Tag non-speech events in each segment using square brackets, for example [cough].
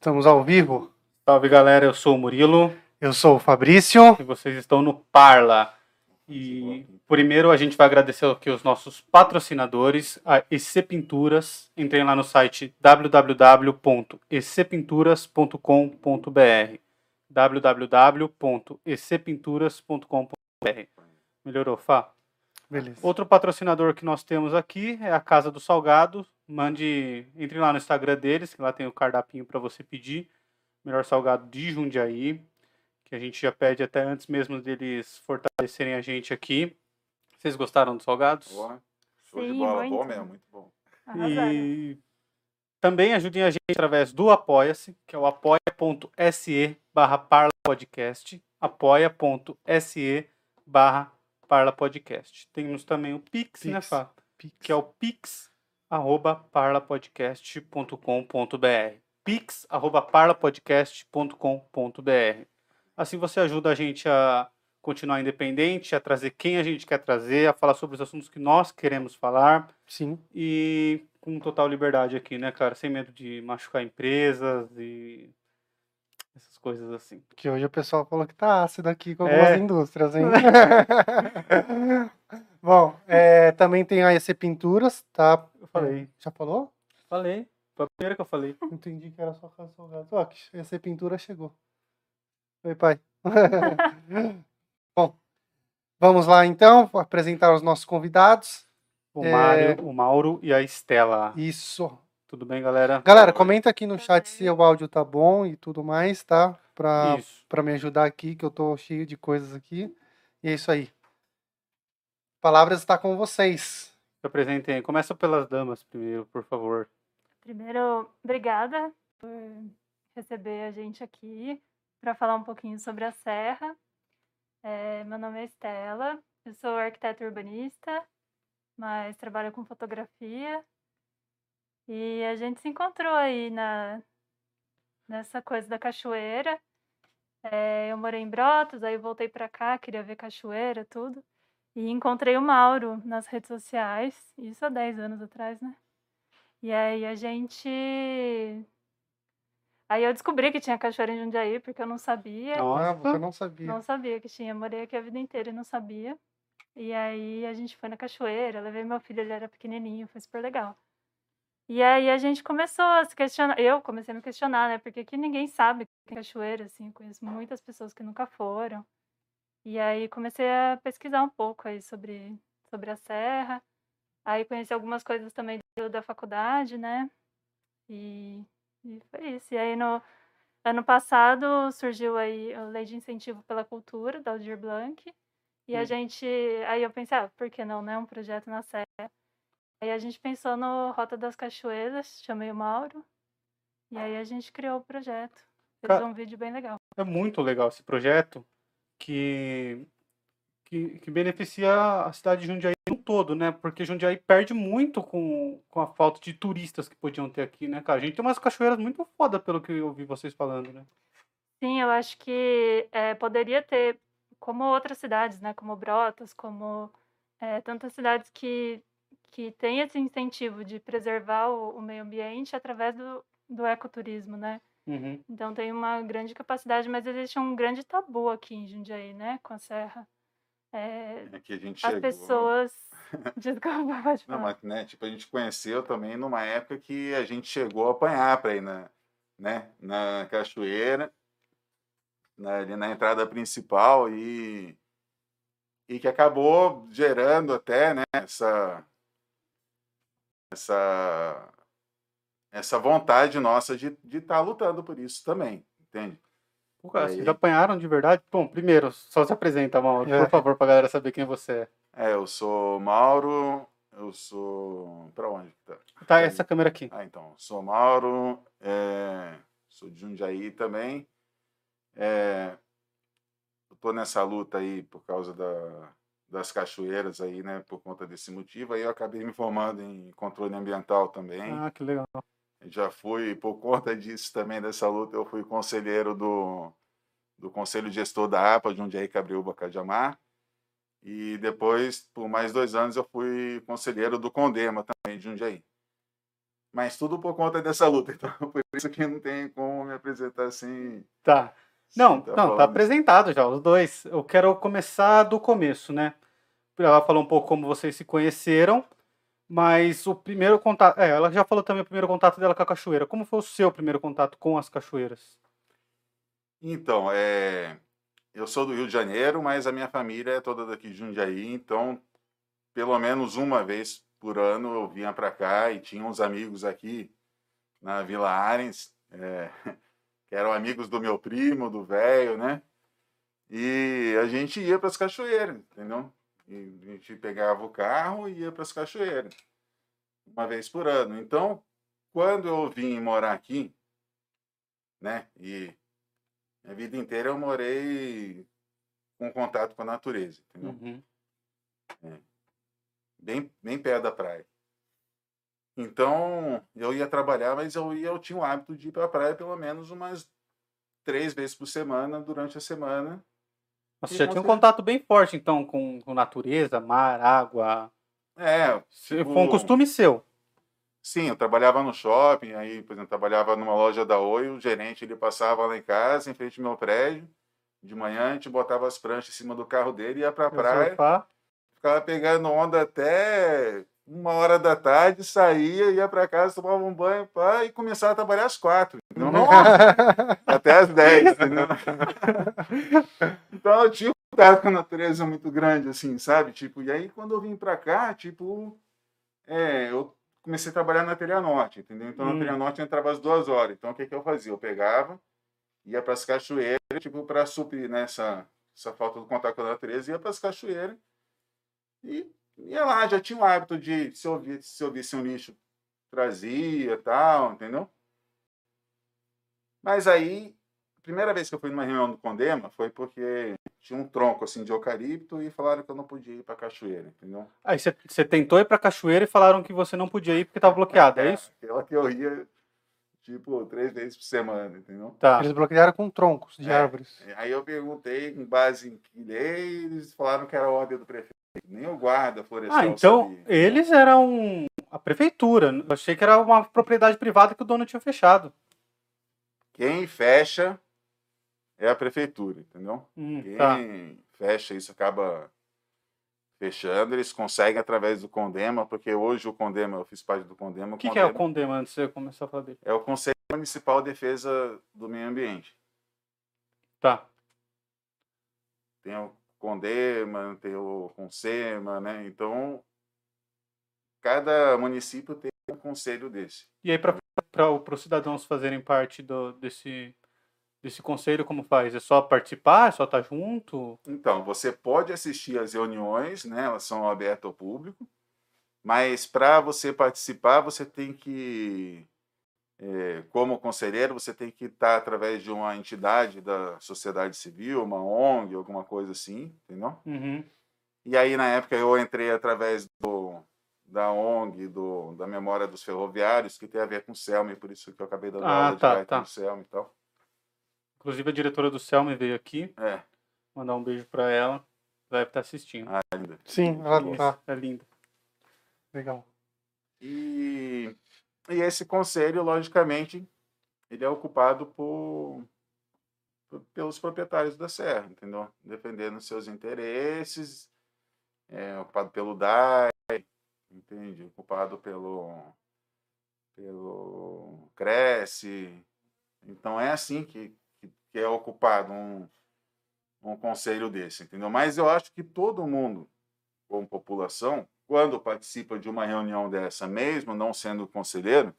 Estamos ao vivo. Salve galera, eu sou o Murilo. Eu sou o Fabrício. E vocês estão no Parla. E primeiro a gente vai agradecer aqui os nossos patrocinadores, a EC Pinturas. Entrem lá no site www.ecpinturas.com.br www.ecpinturas.com.br Melhorou, Fá? Beleza. Outro patrocinador que nós temos aqui é a Casa do Salgado. Mande, entre lá no Instagram deles, que lá tem o cardapinho para você pedir. Melhor salgado de Jundiaí, que a gente já pede até antes mesmo deles fortalecerem a gente aqui. Vocês gostaram dos salgados? Boa. Show Sim, de bola, muito. bom mesmo, muito bom. Arrasaram. E também ajudem a gente através do Apoia-se, que é o apoia.se barra Parla Podcast, apoia.se barra Parla Podcast. Temos também o Pix, né, Pix. Fá? Pix. Que é o pix arroba parlapodcast.com.br pix arroba parlapodcast.com.br Assim você ajuda a gente a continuar independente, a trazer quem a gente quer trazer, a falar sobre os assuntos que nós queremos falar Sim. e com total liberdade aqui, né, cara? Sem medo de machucar empresas e essas coisas assim. Que hoje o pessoal falou que tá ácido aqui com algumas É. indústrias, hein? [laughs] [laughs] Bom, é, também tem a EC Pinturas, tá? Eu falei, Já falou? falei. Foi a primeira que eu falei. [laughs] Entendi que era só Casa do Salgado. Ó, EC Pintura chegou. Oi, pai. Bom, vamos lá então, apresentar os nossos convidados. O É. Mário, o Mauro e a Estela. Isso. Tudo bem, galera? Galera, comenta aqui no chat se o áudio tá bom e tudo mais, tá? Pra, Isso. pra me ajudar aqui, que eu tô cheio de coisas aqui. E é isso aí. Palavras está com vocês. Se apresentem. Começa pelas damas primeiro, por favor. Primeiro, obrigada por receber a gente aqui para falar um pouquinho sobre a Serra. É, meu nome é Estela, eu sou arquiteta urbanista, mas trabalho com fotografia. E a gente se encontrou aí na, nessa coisa da cachoeira. É, eu morei em Brotas, aí voltei para cá, queria ver cachoeira, tudo. E encontrei o Mauro nas redes sociais, isso há 10 anos atrás, né? E aí a gente. Aí eu descobri que tinha cachoeira em Jundiaí, porque eu não sabia. Ah, você não sabia. Não sabia que tinha. Morei aqui a vida inteira e não sabia. E aí a gente foi na cachoeira, levei meu filho, ele era pequenininho, foi super legal. E aí a gente começou a se questionar. Eu comecei a me questionar, né? Porque aqui ninguém sabe que tem cachoeira, assim. eu Conheço muitas pessoas que nunca foram. E aí comecei a pesquisar um pouco aí sobre, sobre a serra. Aí conheci algumas coisas também do- da faculdade, né? E, e foi isso. E aí no ano passado surgiu aí a Lei de Incentivo pela Cultura, da Aldir Blanc. E a Hum. gente. Aí eu pensei, ah, por que não, né? Um projeto na Serra. Aí a gente pensou no Rota das Cachoeiras, chamei o Mauro. E aí a gente criou o projeto. Fez Ca- um vídeo bem legal. É muito legal esse projeto que, que, que beneficia a cidade de Jundiaí no todo, né? Porque Jundiaí perde muito com, com a falta de turistas que podiam ter aqui, né, cara? A gente tem umas cachoeiras muito foda, pelo que eu ouvi vocês falando, né? Sim, eu acho que eh, poderia ter, como outras cidades, né? Como Brotas, como eh, tantas cidades que, que têm esse incentivo de preservar o, o meio ambiente através do, do ecoturismo, né? Uhum. Então tem uma grande capacidade, mas existe um grande tabu aqui em Jundiaí, né? Com a Serra. Eh, Aqui a gente as chegou. pessoas. [laughs] Desculpa, pode Não, falar. mas, né, tipo, a gente conheceu também numa época que a gente chegou a apanhar para ir na, né, na cachoeira, na, ali na entrada principal e, e que acabou gerando até, né, essa, essa, essa vontade nossa de estar lutando por isso também, entende? Pô, cara, vocês aí? apanharam de verdade? Bom, primeiro, só se apresenta, Mauro, É. por favor, pra galera saber quem você é. É, eu sou Mauro, eu sou... Para onde que tá? Tá, essa câmera aqui. Ah, então, sou Mauro, é, sou de Jundiaí também. É, eu tô nessa luta aí por causa da, das cachoeiras aí, né, por conta desse motivo. Aí eu acabei me formando em controle ambiental também. Ah, que legal. Já fui, por conta disso também, dessa luta, eu fui conselheiro do, do Conselho Gestor da APA, Jundiaí, Cabriúba, Cajamar. E depois, por mais dois anos, eu fui conselheiro do Condema também, de Jundiaí. Mas tudo por conta dessa luta, [laughs] então por isso que não tem como me apresentar sem. Tá. Não, tá não, tá apresentado já, os dois. Eu quero começar do começo, né? Ela falou um pouco como vocês se conheceram, mas o primeiro contato. É, ela já falou também o primeiro contato dela com a cachoeira. Como foi o seu primeiro contato com as cachoeiras? Então, é, eu sou do Rio de Janeiro, mas a minha família é toda daqui de Jundiaí, então pelo menos uma vez por ano eu vinha para cá e tinha uns amigos aqui na Vila Arens, é, que eram amigos do meu primo, do velho, né? E a gente ia para as cachoeiras, entendeu? E a gente pegava o carro e ia para as cachoeiras, uma vez por ano. Então, quando eu vim morar aqui, né? E a vida inteira eu morei com contato com a natureza, entendeu? Uhum. Bem, bem perto da praia. Então, eu ia trabalhar, mas eu ia, eu tinha o hábito de ir para a praia pelo menos umas três vezes por semana durante a semana. Você E já tinha um contato bem forte, então, com, com natureza, mar, água. É, Foi um Tipo- costume seu. sim, eu trabalhava no shopping, aí, por exemplo, trabalhava numa loja da Oi, o gerente ele passava lá em casa, em frente ao meu prédio. De manhã a gente botava as pranchas em cima do carro dele, ia para a praia. Surfar. ficava pegando onda até uma hora da tarde, saía, ia para casa, tomava um banho pá, e começava a trabalhar às quatro. entendeu? [laughs] Até às dez. então eu tinha um contato com a natureza muito grande, assim, sabe? Tipo, e aí quando eu vim para cá, tipo, é, eu comecei a trabalhar na Telha Norte, entendeu? Então Hum. na Telha Norte eu entrava às duas horas. Então o que, que eu fazia? Eu pegava, ia para as cachoeiras, tipo, para suprir né, essa, essa falta do contato com a natureza, ia para as cachoeiras e ia lá, já tinha o hábito de, se eu visse, se eu visse um lixo, trazia tal, entendeu? Mas aí, a primeira vez que eu fui numa reunião do Condema foi porque tinha um tronco assim de eucalipto e falaram que eu não podia ir para cachoeira, entendeu? Aí você, tentou ir pra cachoeira e falaram que você não podia ir porque tava bloqueado, é isso? Aquela que eu ia, tipo, três vezes por semana, entendeu? Tá. Eles bloquearam com troncos de É. árvores. Aí eu perguntei com base em que lei, eles falaram que era a ordem do prefeito. Nem o guarda florestal Ah, então sabia. eles eram a prefeitura. Eu achei que era uma propriedade privada que o dono tinha fechado. Quem fecha é a prefeitura, entendeu? Hum, Quem tá. fecha isso acaba fechando, eles conseguem através do Condema, porque hoje o Condema, eu fiz parte do Condema. O que, que é o Condema antes de você começar a falar dele? É o Conselho Municipal de Defesa do Meio Ambiente. Tá. Tem o Condema, tem o Consema, né? Então, cada município tem um conselho desse. E aí, para os cidadãos fazerem parte do, desse, desse conselho, como faz? É só participar? É só estar junto? Então, você pode assistir às reuniões, né? Elas são abertas ao público, mas para você participar, você tem que, como conselheiro, você tem que estar através de uma entidade da sociedade civil, uma ONG, alguma coisa assim, entendeu? Uhum. E aí, na época, eu entrei através do, da ONG, do, da Memória dos Ferroviários, que tem a ver com o CELM, por isso que eu acabei dando Ah, aula tá, direto tá. no CELM e tal. Inclusive, a diretora do Selma veio aqui. É, Mandar um beijo para ela. Deve estar assistindo. ah, ainda. Sim, ela tá. É linda. Legal. E, e esse conselho, logicamente, ele é ocupado por, por- pelos proprietários da serra, entendeu? Defendendo seus interesses, é ocupado pelo DAI, entende? Ocupado pelo, pelo Cresce. Então é assim que, que, que é ocupado um, um conselho desse, entendeu? Mas eu acho que todo mundo, como população, quando participa de uma reunião dessa, mesmo não sendo conselheiro,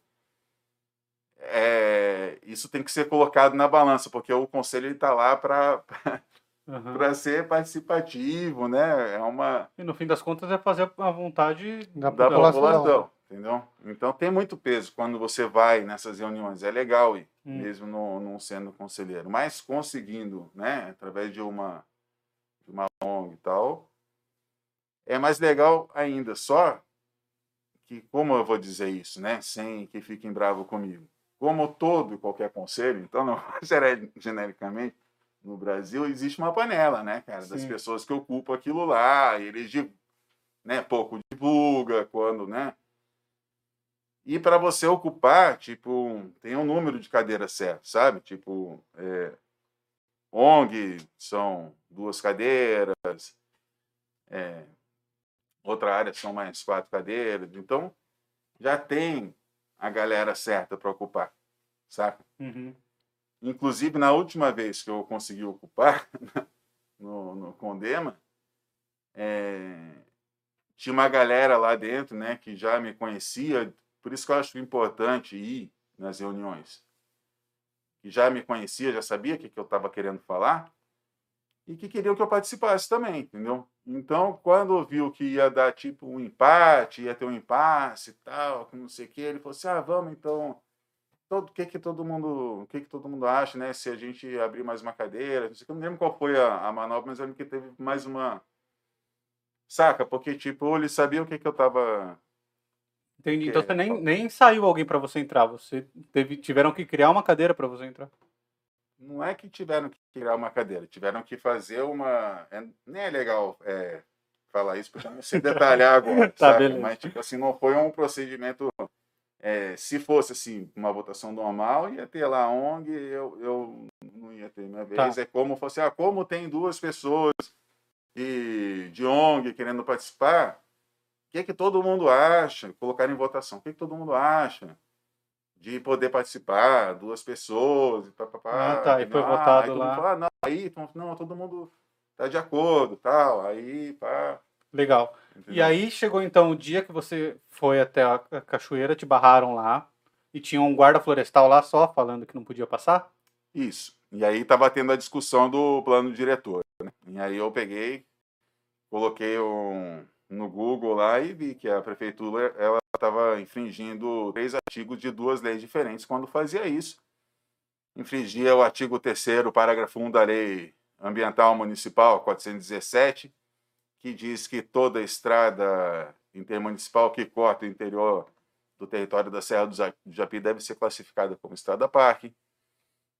é, isso tem que ser colocado na balança, porque o conselho está lá para [laughs] Aham. ser participativo, né? É uma E no fim das contas é fazer a vontade Da, da população. população, entendeu? Então tem muito peso quando você vai nessas reuniões. É legal ir, Hum. mesmo não, não sendo conselheiro, mas conseguindo, né? Através de uma de uma ONG e tal, é mais legal ainda. Só que como eu vou dizer isso, né? Sem que fiquem bravos comigo. Como todo e qualquer conselho, então não [laughs] gene- genericamente no Brasil existe uma panela, né, cara, das Sim. pessoas que ocupam aquilo lá, eles né, pouco divulga quando, né? E para você ocupar, tipo, tem um número de cadeiras certo, sabe? Tipo, é, ONG são duas cadeiras, é, outra área são mais quatro cadeiras. Então, já tem a galera certa para ocupar, saca? Uhum. Inclusive, na última vez que eu consegui ocupar [laughs] no, no Condema, é, tinha uma galera lá dentro né, que já me conhecia, por isso que eu acho importante ir nas reuniões. Que já me conhecia, já sabia o que, que eu estava querendo falar e que queriam que eu participasse também, entendeu? Então, quando viu que ia dar tipo um empate, ia ter um impasse e tal, que não sei o que, ele falou assim: ah, vamos então. O que que todo mundo, o que que todo mundo acha, né? Se a gente abrir mais uma cadeira, não sei, eu não lembro qual foi a, a manobra, mas eu lembro que teve mais uma, saca? Porque tipo ele sabia o que que eu tava Entendi. Que Então você nem, nem saiu alguém pra você entrar. Você teve, tiveram que criar uma cadeira pra você entrar. Não é que tiveram que criar uma cadeira, tiveram que fazer uma. é- nem é legal é, falar isso, porque eu não sei [laughs] detalhar agora, Tá, mas tipo assim, não foi um procedimento. é, se fosse assim, uma votação normal, ia ter lá a ONG, eu, eu não ia ter minha vez. Tá. É como fosse, ah, como tem duas pessoas de, de ONG querendo participar, o que, que todo mundo acha? Colocar em votação, o que, que todo mundo acha? De poder participar, duas pessoas, e pá, pá, pá, Ah, tá, e foi entendeu? votado aí lá. fala, ah, não, aí, então, não, todo mundo tá de acordo, tal, aí, pá. Legal. E entendeu? aí chegou então o dia que você foi até a a cachoeira, te barraram lá e tinha um guarda florestal lá só falando que não podia passar? Isso. E aí tava tendo a discussão do plano diretor, né? E aí eu peguei, coloquei um, no Google lá e vi que a prefeitura ela estava infringindo três artigos de duas leis diferentes quando fazia isso. Infringia o artigo 3 parágrafo 1 da Lei Ambiental Municipal 417, que diz que toda estrada intermunicipal que corta o interior do território da Serra do Ja- do Japi deve ser classificada como estrada parque.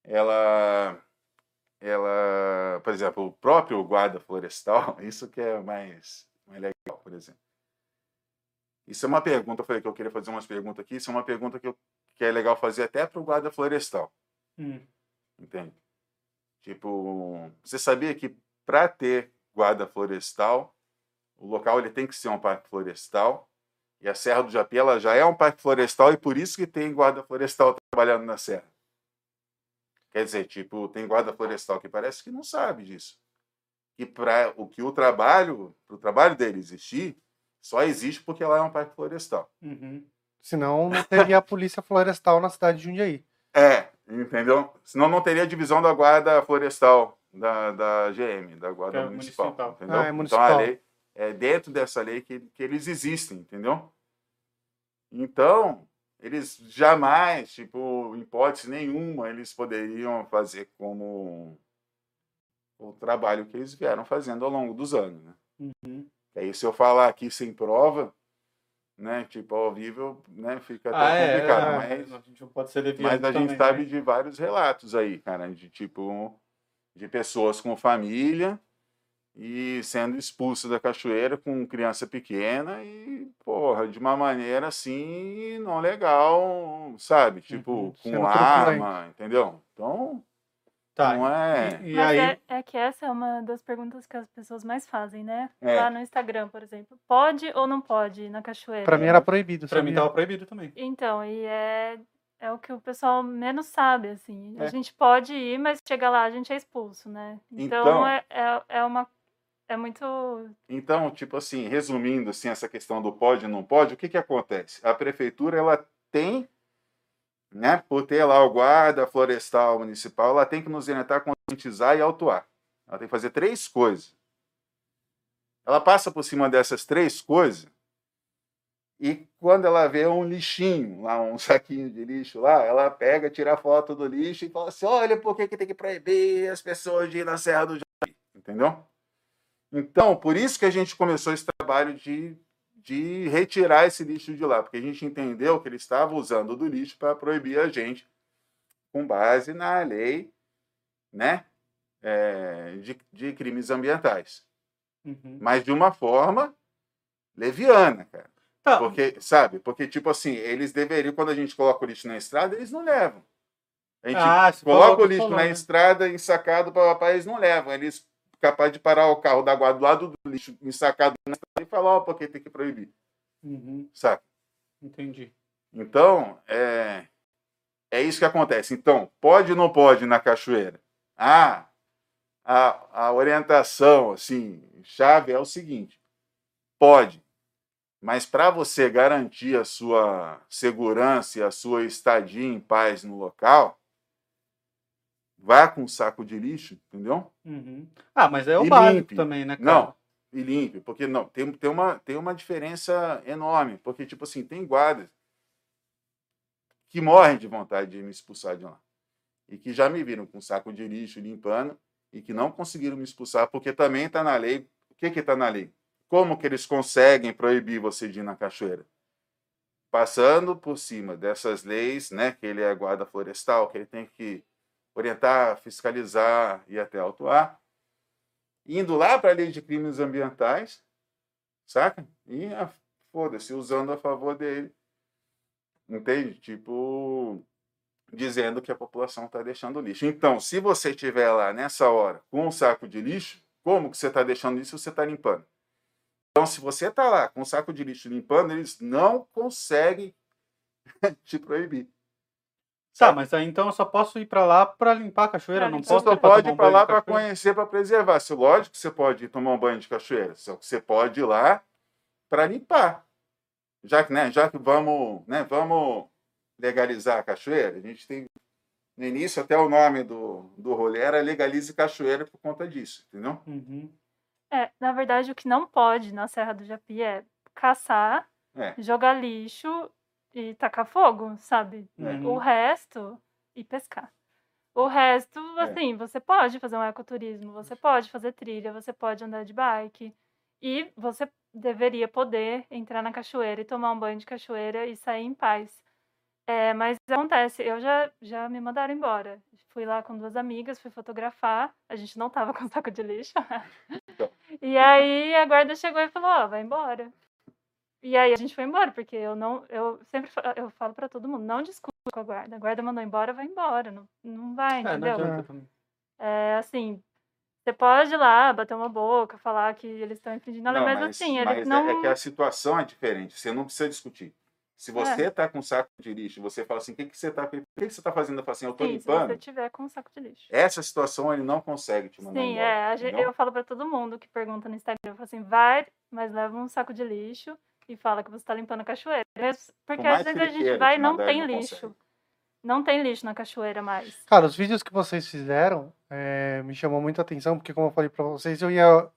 Ela ela, por exemplo, o próprio guarda florestal, [laughs] isso que é mais, mais legal, por exemplo. Isso é uma pergunta, eu falei que eu queria fazer umas perguntas aqui, isso é uma pergunta que, eu, que é legal fazer até para o guarda florestal, Hum. entende? Tipo, você sabia que para ter guarda florestal, o local ele tem que ser um parque florestal, e a Serra do Japi ela já é um parque florestal e por isso que tem guarda florestal trabalhando na serra. Quer dizer, tipo, tem guarda florestal que parece que não sabe disso. E para o que o trabalho, para o trabalho dele existir, só existe porque lá é um parque florestal. Uhum. Senão não teria a polícia florestal na cidade de Jundiaí. É, entendeu? Senão não teria divisão da guarda florestal da, da GM, da guarda É municipal. municipal. Entendeu? Ah, é Então a municipal. lei é dentro dessa lei que, que eles existem, entendeu? Então, eles jamais, tipo, em hipótese nenhuma, eles poderiam fazer como o trabalho que eles vieram fazendo ao longo dos anos, né? Uhum. E aí, se eu falar aqui sem prova, né, tipo, ao vivo, né, fica até Ah, é, complicado, é, mas... a gente não pode ser Mas a gente também, sabe né? de vários relatos aí, cara, de tipo de pessoas com família e sendo expulsas da cachoeira com criança pequena e, porra, de uma maneira assim não legal, sabe? Tipo, Uhum, com sendo arma, entendeu? Então, Tá, não é. E, e Mas aí, é, é que essa é uma das perguntas que as pessoas mais fazem, né? É. Lá no Instagram, por exemplo. Pode ou não pode ir na cachoeira? Pra mim era proibido. pra mim sabia? tava proibido também. Então, e é, é o que o pessoal menos sabe, assim. A É. gente pode ir, mas chega lá, a gente é expulso, né? Então, Então- é, é, é uma. É muito. Então, tipo assim, resumindo assim essa questão do pode e não pode, o que que acontece? A prefeitura ela tem, né, por ter lá o guarda florestal municipal, ela tem que nos orientar, conscientizar e autuar. Ela tem que fazer três coisas. Ela passa por cima dessas três coisas e quando ela vê um lixinho, lá um [laughs] saquinho de lixo lá, ela pega, tira a foto do lixo e fala assim: olha por que, que tem que proibir as pessoas de ir na Serra do Japi. Entendeu? Então, por isso que a gente começou esse trabalho de, de retirar esse lixo de lá, porque a gente entendeu que ele estava usando do lixo para proibir a gente, com base na lei né, é, de, de crimes ambientais. Uhum. Mas de uma forma leviana, cara. Tá. Porque, sabe? Porque, tipo assim, eles deveriam, quando a gente coloca o lixo na estrada, eles não levam. A gente Ah, coloca o lixo falou, na né? estrada, ensacado, para papai, eles não levam. Eles capazes de parar o carro da guarda do lado do lixo na estrada e falar, ó, porque tem que proibir. Uhum, Saca? entendi. Então, é, é isso que acontece. Então, pode ou não pode na cachoeira? Ah, a, a orientação, assim, chave é o seguinte: pode, mas para você garantir a sua segurança e a sua estadia em paz no local, vá com um saco de lixo, entendeu? Uhum. Ah, mas é o E básico limpe. também, né, cara? Não, e limpe, porque não, tem, tem, uma, tem uma diferença enorme, porque, tipo assim, tem guardas que morrem de vontade de me expulsar de lá. E que já me viram com saco de lixo limpando e que não conseguiram me expulsar, porque também está na lei. O que está na lei? Como que eles conseguem proibir você de ir na cachoeira? Passando por cima dessas leis, né, que ele é guarda florestal, que ele tem que orientar, fiscalizar e até autuar, indo lá para a lei de crimes ambientais, saca? E ah, foda-se, usando a favor dele. Entende? Tipo, dizendo que a população está deixando lixo. Então, se você estiver lá nessa hora com um saco de lixo, como que você está deixando isso você está limpando? Então, se você está lá com um saco de lixo limpando, eles não conseguem [laughs] te proibir. Tá, mas aí então eu só posso ir pra lá pra limpar a cachoeira, Pra não posso só ir pra pode ir um para banho lá para conhecer, para preservar. Se, lógico que você pode ir tomar um banho de cachoeira, só que você pode ir lá para limpar. Já que, né, já que vamos, né, vamos legalizar a cachoeira, a gente tem no início até o nome do, do rolê era legalize cachoeira por conta disso, entendeu? Uhum. É, na verdade, o que não pode na Serra do Japi é caçar, É. jogar lixo e tacar fogo, sabe? Uhum. O resto, e pescar. O resto, É. assim, você pode fazer um ecoturismo, você pode fazer trilha, você pode andar de bike. E você deveria poder entrar na cachoeira e tomar um banho de cachoeira e sair em paz. É, mas acontece, eu já, já me mandaram embora. Fui lá com duas amigas, fui fotografar. A gente não tava [laughs] com saco de lixo. Então. E aí a guarda chegou e falou, ó, vai embora. E aí a gente foi embora, porque eu não, eu sempre eu falo pra todo mundo, não discute com a guarda. A guarda mandou embora, vai embora, não, não vai, É, não entendeu? adianta também. É, assim, você pode ir lá, bater uma boca, falar que eles estão infringindo a lei, Não, mas, assim, mas eles é- não... é, que a situação é diferente, você não precisa discutir. Se você está com um saco de lixo, você fala assim, o que, que você está o que que você tá fazendo? Eu falo assim, eu estou Sim, se limpando. você tiver com um saco de lixo. Essa situação ele não consegue te mandar Sim, embora. é. entendeu? eu falo pra todo mundo que pergunta no Instagram, eu falo assim, vai, mas leva um saco de lixo e fala que você tá limpando a cachoeira. Porque Por às vezes a gente vai e não tem não lixo. consegue. Não tem lixo na cachoeira mais. Cara, os vídeos que vocês fizeram é, me chamou muita atenção, porque como eu falei pra vocês, eu ia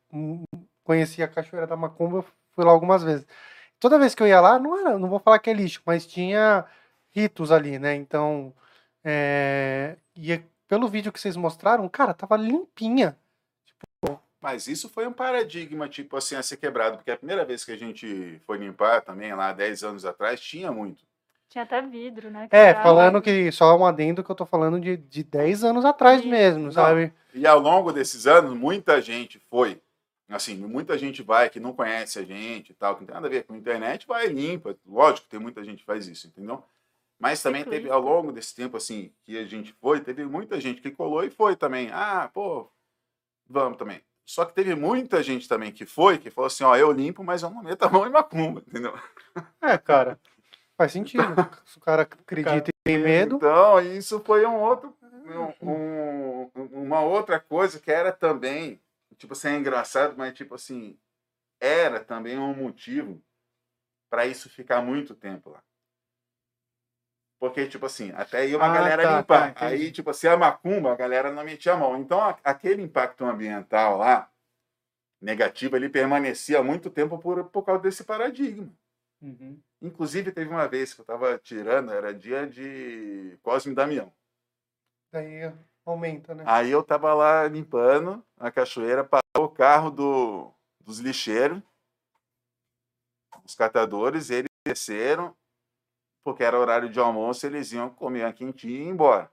conhecer a Cachoeira da Macumba, fui lá algumas vezes. Toda vez que eu ia lá, não era, não vou falar que é lixo, mas tinha ritos ali, né? Então, é, e pelo vídeo que vocês mostraram, cara, tava limpinha. Mas isso foi um paradigma, tipo assim, a ser quebrado. Porque a primeira vez que a gente foi limpar também, lá 10 anos atrás, tinha muito. Tinha até vidro, né? que É, falando que, só um adendo que eu tô falando de, de 10 anos atrás Isso. mesmo, sabe? E ao longo desses anos, muita gente foi. Assim, muita gente vai que não conhece a gente e tal, que não tem nada a ver com a internet, vai e limpa. Lógico, tem muita gente que faz isso, entendeu? Mas também teve, ao longo desse tempo, assim, que a gente foi, teve muita gente que colou e foi também. Ah, pô, vamos também. Só que teve muita gente também que foi, que falou assim, ó, eu limpo, mas eu não meto a mão em macumba, [laughs] entendeu? É, cara. Faz sentido. Se o cara acredita e tem medo. Então, isso foi um outro, um- um- uma outra coisa que era também, tipo assim, é engraçado, mas tipo assim, era também um motivo para isso ficar muito tempo lá. Porque, tipo assim, até ia uma Ah, galera tá, limpar. tá. Aí, tipo assim, a macumba, a galera não metia a mão. Então, a- aquele impacto ambiental lá, negativo, ele permanecia muito tempo por, por causa desse paradigma. Uhum. Inclusive, teve uma vez que eu estava tirando, era dia de Cosme Damião. Daí aumenta, né? Aí eu tava lá limpando a cachoeira, parou o carro do, dos lixeiros, os catadores, eles desceram, porque era horário de almoço, eles iam comer uma quentinha e ir embora.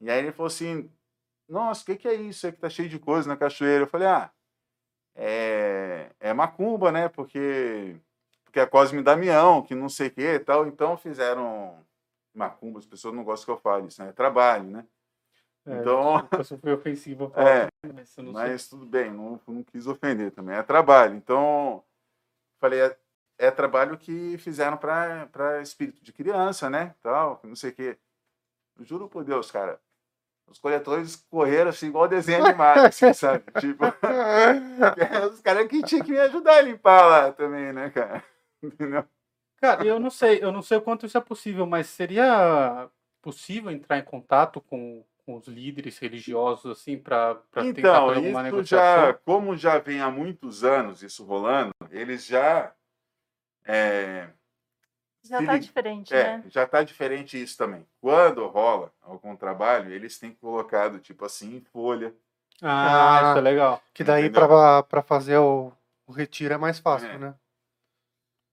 E aí ele falou assim, nossa, o que, que é isso aí que tá cheio de coisa na cachoeira? Eu falei, ah, é, é macumba, né? Porque, porque é Cosme Damião, que não sei o que e tal. Então fizeram macumba, as pessoas não gostam que eu fale isso, né? É trabalho, né? É, Então- Isso foi ofensivo. [laughs] É, mas não sei. Mas tudo bem, não, não quis ofender também. É trabalho. Então, falei, é, trabalho que fizeram para espírito de criança, né? Tal, não sei o quê. Juro por Deus, cara. Os coletores correram assim, igual desenho animado, assim, [laughs] sabe? Tipo, [laughs] os caras que tinham que me ajudar a limpar lá também, né, cara? [laughs] Entendeu? Cara, eu não sei, eu não sei o quanto isso é possível, mas seria possível entrar em contato com, com os líderes religiosos, assim, para tentar Então, fazer alguma isso negociação? já, como já vem há muitos anos isso rolando, eles já. É, Já tá liga- diferente, É, né? já está diferente isso também. Quando rola algum trabalho, eles têm colocado, tipo assim, em folha. Ah, Ah, isso é legal. Que daí pra fazer o, o retiro é mais fácil, É. né?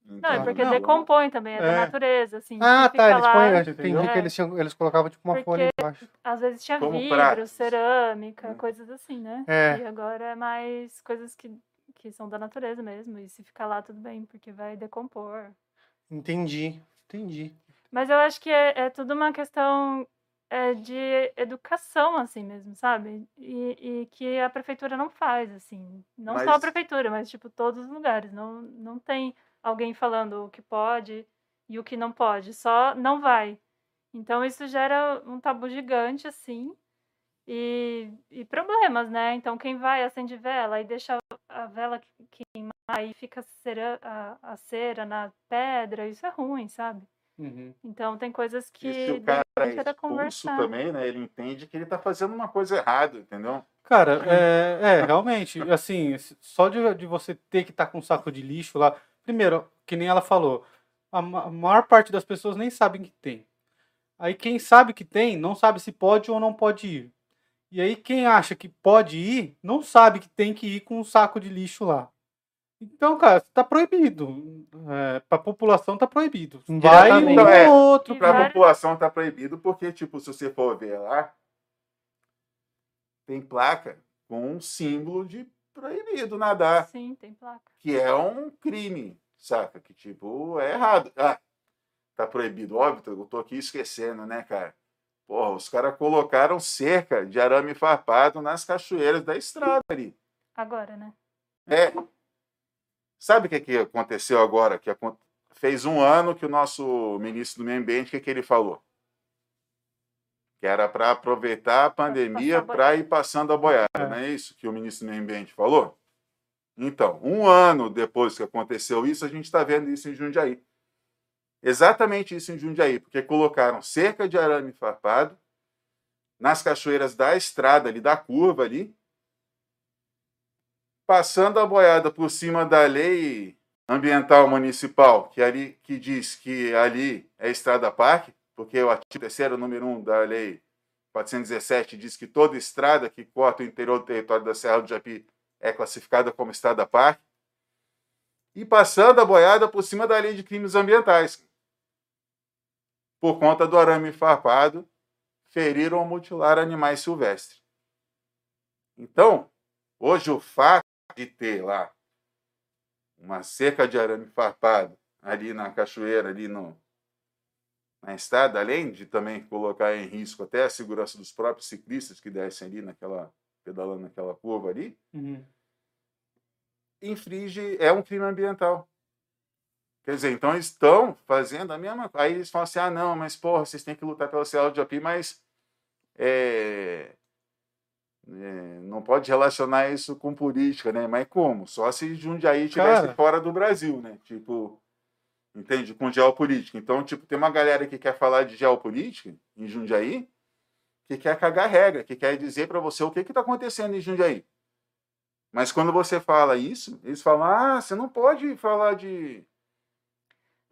Não, é Então, porque Não. decompõe também, é, da É. natureza, assim. Ah, tá. Eles põem. Entendi que eles, tinham, eles colocavam tipo uma Porque- folha embaixo. Às vezes tinha Como vidro, pratos. cerâmica, Hum. coisas assim, né? É. E agora é mais coisas que, que são da natureza mesmo. E se ficar lá, tudo bem, porque vai decompor. Entendi. Entendi. Mas eu acho que é, é tudo uma questão é, de educação, assim mesmo, sabe? E, e que a prefeitura não faz, assim. Não só a Mas- prefeitura, mas, tipo, todos os lugares. Não, não tem alguém falando o que pode e o que não pode. Só não vai. Então, isso gera um tabu gigante, assim. E, e problemas, né? Então, quem vai, acende vela e deixa a vela que- queimar e fica cera, a, a cera na pedra, isso é ruim, sabe? Uhum. Então tem coisas que E se o cara é era expulso conversar. também, né? Ele entende que ele está fazendo uma coisa errada, entendeu? Cara, é, é, realmente, assim, só de, de você ter que estar com um saco de lixo lá. Primeiro, que nem ela falou, a, ma- a maior parte das pessoas nem sabem que tem. Aí quem sabe que tem, não sabe se pode ou não pode ir. E aí quem acha que pode ir, não sabe que tem que ir com um saco de lixo lá. Então, cara, tá proibido. É, pra população tá proibido. Vai um É, outro. Para a população está proibido, porque, tipo, se você for ver lá, tem placa com um símbolo de proibido nadar, Sim, tem placa. que é um crime, saca? Que, tipo, é errado. Ah, tá proibido, óbvio, eu tô aqui esquecendo, né, cara? Porra, os caras colocaram cerca de arame farpado nas cachoeiras da estrada ali. Agora, né? É. Sabe o que, que aconteceu agora? Que fez um ano que o nosso ministro do Meio Ambiente, o que, que ele falou? Que era para aproveitar a pandemia para ir passando a boiada, É. não é isso que o ministro do Meio Ambiente falou? Então, um ano depois que aconteceu isso, a gente está vendo isso em Jundiaí. Exatamente isso em Jundiaí, porque colocaram cerca de arame farpado nas cachoeiras da estrada ali, da curva ali, passando a boiada por cima da lei ambiental municipal, que ali que diz que ali é estrada parque, porque o artigo terceiro número 1 da lei 417 diz que toda estrada que corta o interior do território da Serra do Japi é classificada como estrada parque. E passando a boiada por cima da lei de crimes ambientais. Por conta do arame farpado, feriram ou mutilaram animais silvestres. Então, hoje o fato de ter lá uma cerca de arame farpado ali na cachoeira, ali no, na estrada, além de também colocar em risco até a segurança dos próprios ciclistas que descem ali naquela, pedalando naquela curva ali, Uhum. infringe, é um crime ambiental. Quer dizer, então eles estão fazendo a mesma coisa. Aí eles falam assim, ah, não, mas porra, vocês têm que lutar pela Japi, mas é, é, não pode relacionar isso com política, né? Mas como? Só se Jundiaí estivesse fora do Brasil, né? Tipo, entende? Com geopolítica. Então, tipo, tem uma galera que quer falar de geopolítica em Jundiaí que quer cagar regra, que quer dizer para você o que está acontecendo em Jundiaí. Mas quando você fala isso, eles falam: ah, você não pode falar de,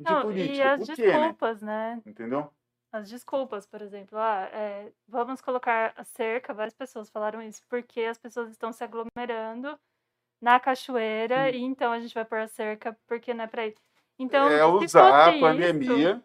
de Não, política. e as Por quê, né? desculpas, né? Entendeu? As desculpas, por exemplo, ah, é, vamos colocar a cerca, várias pessoas falaram isso, porque as pessoas estão se aglomerando na cachoeira e então a gente vai pôr a cerca porque não é pra ir. Então, é se usar a pandemia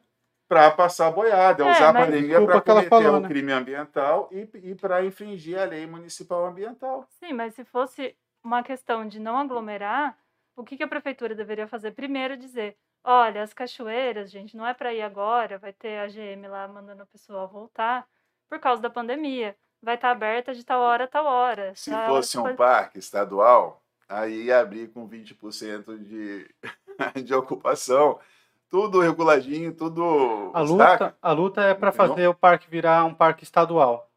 para passar boiada, é É, usar a mas- pandemia Desculpa para cometer falou, o né? crime ambiental e, e para infringir a lei municipal ambiental. Sim, mas se fosse uma questão de não aglomerar, o que, que a prefeitura deveria fazer? Primeiro dizer, olha, as cachoeiras, gente, não é para ir agora, vai ter a GM lá mandando a pessoa voltar por causa da pandemia. Vai estar aberta de tal hora a tal hora. Se Tal hora fosse um depois- parque estadual, aí ia abrir com 20% de, [laughs] de ocupação. Tudo reguladinho, tudo. A luta, a luta é para fazer o parque virar um parque estadual.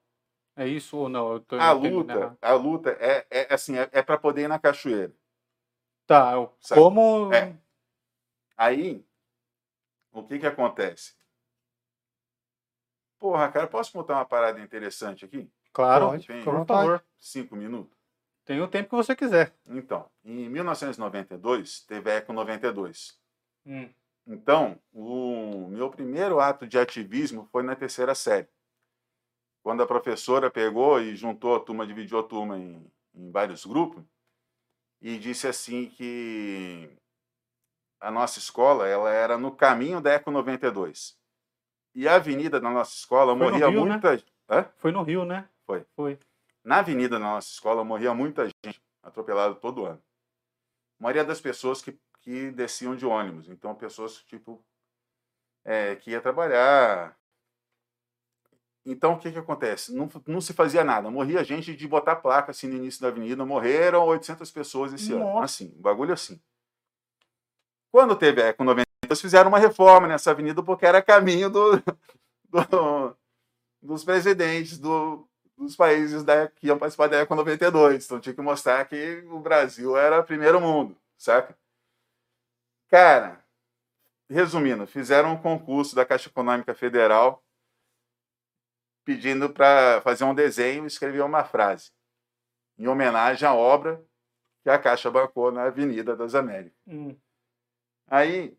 É isso ou não? Eu tô A entendendo luta, a luta é, é assim, é, é para poder ir na cachoeira. Tá, eu- como. É. Aí, o que que acontece? Porra, cara, posso contar uma parada interessante aqui? Claro, Tem por favor. cinco minutos. Tem o tempo que você quiser. Então, em 1992, teve a Eco 92. Hum. Então, o meu primeiro ato de ativismo foi na terceira série. Quando a professora pegou e juntou a turma, dividiu a turma em, em vários grupos, e disse assim que a nossa escola ela era no caminho da Eco 92. E a avenida da nossa escola Foi morria Rio, né? muita. Hã? Foi no Rio, né? Foi. Foi. Na avenida da nossa escola morria muita gente atropelada todo ano. A maioria das pessoas que, que desciam de ônibus. Então, pessoas tipo é, que ia trabalhar. Então, o que, que acontece? Não, não se fazia nada. Morria gente de botar placa assim no início da avenida. Morreram 800 pessoas esse ano. Nossa. Assim, um bagulho assim. Quando teve a Eco 92, fizeram uma reforma nessa avenida porque era caminho do, [laughs] do- dos presidentes do, dos países da, que iam participar da Eco 92. Então tinha que mostrar que o Brasil era primeiro mundo, saca? Cara, resumindo, fizeram um concurso da Caixa Econômica Federal pedindo para fazer um desenho e escrever uma frase em homenagem à obra que a Caixa bancou na Avenida das Américas. Hum. Aí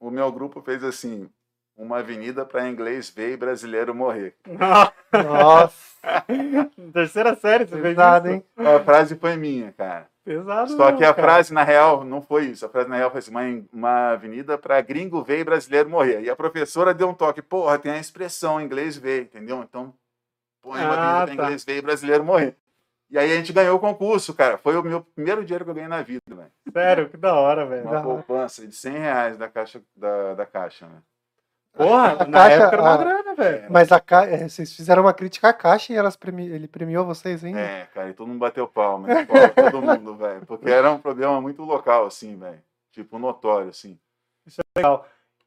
o meu grupo fez assim, uma avenida para inglês ver e brasileiro morrer. [laughs] Nossa, [laughs] Terceira série, você pesado, fez hein? isso? A frase foi minha, cara. Pesado. Só que a cara. frase, na real, não foi isso. A frase, na real, foi assim, uma, uma avenida para gringo ver e brasileiro morrer. E a professora deu um toque, porra, tem a expressão inglês ver, entendeu? Então, põe uma Ah, avenida para tá. inglês ver e brasileiro morrer. E aí a gente ganhou o concurso, cara. Foi o meu primeiro dinheiro que eu ganhei na vida, velho. Sério, que da hora, velho. Uma poupança de 100 reais da caixa, da, da caixa, né? Porra, A na caixa- época era uma a- grana, velho. Mas a ca... é, vocês fizeram uma crítica à caixa e elas premi... ele premiou vocês ainda? É, cara, e todo mundo bateu palma. né? [laughs] Todo mundo, velho. Porque era um problema muito local, assim, velho. Tipo, notório, assim.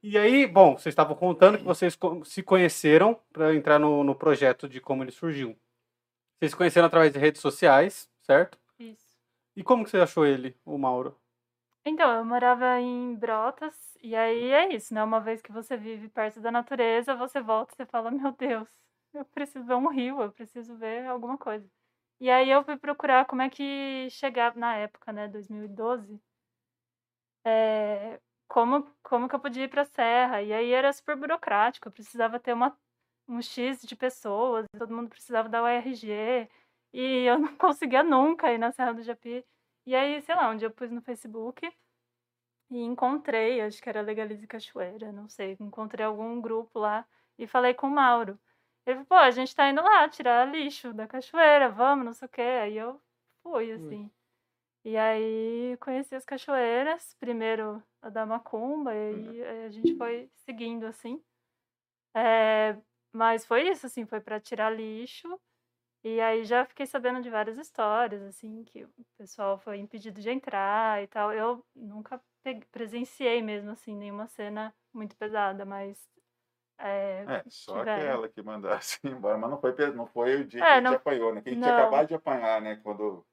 E aí, bom, vocês estavam contando que vocês se conheceram para entrar no, no projeto de como ele surgiu. Vocês se conheceram através de redes sociais, certo? Isso. E como que você achou ele, o Mauro? Então, eu morava em Brotas, e aí é isso, né? Uma vez que você vive perto da natureza, você volta e você fala, meu Deus, eu preciso ver um rio, eu preciso ver alguma coisa. E aí eu fui procurar como é que chegava, na época, né, 2012, é, como, como que eu podia ir pra serra. E aí era super burocrático, eu precisava ter uma, um X de pessoas, todo mundo precisava dar o RG, e eu não [laughs] conseguia nunca ir na Serra do Japi. E aí, sei lá, um dia eu pus no Facebook e encontrei, acho que era Legalize Cachoeira, não sei, encontrei algum grupo lá e falei com o Mauro. Ele falou, pô, a gente tá indo lá tirar lixo da cachoeira, vamos, não sei o quê. Aí eu fui, assim. E aí conheci as cachoeiras, primeiro a da Macumba, e aí eh, a gente foi seguindo, assim. É, mas foi isso, assim, foi para tirar lixo. E aí já fiquei sabendo de várias histórias, assim, que o pessoal foi impedido de entrar e tal. Eu nunca presenciei mesmo, assim, nenhuma cena muito pesada, mas. É, É, só tiveram. aquela que mandasse [laughs] embora. Mas não foi, não foi o dia É, que a gente não- apanhou, né? Que a gente tinha não. acabado de apanhar, né? Quando.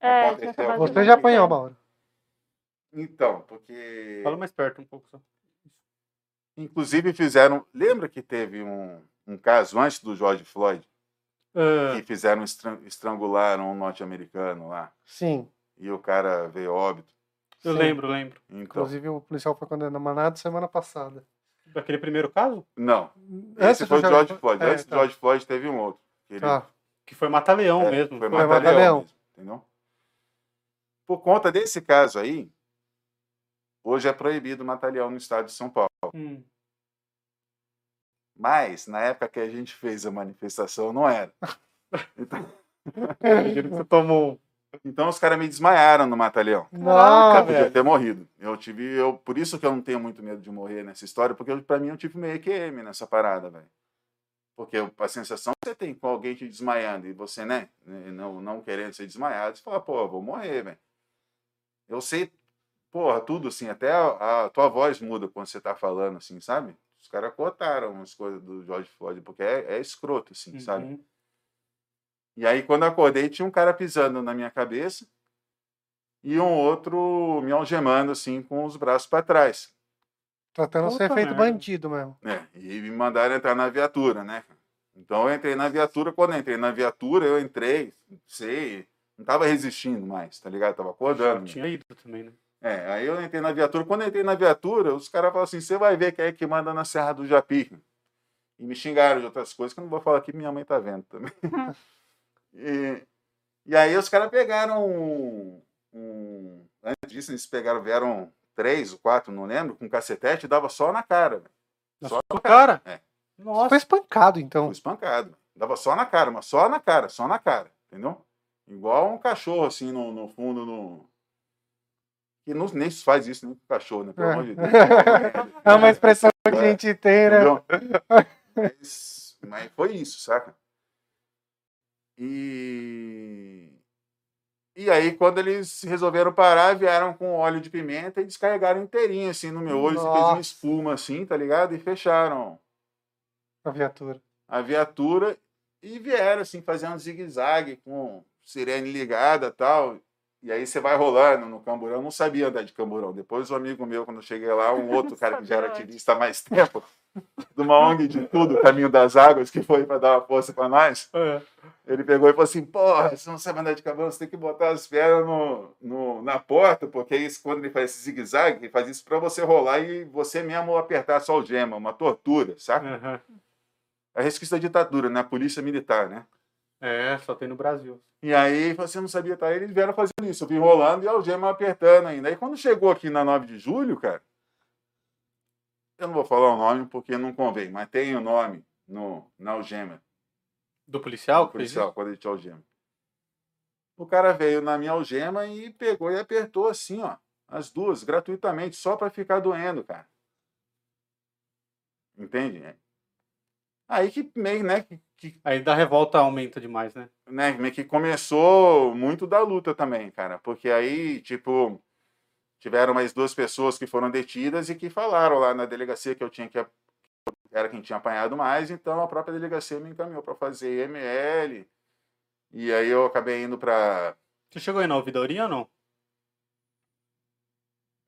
é, aconteceu. Você já apanhou, Mauro. Então, porque. Fala mais perto um pouco só. Inclusive fizeram. Lembra que teve um, um caso antes do George Floyd? Ah, Que fizeram estran- estrangularam um norte-americano lá. Sim. E o cara veio óbito. eu sim. lembro, lembro. Então, Inclusive, o policial foi condenado semana passada. Daquele primeiro caso? não. Antes Esse foi o George Floyd. É, Antes do tá. George Floyd teve um outro. que ele- Tá. Que foi Mata-Leão é, mesmo. Foi Foi Mata- mata-leão Mata-leão. mesmo, entendeu? Por conta desse caso aí, hoje é proibido matar-leão no estado de São Paulo. Hum. Mas, na época que a gente fez a manifestação, não era. [laughs] Então, você tomou Então os caras me desmaiaram no Mata-Leão. Não, Eu podia ter morrido. Eu tive, eu, por isso que eu não tenho muito medo de morrer nessa história, porque eu- pra mim eu tive meio QM nessa parada, velho. Porque a sensação que você tem com alguém te desmaiando e você, né, não, não querendo ser desmaiado, você fala, pô, eu vou morrer, velho. Eu sei, porra, tudo assim, até a, a tua voz muda quando você tá falando, assim, sabe? Os caras cortaram as coisas do George Floyd, porque é, é escroto, assim, sabe? Uhum. E aí, quando eu acordei, tinha um cara pisando na minha cabeça e um outro me algemando, assim, com os braços para trás. Tratando Puta ser feito bandido mesmo. né? E me mandaram entrar na viatura, né? Então, eu entrei na viatura. Quando eu entrei na viatura, eu entrei, sei, não tava resistindo mais, tá ligado? Tava Já acordando. tinha ido também, né? É, aí eu entrei na viatura. Quando eu entrei na viatura, os caras falaram assim: você vai ver quem é que manda na Serra do Japi. E me xingaram de outras coisas que eu não vou falar aqui, minha mãe tá vendo também. [laughs] e, e aí os caras pegaram um, um- Antes disso, eles pegaram, vieram três ou quatro, não lembro, com cacetete e dava só na cara. velho. Na Só sua cara? É. Nossa. Foi espancado, então. Fui espancado. Dava só na cara, mas só na cara, só na cara, entendeu? Igual um cachorro, assim, no, no fundo, no. Que não, nem se faz isso nem com cachorro, né? Pelo É. amor de [laughs] Deus. É uma expressão que a gente tem, né? [laughs] Mas, mas foi isso, saca? E. E aí, quando eles resolveram parar, vieram com óleo de pimenta e descarregaram inteirinho, assim, no meu olho, fez uma espuma, assim, tá ligado? E fecharam A viatura. a viatura e vieram, assim, fazendo zigue-zague com sirene ligada e tal. E aí você vai rolando no camburão. Eu não sabia andar de camburão. Depois um amigo meu, quando eu cheguei lá, um outro [laughs] cara que já era ativista há mais tempo, de uma ONG de tudo, Caminho das Águas, que foi para dar uma força para nós, É. ele pegou e falou assim, porra, você não sabe andar de camburão, você tem que botar as pernas no, no- na porta, porque isso, quando ele faz esse zigue-zague, ele faz isso para você rolar e você mesmo apertar só o gema, uma tortura, saca? Aham. É resquício da ditadura, né? A polícia militar, né? É, só tem no Brasil. E aí você não sabia tá? Eles vieram fazendo isso. Eu vim rolando e a algema apertando ainda. Aí quando chegou aqui na 9 de julho, cara, eu não vou falar o nome porque não convém, mas tem o nome no, na algema. Do policial? do policial, quando ele te algema. O cara veio na minha algema e pegou e apertou assim, ó. As duas, gratuitamente, só pra ficar doendo, cara. Entende? Aí que meio, né, que, que? Aí da revolta aumenta demais, né? né, meio que começou muito da luta também, cara. Porque aí, tipo, tiveram mais duas pessoas que foram detidas e que falaram lá na delegacia que eu tinha que era quem tinha apanhado mais, então a própria delegacia me encaminhou para fazer ML. E aí eu acabei indo para Você chegou aí na ouvidoria ou não?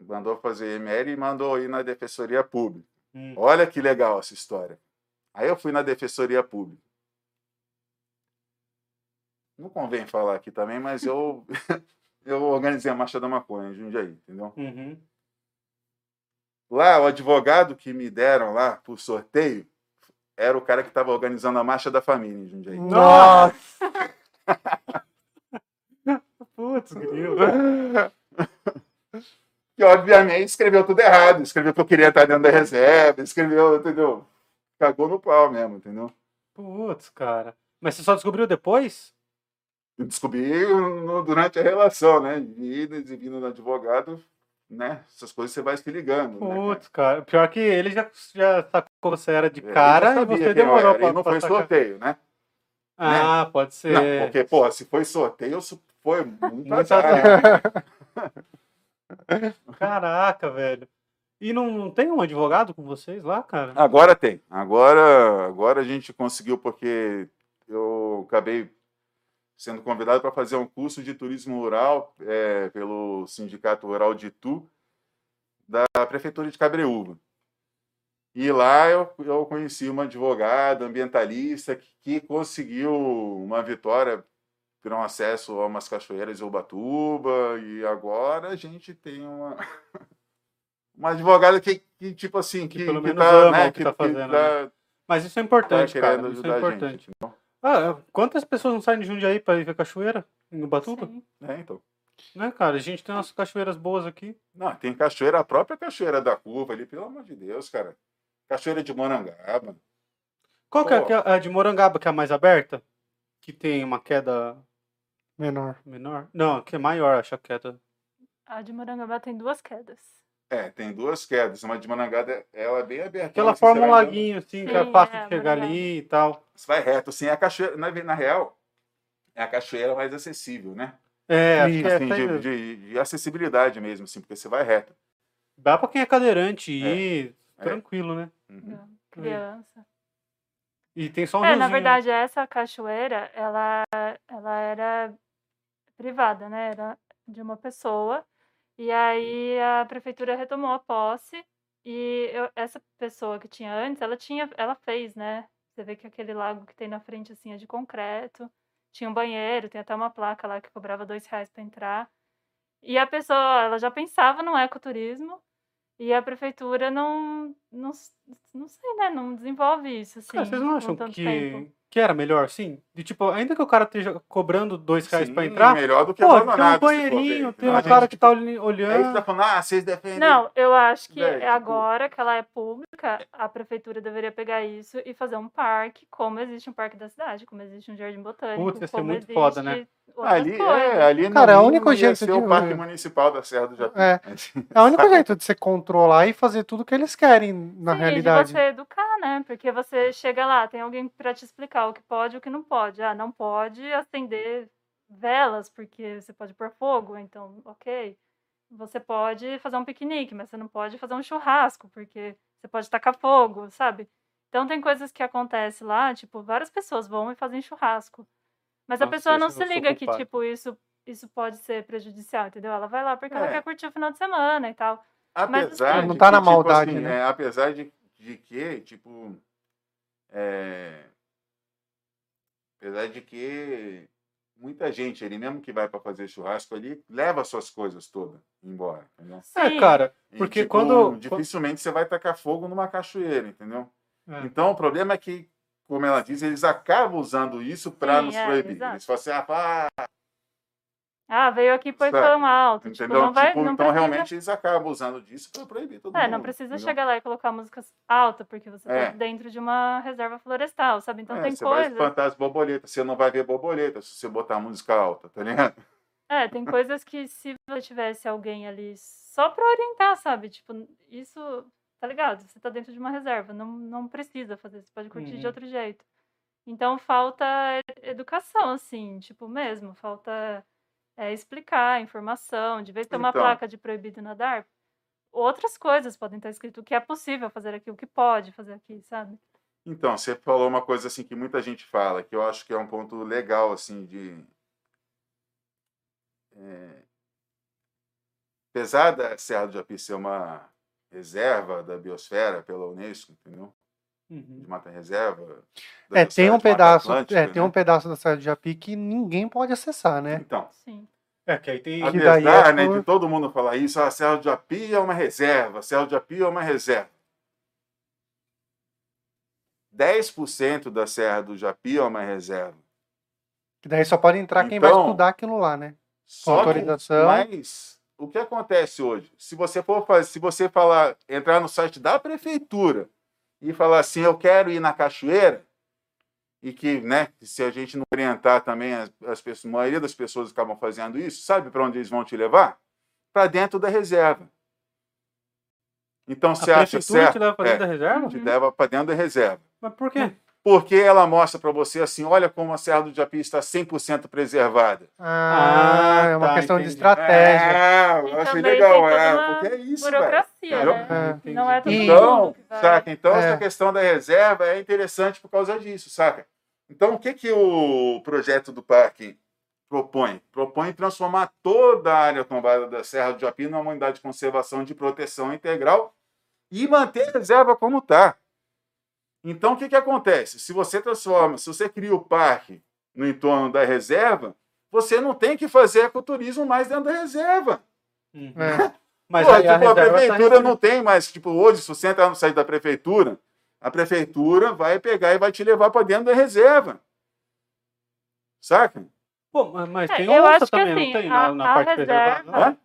mandou fazer ML e mandou ir na defensoria pública. Hum. Olha que legal essa história. Aí eu fui na defensoria pública. Não convém falar aqui também, mas eu [laughs] eu organizei a marcha da maconha em Jundiaí, entendeu? Uhum. Lá, o advogado que me deram lá por sorteio era o cara que estava organizando a marcha da família em Jundiaí. Nossa! [laughs] Putz, grilo. [laughs] Que obviamente escreveu tudo errado, escreveu que eu queria estar dentro da reserva, escreveu, entendeu? Cagou no pau mesmo, entendeu? Putz, cara. Mas você só descobriu depois? Eu descobri no- durante a relação, né? E vindo do advogado, né? Essas coisas você vai se ligando. né, cara? Putz, cara. Pior que ele já, já sacou você era de cara e você demorou era, pra, não pra foi sacar. sorteio, né? Ah, pode ser. Não, porque, pô, se foi sorteio, foi muito Muito azar. [laughs] Caraca, velho. E não, tem um advogado com vocês lá, cara? Agora tem. Agora, agora a gente conseguiu, porque eu acabei sendo convidado para fazer um curso de turismo rural é, pelo Sindicato Rural de Itu, da Prefeitura de Cabreúva. E lá eu, eu conheci uma advogada ambientalista que, que conseguiu uma vitória por um acesso a umas cachoeiras em Ubatuba, e agora a gente tem uma, [laughs] uma advogada que, que, tipo assim, Que que, pelo que menos tá, ama né, o que tá fazendo, tá- Mas isso é tá importante, cara. querendo Isso é a importante. gente. Ah, quantas pessoas não saem de Jundiaí pra ir ver cachoeira? Em Ubatuba? Sim. É, então. Né, cara? A gente tem umas cachoeiras boas aqui. Não, tem cachoeira, a própria cachoeira da curva ali, pelo amor de Deus, cara. Cachoeira de Morangaba. Qual que é que é a de Morangaba, que é a mais aberta? Que tem uma queda Menor. Menor? Não, que é maior, acho a queda. A de Morangaba tem duas quedas. É, tem duas quedas. Uma de Manangada, ela é bem aberta. Que ela assim, forma um laguinho, assim, que é fácil é, de chegar ali e tal. Você vai reto, assim, é a cachoeira, na, na real, é a cachoeira mais acessível, né? É, acho Isso, que é Assim, de, de- de acessibilidade mesmo, assim, porque você vai reto. Dá pra quem é cadeirante ir É. tranquilo, né? Uhum. Criança. E tem só um É, na riozinho. verdade, essa cachoeira, ela, ela era privada, né? Era de uma pessoa. E aí a prefeitura retomou a posse. E eu- essa pessoa que tinha antes, ela tinha, ela fez, né? Você vê que aquele lago que tem na frente, assim, é de concreto. Tinha um banheiro, tem até uma placa lá que cobrava dois reais para entrar. E a pessoa, ela já pensava no ecoturismo. E a prefeitura não, não, não sei, né? Não desenvolve isso, assim, Cara, vocês não acham que, tempo. Que era melhor, sim? De tipo, ainda que o cara esteja cobrando dois reais pra Sim, entrar, melhor do que pô, tem um banheirinho, tem entendeu? um cara que tá olhando. Aí você tá falando, ah, vocês defendem. Não, eu acho que é tipo- agora que ela é pública, a prefeitura deveria pegar isso e fazer um parque, como existe um parque da cidade, como existe um jardim botânico, Putz, ia ser muito foda, né? outras Ali, coisas. é, ali Cara, é o único jeito ser de- o Parque Municipal da Serra do Japi. É. É o único [laughs] jeito de você controlar e fazer tudo que eles querem, na Sim, realidade. de você educar, né? Porque você chega lá, tem alguém pra te explicar o que pode e o que não pode. Ah, não pode acender velas, porque você pode pôr fogo, então, ok. Você pode fazer um piquenique, mas você não pode fazer um churrasco, porque você pode tacar fogo, sabe? Então tem coisas que acontecem lá, tipo, várias pessoas vão e fazem churrasco. Mas a pessoa não se liga que, tipo, isso, isso pode ser prejudicial, entendeu? Ela vai lá porque ela É. quer curtir o final de semana e tal. Mas, Apesar assim, de Não tá que, na tipo maldade, assim, né? é, apesar de, de que, tipo, é, apesar de que muita gente ali, mesmo que vai para fazer churrasco ali, leva suas coisas todas embora, entendeu? É, cara, E, porque tipo, quando. Dificilmente você vai tacar fogo numa cachoeira, entendeu? É. Então, o problema é que, como ela diz, eles acabam usando isso para nos é, proibir. exato. Eles falam assim, ah, pá, Ah, veio aqui e pôs som alto. Tipo, entendeu? não vai, Tipo, não então, precisa, realmente, eles acabam usando disso para proibir todo é, mundo. não precisa entendeu? chegar lá e colocar músicas alta, porque você É. tá dentro de uma reserva florestal, sabe? Então É, tem você vai coisas. espantar as borboletas. Você não vai ver borboleta se você botar música alta, tá ligado? É, tem coisas que se você tivesse alguém ali só pra orientar, sabe? Tipo, isso, tá ligado? Você tá dentro de uma reserva, não, não precisa fazer, você pode curtir de Uhum. outro jeito. Então falta educação, assim, tipo mesmo, falta é, explicar, informação, de vez ter uma Então. placa de proibido nadar, outras coisas podem estar escrito o que é possível fazer aqui, o que pode fazer aqui, sabe? Então, você falou uma coisa assim que muita gente fala, que eu acho que é um ponto legal, assim, de. É... Apesar da Serra do Japi ser uma reserva da biosfera pela Unesco, entendeu? Uhum. De mata reserva. É, tem um pedaço, Atlântica, é, tem né? um pedaço da Serra do Japi que ninguém pode acessar, né? Então, Sim. É, que aí tem. Que daí apesar é né, por- de todo mundo falar isso, a Serra do Japi é uma reserva, a Serra do Japi é uma reserva. 10% da Serra do Japi é uma reserva. Que daí só pode entrar quem vai Então, estudar aquilo lá, né? Só que- autorização. mas o que acontece hoje? Se você for fazer, se você falar, entrar no site da prefeitura e falar assim, eu quero ir na cachoeira, e que, né, se a gente não orientar também, as, as pessoas, a maioria das pessoas acabam fazendo isso, sabe para onde eles vão te levar? Para dentro da reserva. Então A você acha certo? te leva pra dentro É, da reserva? te leva para dentro da reserva. Mas por quê? Porque ela mostra para você assim, olha como a Serra do Japi está 100% preservada. Ah, Ah, é uma tá, questão entendi. de estratégia. Ah, E eu achei legal, é, porque é isso, velho. Burocracia, Entendeu? né? Entendi. Não é todo mundo Então, que vai. saca? Então, É. essa questão da reserva é interessante por causa disso, saca? Então, o que, que o projeto do parque propõe? Propõe transformar toda a área tombada da Serra do Japi numa unidade de conservação de proteção integral e manter a reserva como está. Então, o que, que acontece? Se você transforma, se você cria o parque no entorno da reserva, você não tem que fazer ecoturismo mais dentro da reserva. Uhum. É. [laughs] Mas Pô, aí tipo, a, reserva tá prefeitura não resolvida. tem mais. Tipo, hoje, se você entrar no site da prefeitura, a prefeitura vai pegar e vai te levar para dentro da reserva. Saca? Pô, mas, É, tem eu onça acho que também, assim, não tem? a- Na, na a parte reserva- Não? Hã?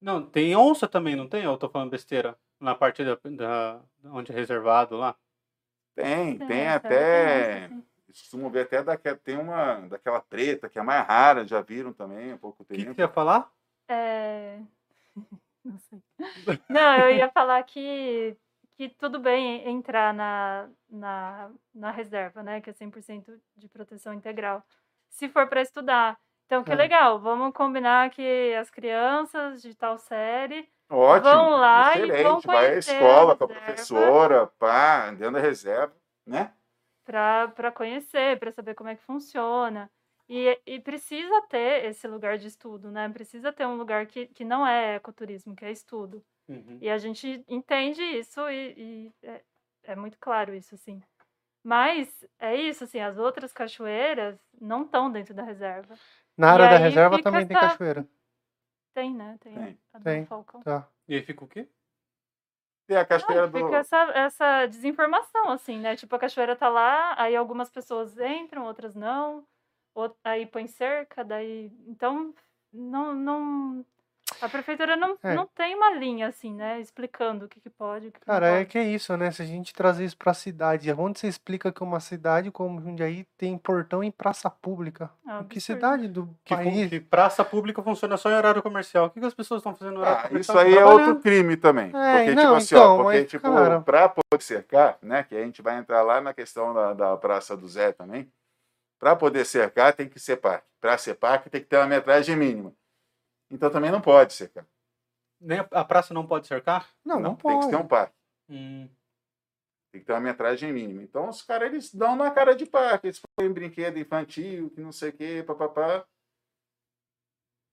Não, tem onça também, não tem? Eu tô falando besteira? Na parte da, da onde é reservado lá? Tem, Tem, tem essa até. costumam ver até daquela, tem uma daquela preta, que é mais rara, já viram também há pouco O que, tempo. que você ia falar? É... [laughs] Não sei. Não, eu ia falar que, que tudo bem entrar na, na, na reserva, né? Que é 100% de proteção integral. Se for para estudar. Então, que É. legal. Vamos combinar que as crianças de tal série Ótimo, Vão lá e vão excelente. Vai à escola com a professora, pá, dentro da reserva, né? para conhecer, para saber como é que funciona. E, e precisa ter esse lugar de estudo, né? Precisa ter um lugar que, que não é ecoturismo, que é estudo. Uhum. E a gente entende isso e, e é, é muito claro isso, assim. Mas é isso, assim, as outras cachoeiras não estão dentro da reserva. Na área da reserva também tem essa- cachoeira. Tem, né? Tem, Tem. a do Tem. Falcão. Tá. E aí fica o quê? Tem a Não, cachoeira do. fica essa, essa desinformação, assim, né? Tipo, a cachoeira tá lá, aí algumas pessoas entram, outras não. Aí põe cerca, daí. Então, não. não a prefeitura não, É. não tem uma linha, assim, né? Explicando o que, que pode, o que, que Cara, não é que é isso, né? Se a gente trazer isso pra cidade, onde você explica que uma cidade como Jundiaí tem portão em praça pública? Um que cidade do Que, país? que praça pública funciona só em horário comercial. O que, que as pessoas estão fazendo no horário Ah, comercial? isso aí é outro crime também. É, porque, não, tipo assim, então, ó, porque, mas, tipo, cara- pra poder cercar, né? Que a gente vai entrar lá na questão da, da Praça do Zé também. Pra poder cercar, tem que ser parque. Pra ser parque, tem que ter uma metragem mínima. Então também não pode cercar. Nem a, praça não pode cercar? Não, não, Tem que pode. ter um parque. Hum. Tem que ter uma metragem mínima. Então os caras eles dão na cara de parque. Eles põem brinquedo infantil, que não sei o quê, papapá.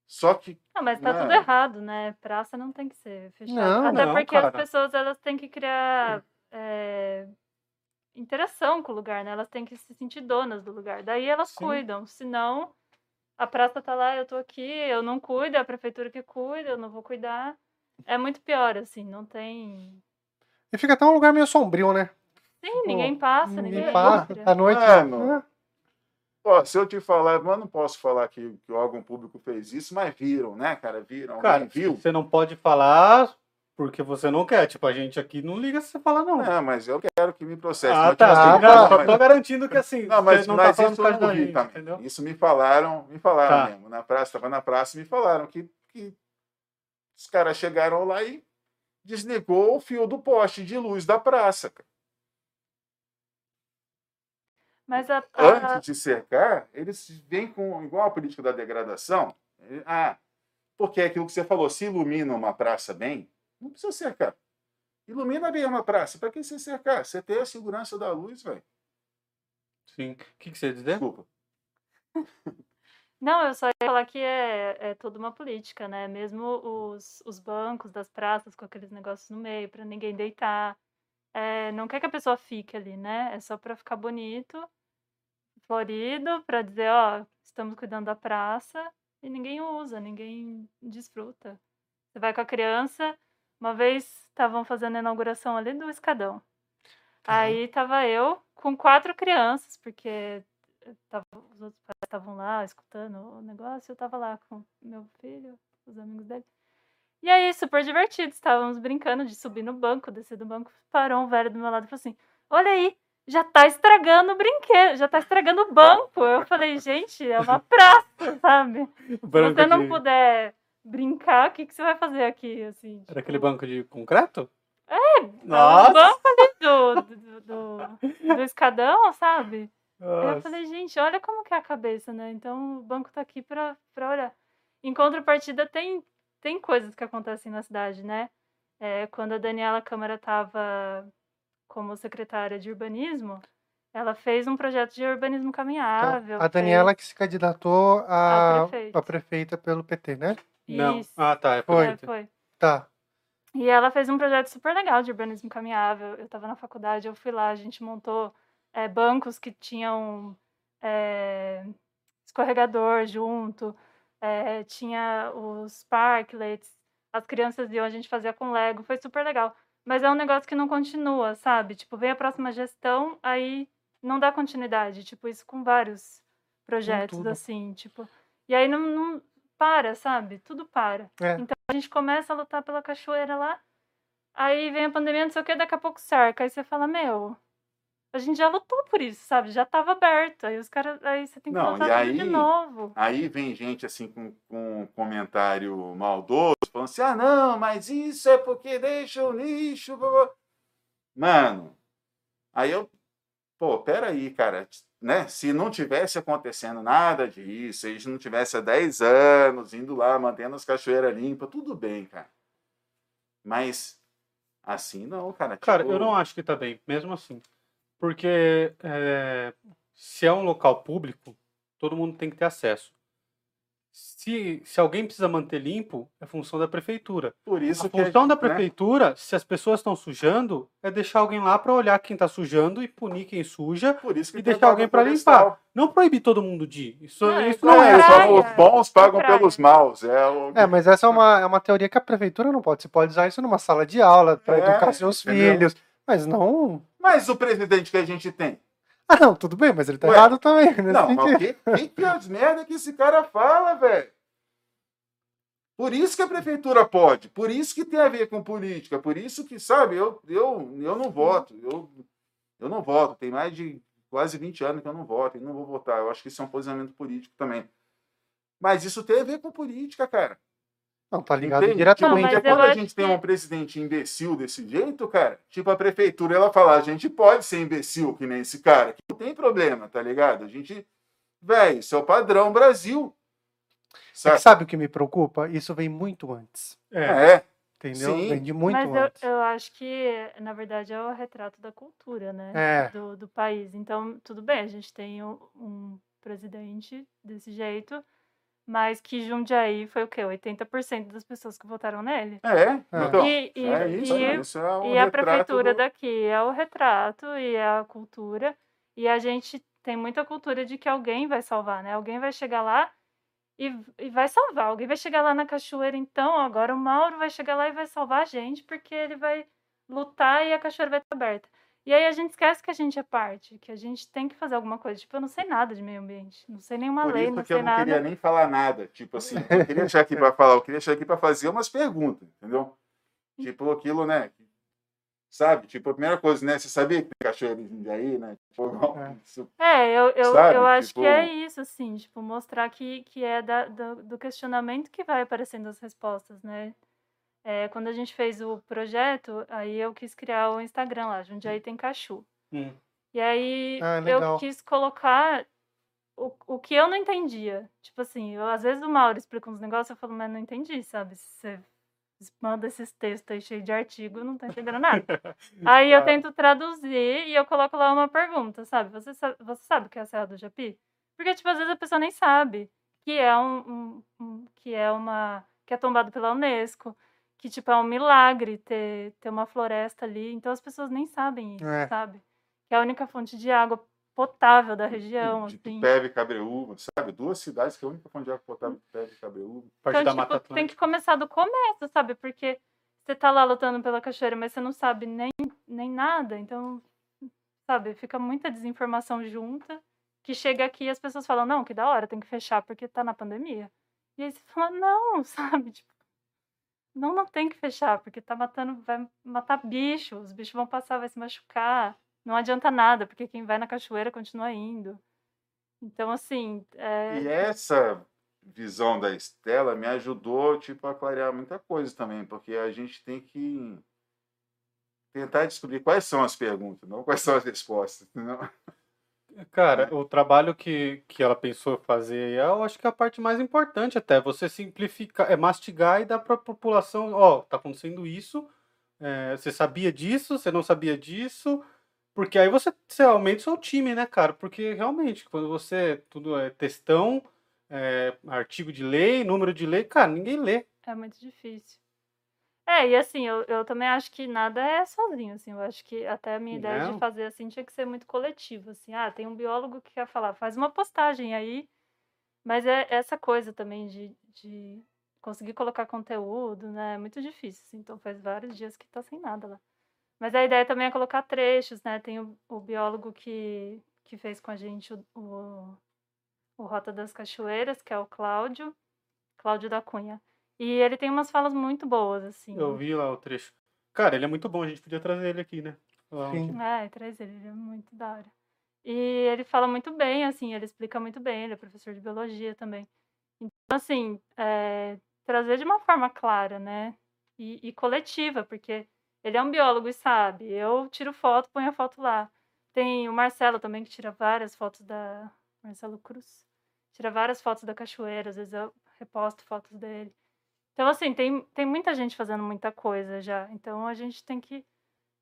Só que Ah, mas tá Não tudo errado, né? Praça não tem que ser fechada. Não, Até não, porque cara. as pessoas elas têm que criar é, interação com o lugar, né? Elas têm que se sentir donas do lugar. Daí elas Sim. cuidam. Senão, a praça tá lá, eu tô aqui, eu não cuido, é a prefeitura que cuida, eu não vou cuidar. É muito pior, assim, não tem. E fica até um lugar meio sombrio, né? Sim, ninguém passa, ninguém, Ninguém passa. entra. À noite. Mano. né? Ó, se eu te falar, mas eu não posso falar que, que o órgão público fez isso, mas viram, né, cara? Viram, Cara, alguém viu? você não pode falar porque você não quer. Tipo, a gente aqui não liga se você falar, não. Não, mas eu quero que me processe. ah, mas, tá. tipo Ah, assim, tá. Não, só tô garantindo que assim, Não, mas, você não mas tá falando por da gente, entendeu? Isso me falaram, me falaram Tá. mesmo. Na praça, tava na praça, me falaram que, que os caras chegaram lá e desligou o fio do poste de luz da praça. cara. Mas a, a- Antes de cercar, eles vêm com igual a política da degradação. eh, Ah, porque é aquilo que você falou, se ilumina uma praça bem, não precisa cercar. Ilumina bem uma praça. Para que você cercar? Você tem a segurança da luz, velho. Sim. O que, que você ia dizer? Desculpa. [laughs] Não, eu só ia falar que é, é toda uma política, né? Mesmo os, os bancos das praças com aqueles negócios no meio, para ninguém deitar. É, não quer que a pessoa fique ali, né? É só para ficar bonito, florido, para dizer, ó, estamos cuidando da praça e ninguém usa, ninguém desfruta. Você vai com a criança, uma vez estavam fazendo a inauguração ali do escadão. Aí tava eu com quatro crianças, porque tava, os outros pais estavam lá escutando o negócio, eu tava lá com meu filho, os amigos dele. E aí, super divertido, estávamos brincando de subir no banco, descer do banco, parou um velho do meu lado e falou assim, olha aí, já tá estragando o brinquedo, já tá estragando o banco. Eu falei, gente, é uma praça, sabe? Se você não de- puder brincar, o que, que você vai fazer aqui, assim? Era aquele banco de concreto? É, o Nossa! banco ali do, do, do, do escadão, sabe? Aí eu Nossa. falei, gente, olha como que é a cabeça, né? Então o banco tá aqui pra, pra olhar. Em contrapartida, tem, tem coisas que acontecem na cidade, né? É, quando a Daniela Câmara tava como secretária de urbanismo, ela fez um projeto de urbanismo Tá. caminhável. A Daniela fez- que se candidatou a, a prefeita pelo PT, né? Não. Isso. Ah, tá. É Foi. É, foi. Tá. E ela fez um projeto super legal de urbanismo caminhável. Eu estava na faculdade, eu fui lá, a gente montou eh, bancos que tinham eh, escorregador junto, eh, tinha os parklets, as crianças iam, a gente fazia com Lego, foi super legal. Mas é um negócio que não continua, sabe? Tipo, vem a próxima gestão, aí não dá continuidade. Tipo, isso com vários projetos, tudo. assim, tipo. E aí não, não para, sabe? Tudo para. É. Então a gente começa a lutar pela cachoeira lá. Aí vem a pandemia, não sei o que, daqui a pouco cerca. Aí você fala, meu, A gente já lutou por isso, sabe? Já tava aberto. Aí os caras. Aí você tem que Não, lutar e tudo de aí- novo. Aí vem gente assim com, com um comentário maldoso, falando assim: ah, não, mas isso é porque deixa o lixo. blá, blá." Mano, aí eu, pô, peraí, cara, né? Se não tivesse acontecendo nada disso, se a gente não tivesse há 10 anos indo lá, mantendo as cachoeiras limpas, tudo bem, cara. Mas assim não, cara. Cara, tipo, eu não acho que tá bem, mesmo assim. Porque é, se é um local público, todo mundo tem que ter acesso. Se, se alguém precisa manter limpo, é função da prefeitura. Por isso A que função da né? prefeitura, se as pessoas estão sujando, é deixar alguém lá para olhar quem tá sujando e punir quem suja, Por isso que e deixar alguém pra florestal. não proibir todo mundo de ir. Isso, Não, é isso igual não é. É, só os bons pagam praia. pelos maus. É, o... É, mas essa é uma, é uma teoria que a prefeitura não pode. Você pode usar isso numa sala de aula para É, educar seus entendeu? filhos, mas não. Mas o presidente que a gente tem. Ah, não, tudo bem, mas ele tá Ué, errado também. Nesse Não, mas sentido. o que, que, que as merda que esse cara fala, velho? Por isso que a prefeitura pode, por isso que tem a ver com política, por isso que, sabe, eu, eu, eu não voto, eu, eu não voto, tem mais de quase 20 anos que eu não voto e não vou votar, eu acho que isso é um posicionamento político também. Mas isso tem a ver com política, cara. Não, tá ligado Entende? diretamente. Tipo, porque eu quando a gente tem que- um presidente imbecil desse jeito, cara, tipo a prefeitura, ela fala, a gente pode ser imbecil que nem esse cara, que não tem problema, tá ligado? A gente, velho, isso é o padrão Brasil. É Sabe? que sabe o que me preocupa? Isso vem muito antes. É. É, Entendeu? Sim. Vem de muito Mas eu, antes. eu acho que, na verdade, é o retrato da cultura, né? É. Do, do país. Então, tudo bem, a gente tem um, um presidente desse jeito, mas que Jundiaí foi o quê? 80% das pessoas que votaram nele. é. Então, e e, é isso, e, isso é um e a prefeitura do- daqui é o retrato e é a cultura. E a gente tem muita cultura de que alguém vai salvar, né? Alguém vai chegar lá e, e vai salvar. Alguém vai chegar lá na cachoeira, então, agora o Mauro vai chegar lá e vai salvar a gente, porque ele vai lutar e a cachoeira vai estar aberta. E aí a gente esquece que a gente é parte, que a gente tem que fazer alguma coisa. Tipo, eu não sei nada de meio ambiente, não sei nenhuma Por lei, isso não que eu sei não nada. queria nem falar nada. Tipo assim, eu não queria chegar aqui para falar, eu queria chegar aqui para fazer umas perguntas, entendeu? Tipo aquilo, né? Sabe? Tipo, a primeira coisa, né? Você sabia que tem cachoeira em Jundiaí, né? Tipo, É. [laughs] isso- É, eu, eu, Sabe? eu acho que é Tipo- isso, assim, tipo, mostrar que, que é da, do, do questionamento que vai aparecendo as respostas, né? É, quando a gente fez o projeto, aí eu quis criar o Instagram lá, Jundiaí tem Cachu. Hum. E aí Ah, eu quis colocar o, o que eu não entendia. Tipo assim, eu, às vezes o Mauro explica uns negócios, eu falo, mas não entendi, sabe? Você manda esses textos aí cheios de artigo, não tô entendendo nada. [laughs] Aí eu Ah. tento traduzir e eu coloco lá uma pergunta, sabe? Você sabe, você sabe o que é a Serra do Japi? Porque, tipo, às vezes a pessoa nem sabe que é um, um- um- que é uma que é tombado pela Unesco, que tipo é um milagre ter, ter uma floresta ali. Então as pessoas nem sabem isso, É. sabe? Que é a única fonte de água potável da região, de assim. Tupéva e Cabreúva, sabe? Duas cidades que é a única fonte de água potável de Tupéva e Cabreúva. Parte Então, da tipo, Mata tem Atlântica. que começar do começo, sabe? Porque você tá lá lutando pela cachoeira, mas você não sabe nem, nem nada. Então, sabe, fica muita desinformação junta. Que chega aqui e as pessoas falam, não, que da hora, tem que fechar porque tá na pandemia. E aí você fala, não, [laughs] sabe? Tipo, não, não tem que fechar, porque tá matando, vai matar bicho, os bichos vão passar, vai se machucar. Não adianta nada, porque quem vai na cachoeira continua indo. Então, assim, é, E essa visão da Estela me ajudou, tipo, a clarear muita coisa também, porque a gente tem que tentar descobrir quais são as perguntas, não quais são as respostas, entendeu? Cara, o trabalho que, que ela pensou fazer, eu acho que é a parte mais importante até, você simplificar, é mastigar e dar para a população, ó, tá acontecendo isso, é, você sabia disso, você não sabia disso, porque aí você, você aumenta o seu time, né, cara? Porque realmente, quando você, tudo é textão, é, artigo de lei, número de lei, cara, ninguém lê. É muito difícil. É, e assim, eu, eu também acho que nada é sozinho, assim, eu acho que até a minha ideia Não. de fazer assim tinha que ser muito coletivo, assim, ah, tem um biólogo que quer falar, faz uma postagem aí, mas é essa coisa também de, de conseguir colocar conteúdo, né, é muito difícil, assim, então faz vários dias que tá sem nada lá. Mas a ideia também é colocar trechos, né, tem o, o biólogo que, que fez com a gente o, o, o Rota das Cachoeiras, que é o Cláudio, Cláudio da Cunha. E ele tem umas falas muito boas, assim. Eu vi lá o trecho. Cara, ele é muito bom, a gente podia trazer ele aqui, né? Sim. É, traz ele, ele é muito da hora. E ele fala muito bem, assim, ele explica muito bem, ele é professor de biologia também. Então, assim, é, trazer de uma forma clara, né? E, e coletiva, porque ele é um biólogo e sabe. Eu tiro foto, ponho a foto lá. Tem o Marcelo também, que tira várias fotos da. Marcelo Cruz. Tira várias fotos da cachoeira, às vezes eu reposto fotos dele. Então, assim, tem, tem muita gente fazendo muita coisa já. Então, a gente tem que,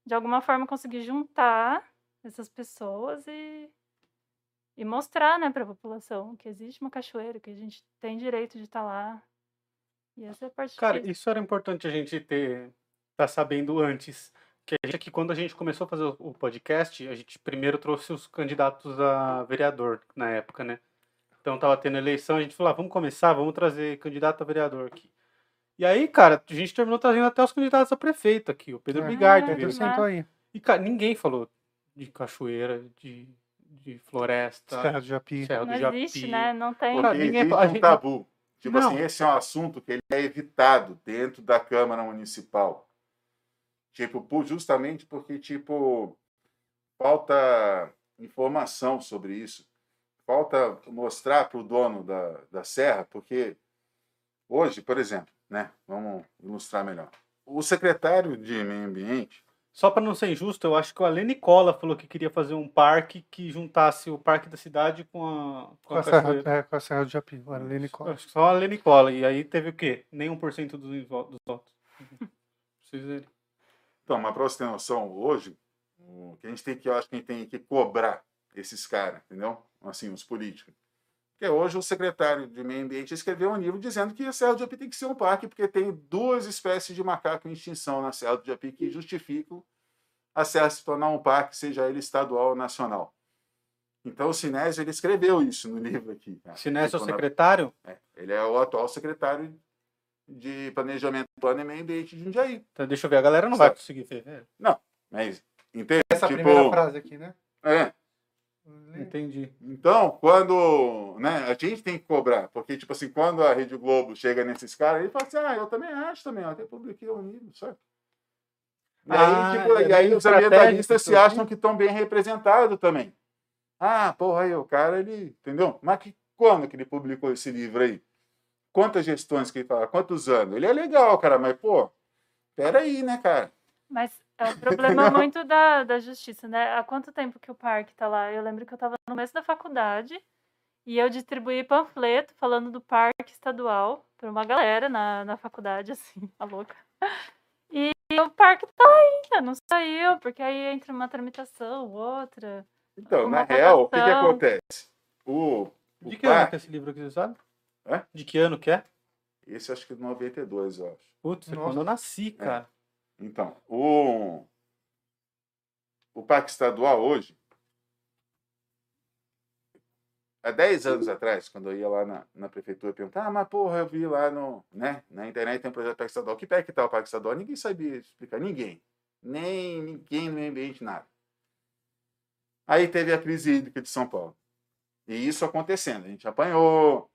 de alguma forma, conseguir juntar essas pessoas e, e mostrar, né, para a população que existe uma cachoeira, que a gente tem direito de estar lá. E essa é a parte Cara, isso era importante a gente ter tá sabendo antes. Que a gente aqui, quando a gente começou a fazer o- podcast, a gente primeiro trouxe os candidatos a vereador na época, né? Então tava tendo eleição, a gente falou, ah, vamos começar, vamos trazer candidato a vereador aqui. E aí, cara, a gente terminou trazendo até os candidatos a prefeito aqui, o Pedro É. Bigardi Ah. Pedro sentou aí. E, cara, ninguém falou de cachoeira, de, de floresta, Serra do Japi. Serra do Não Japi. existe, né? Não tem. Cara, Porque ninguém- existe um tabu. Tipo Não. assim, esse é um assunto que ele é evitado dentro da Câmara Municipal. Tipo, justamente porque, tipo, falta informação sobre isso. Falta mostrar para o dono da, da serra, porque hoje, por exemplo, né, vamos ilustrar melhor. O secretário de Meio Ambiente, Só pra não ser injusto, eu acho que o Ale Nicola falou que queria fazer um parque que juntasse o parque da cidade com a, com Com a a, Serra, é, com a Serra do Japi. O. Acho que só a Ale Nicola. E aí teve o quê? Nem 1% dos, dos votos. [laughs] Vocês verem. Então, mas para você ter noção, hoje, o que a gente tem que, eu acho que a gente tem que cobrar esses caras, entendeu? Assim, os políticos. Porque hoje o secretário de Meio Ambiente escreveu um livro dizendo que a Serra do Japi tem que ser um parque, porque tem duas espécies de macaco em extinção na Serra do Japi que justificam a Serra se tornar um parque, seja ele estadual ou nacional. Então o Sinésio, ele escreveu isso no livro aqui. cara. Sinésio é o secretário? é, ele é o atual secretário de Planejamento, Plano e Meio Ambiente de Jundiaí. Então, deixa eu ver, a galera não vai Certo. conseguir ver. É, Mas, entende? Essa tipo, primeira frase aqui, né? é, Entendi. Então, quando né, a gente tem que cobrar, porque, tipo assim, quando a Rede Globo chega nesses caras, ele fala assim, ah, eu também acho também, eu até publiquei um livro, sabe? E aí, Ah, tipo, é e aí os ambientalistas se acham que estão bem representados também. Ah, porra, aí o cara, ele, entendeu? Mas que, quando que ele publicou esse livro aí? Quantas gestões que ele fala? Quantos anos? Ele é legal, cara, mas, pô, peraí, né, cara? Mas é o problema [laughs] muito da, da justiça, né? Há quanto tempo que o parque tá lá? Eu lembro que eu tava no começo da faculdade e eu distribuí panfleto falando do parque estadual para uma galera na, na faculdade, [laughs] assim, a louca. E o parque tá ainda, não saiu, porque aí entra uma tramitação, outra. Então, na real, o que, que acontece? O, o De que ano parque- que é esse livro aqui, você sabe? Hã? De que ano que é? Esse acho que é 92, eu acho. Putz, é Nossa. quando eu nasci, cara. Então, o, o Parque Estadual hoje, há 10 anos atrás, quando eu ia lá na, na prefeitura perguntar, ah, mas porra, eu vi lá no, né, na internet tem um projeto Parque Estadual. Que pé que tá o Parque Estadual? Ninguém sabia explicar, ninguém. Nem ninguém no meio ambiente, nada. Aí teve a crise hídrica de São Paulo. E isso acontecendo. A gente apanhou,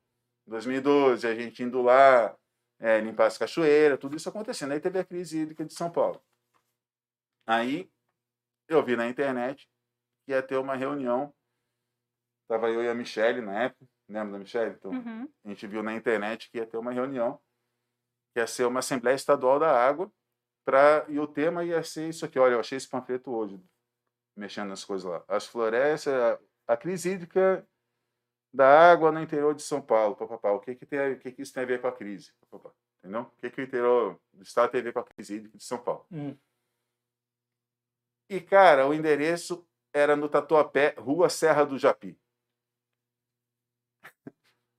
em 2012, a gente indo lá, é, limpar as cachoeiras, tudo isso acontecendo. Aí teve a crise hídrica de São Paulo. Aí eu vi na internet que ia ter uma reunião. Tava eu e a Michelle na época. Lembra da Michelle? Então, Uhum. a gente viu na internet que ia ter uma reunião, que ia ser uma Assembleia Estadual da Água, pra, e o tema ia ser isso aqui. Olha, eu achei esse panfleto hoje, mexendo nas coisas lá. As florestas, a, a crise hídrica da água no interior de São Paulo, papapá. O que que, tem, o que que isso tem a ver com a crise? Papapá. Entendeu? O que que o interior do estado tem a ver com a crise de São Paulo? Hum. E, cara, o endereço era no Tatuapé, Rua Serra do Japi. [laughs]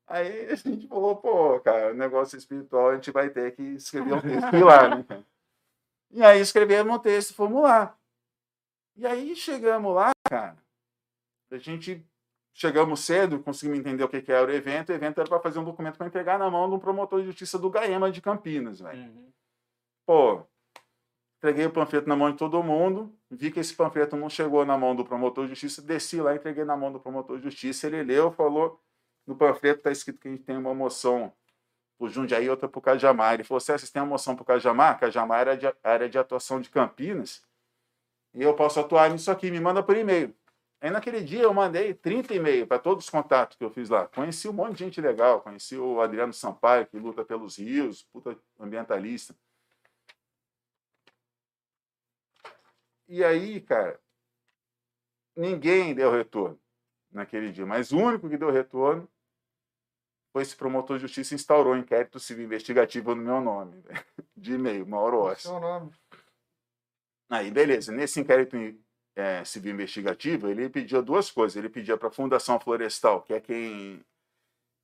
Aí a gente falou, pô, cara, negócio espiritual, a gente vai ter que escrever um texto lá, né? E aí escrevemos um texto fomos lá. E aí chegamos lá, cara, a gente chegamos cedo, conseguimos entender o que que era o evento. O evento era para fazer um documento para entregar na mão de um promotor de justiça do Gaema de Campinas, velho. Hum. Pô, entreguei o panfleto na mão de todo mundo, vi que esse panfleto não chegou na mão do promotor de justiça, desci lá, entreguei na mão do promotor de justiça, ele leu, falou, no panfleto está escrito que a gente tem uma moção pro Jundiaí e outra pro Cajamar. Ele falou, "Cé, vocês têm uma moção pro Cajamar? Cajamar era de área de atuação de Campinas, e eu posso atuar nisso aqui, me manda por e-mail. Aí naquele dia eu mandei 30 e-mails para todos os contatos que eu fiz lá. Conheci um monte de gente legal, conheci o Adriano Sampaio, que luta pelos rios, puta ambientalista. E aí, cara, ninguém deu retorno naquele dia, mas o único que deu retorno foi esse promotor de justiça instaurou um inquérito civil investigativo no meu nome, [laughs] de e-mail, Mauro Ossi. Seu nome. Aí, beleza. Nesse inquérito é, civil investigativo, ele pediu duas coisas. Ele pedia para a Fundação Florestal, que é quem,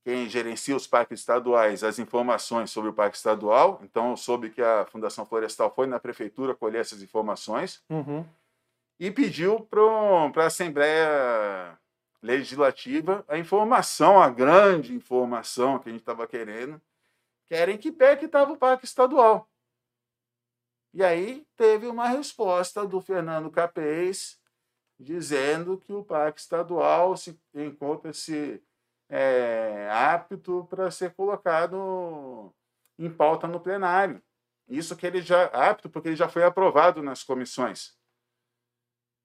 quem gerencia os parques estaduais, as informações sobre o parque estadual. Então, eu soube que a Fundação Florestal foi na prefeitura colher essas informações. Uhum. E pediu para a Assembleia Legislativa a informação, a grande informação que a gente estava querendo, que era em que pé que estava o parque estadual. E aí teve uma resposta do Fernando Capês dizendo que o Parque Estadual se encontra-se é, apto para ser colocado em pauta no plenário. Isso que ele já apto porque ele já foi aprovado nas comissões.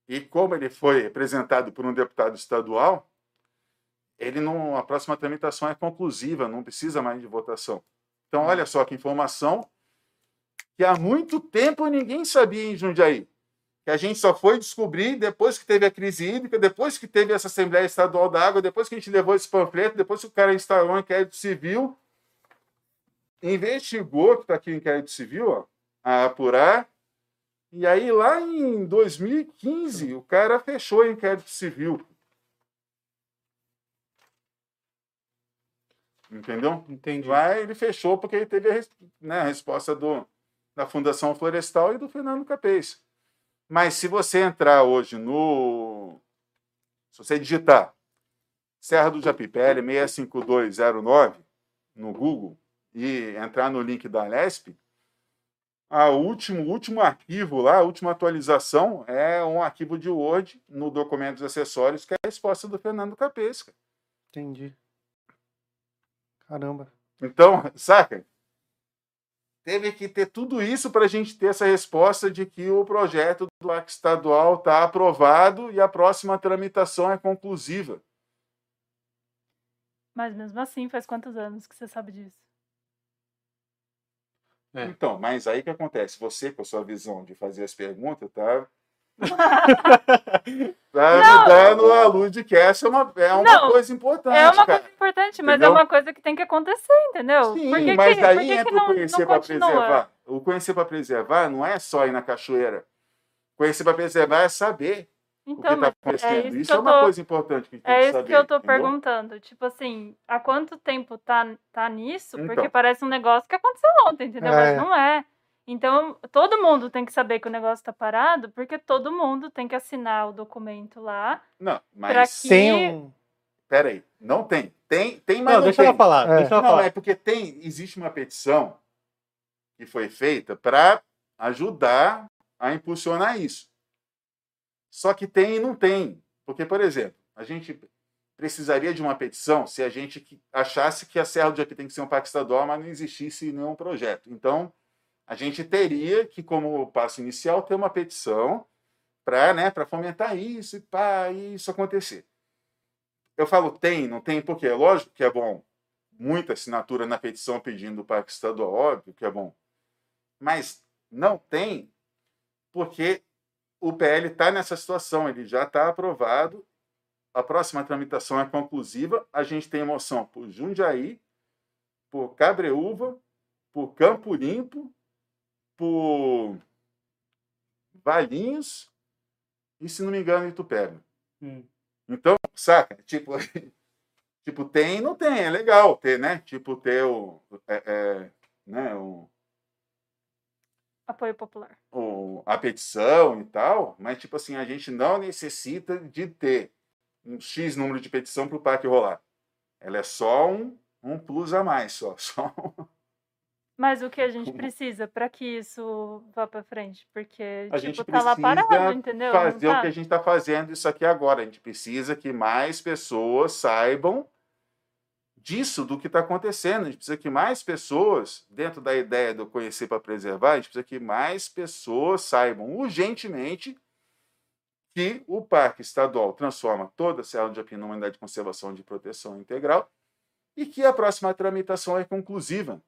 E como ele foi apresentado por um deputado estadual, ele não, a próxima tramitação é conclusiva, não precisa mais de votação. Então, olha só que informação que há muito tempo ninguém sabia em Jundiaí. Que a gente só foi descobrir depois que teve a crise hídrica, depois que teve essa Assembleia Estadual da Água, depois que a gente levou esse panfleto, depois que o cara instalou um inquérito civil, investigou, que está aqui o inquérito civil, ó, a apurar, e aí lá em 2015 o cara fechou o inquérito civil. Entendeu? Entendi. Lá ele fechou porque ele teve a, né, a resposta do, da Fundação Florestal e do Fernando Capês. Mas se você entrar hoje no. Se você digitar Serra do Japipé 65209 no Google e entrar no link da Lesp, a último, o último arquivo lá, a última atualização é um arquivo de Word no documentos acessórios, que é a resposta do Fernando Capês. cara. Entendi. Caramba. Então, [laughs] saca? Teve que ter tudo isso para a gente ter essa resposta de que o projeto do Parque Estadual está aprovado e a próxima tramitação é conclusiva. Mas mesmo assim, faz quantos anos que você sabe disso? É. Então, mas aí que acontece? Você, com a sua visão de fazer as perguntas, tá, [laughs] tá dando a luz de essa é uma, é uma Não, coisa importante. É uma cara. coisa importante, mas Entendeu? é uma coisa que tem que acontecer, entendeu? Sim, mas que, daí entra o conhecer para preservar. O conhecer para preservar não é só ir na cachoeira. Conhecer para preservar é saber o que Então, está mas acontecendo. é isso isso é uma tô- coisa importante que tem É que isso saber. que eu tô entendeu? perguntando. Tipo assim, há quanto tempo tá, tá nisso? Porque Então. parece um negócio que aconteceu ontem, entendeu? É. Mas não é. Então, todo mundo tem que saber que o negócio tá parado, porque todo mundo tem que assinar o documento lá. Não, mas que- Tem um. peraí, não tem. Tem, tem mas Não, não, deixa tem. ela falar. É. Deixa ela Não, falar. é porque tem, existe uma petição que foi feita para ajudar a impulsionar isso. Só que tem e não tem. Porque, por exemplo, a gente precisaria de uma petição se a gente achasse que a Serra do Japi tem que ser um parque estadual, mas não existisse nenhum projeto. Então, a gente teria que, como passo inicial, ter uma petição para né, fomentar isso e para isso acontecer. Eu falo tem, não tem, porque é lógico que é bom. Muita assinatura na petição pedindo o parque estadual, óbvio que é bom. Mas não tem, porque o PL está nessa situação, ele já está aprovado, a próxima tramitação é conclusiva, a gente tem moção por Jundiaí, por Cabreúva, por Campo Limpo, por Valinhos e, se não me engano, Itupeva. Hum. Então, saca? Tipo, [laughs] tipo, tem e não tem, é legal ter, né? Tipo, ter o, é, é, né, o, Apoio popular. o- a petição e tal, mas, tipo assim, a gente não necessita de ter um X número de petição para o parque rolar. Ela é só um, um plus a mais, só. [laughs] só um- Mas o que a gente precisa para que isso vá para frente? Porque, A tipo, gente tá lá parado, entendeu? Fazer o tá? que a gente está fazendo isso aqui agora. A gente precisa que mais pessoas saibam disso, do que está acontecendo. A gente precisa que mais pessoas, dentro da ideia do conhecer para preservar, a gente precisa que mais pessoas saibam urgentemente que o Parque Estadual transforma toda a Serra do Japim numa unidade de conservação de proteção integral e que a próxima tramitação é conclusiva.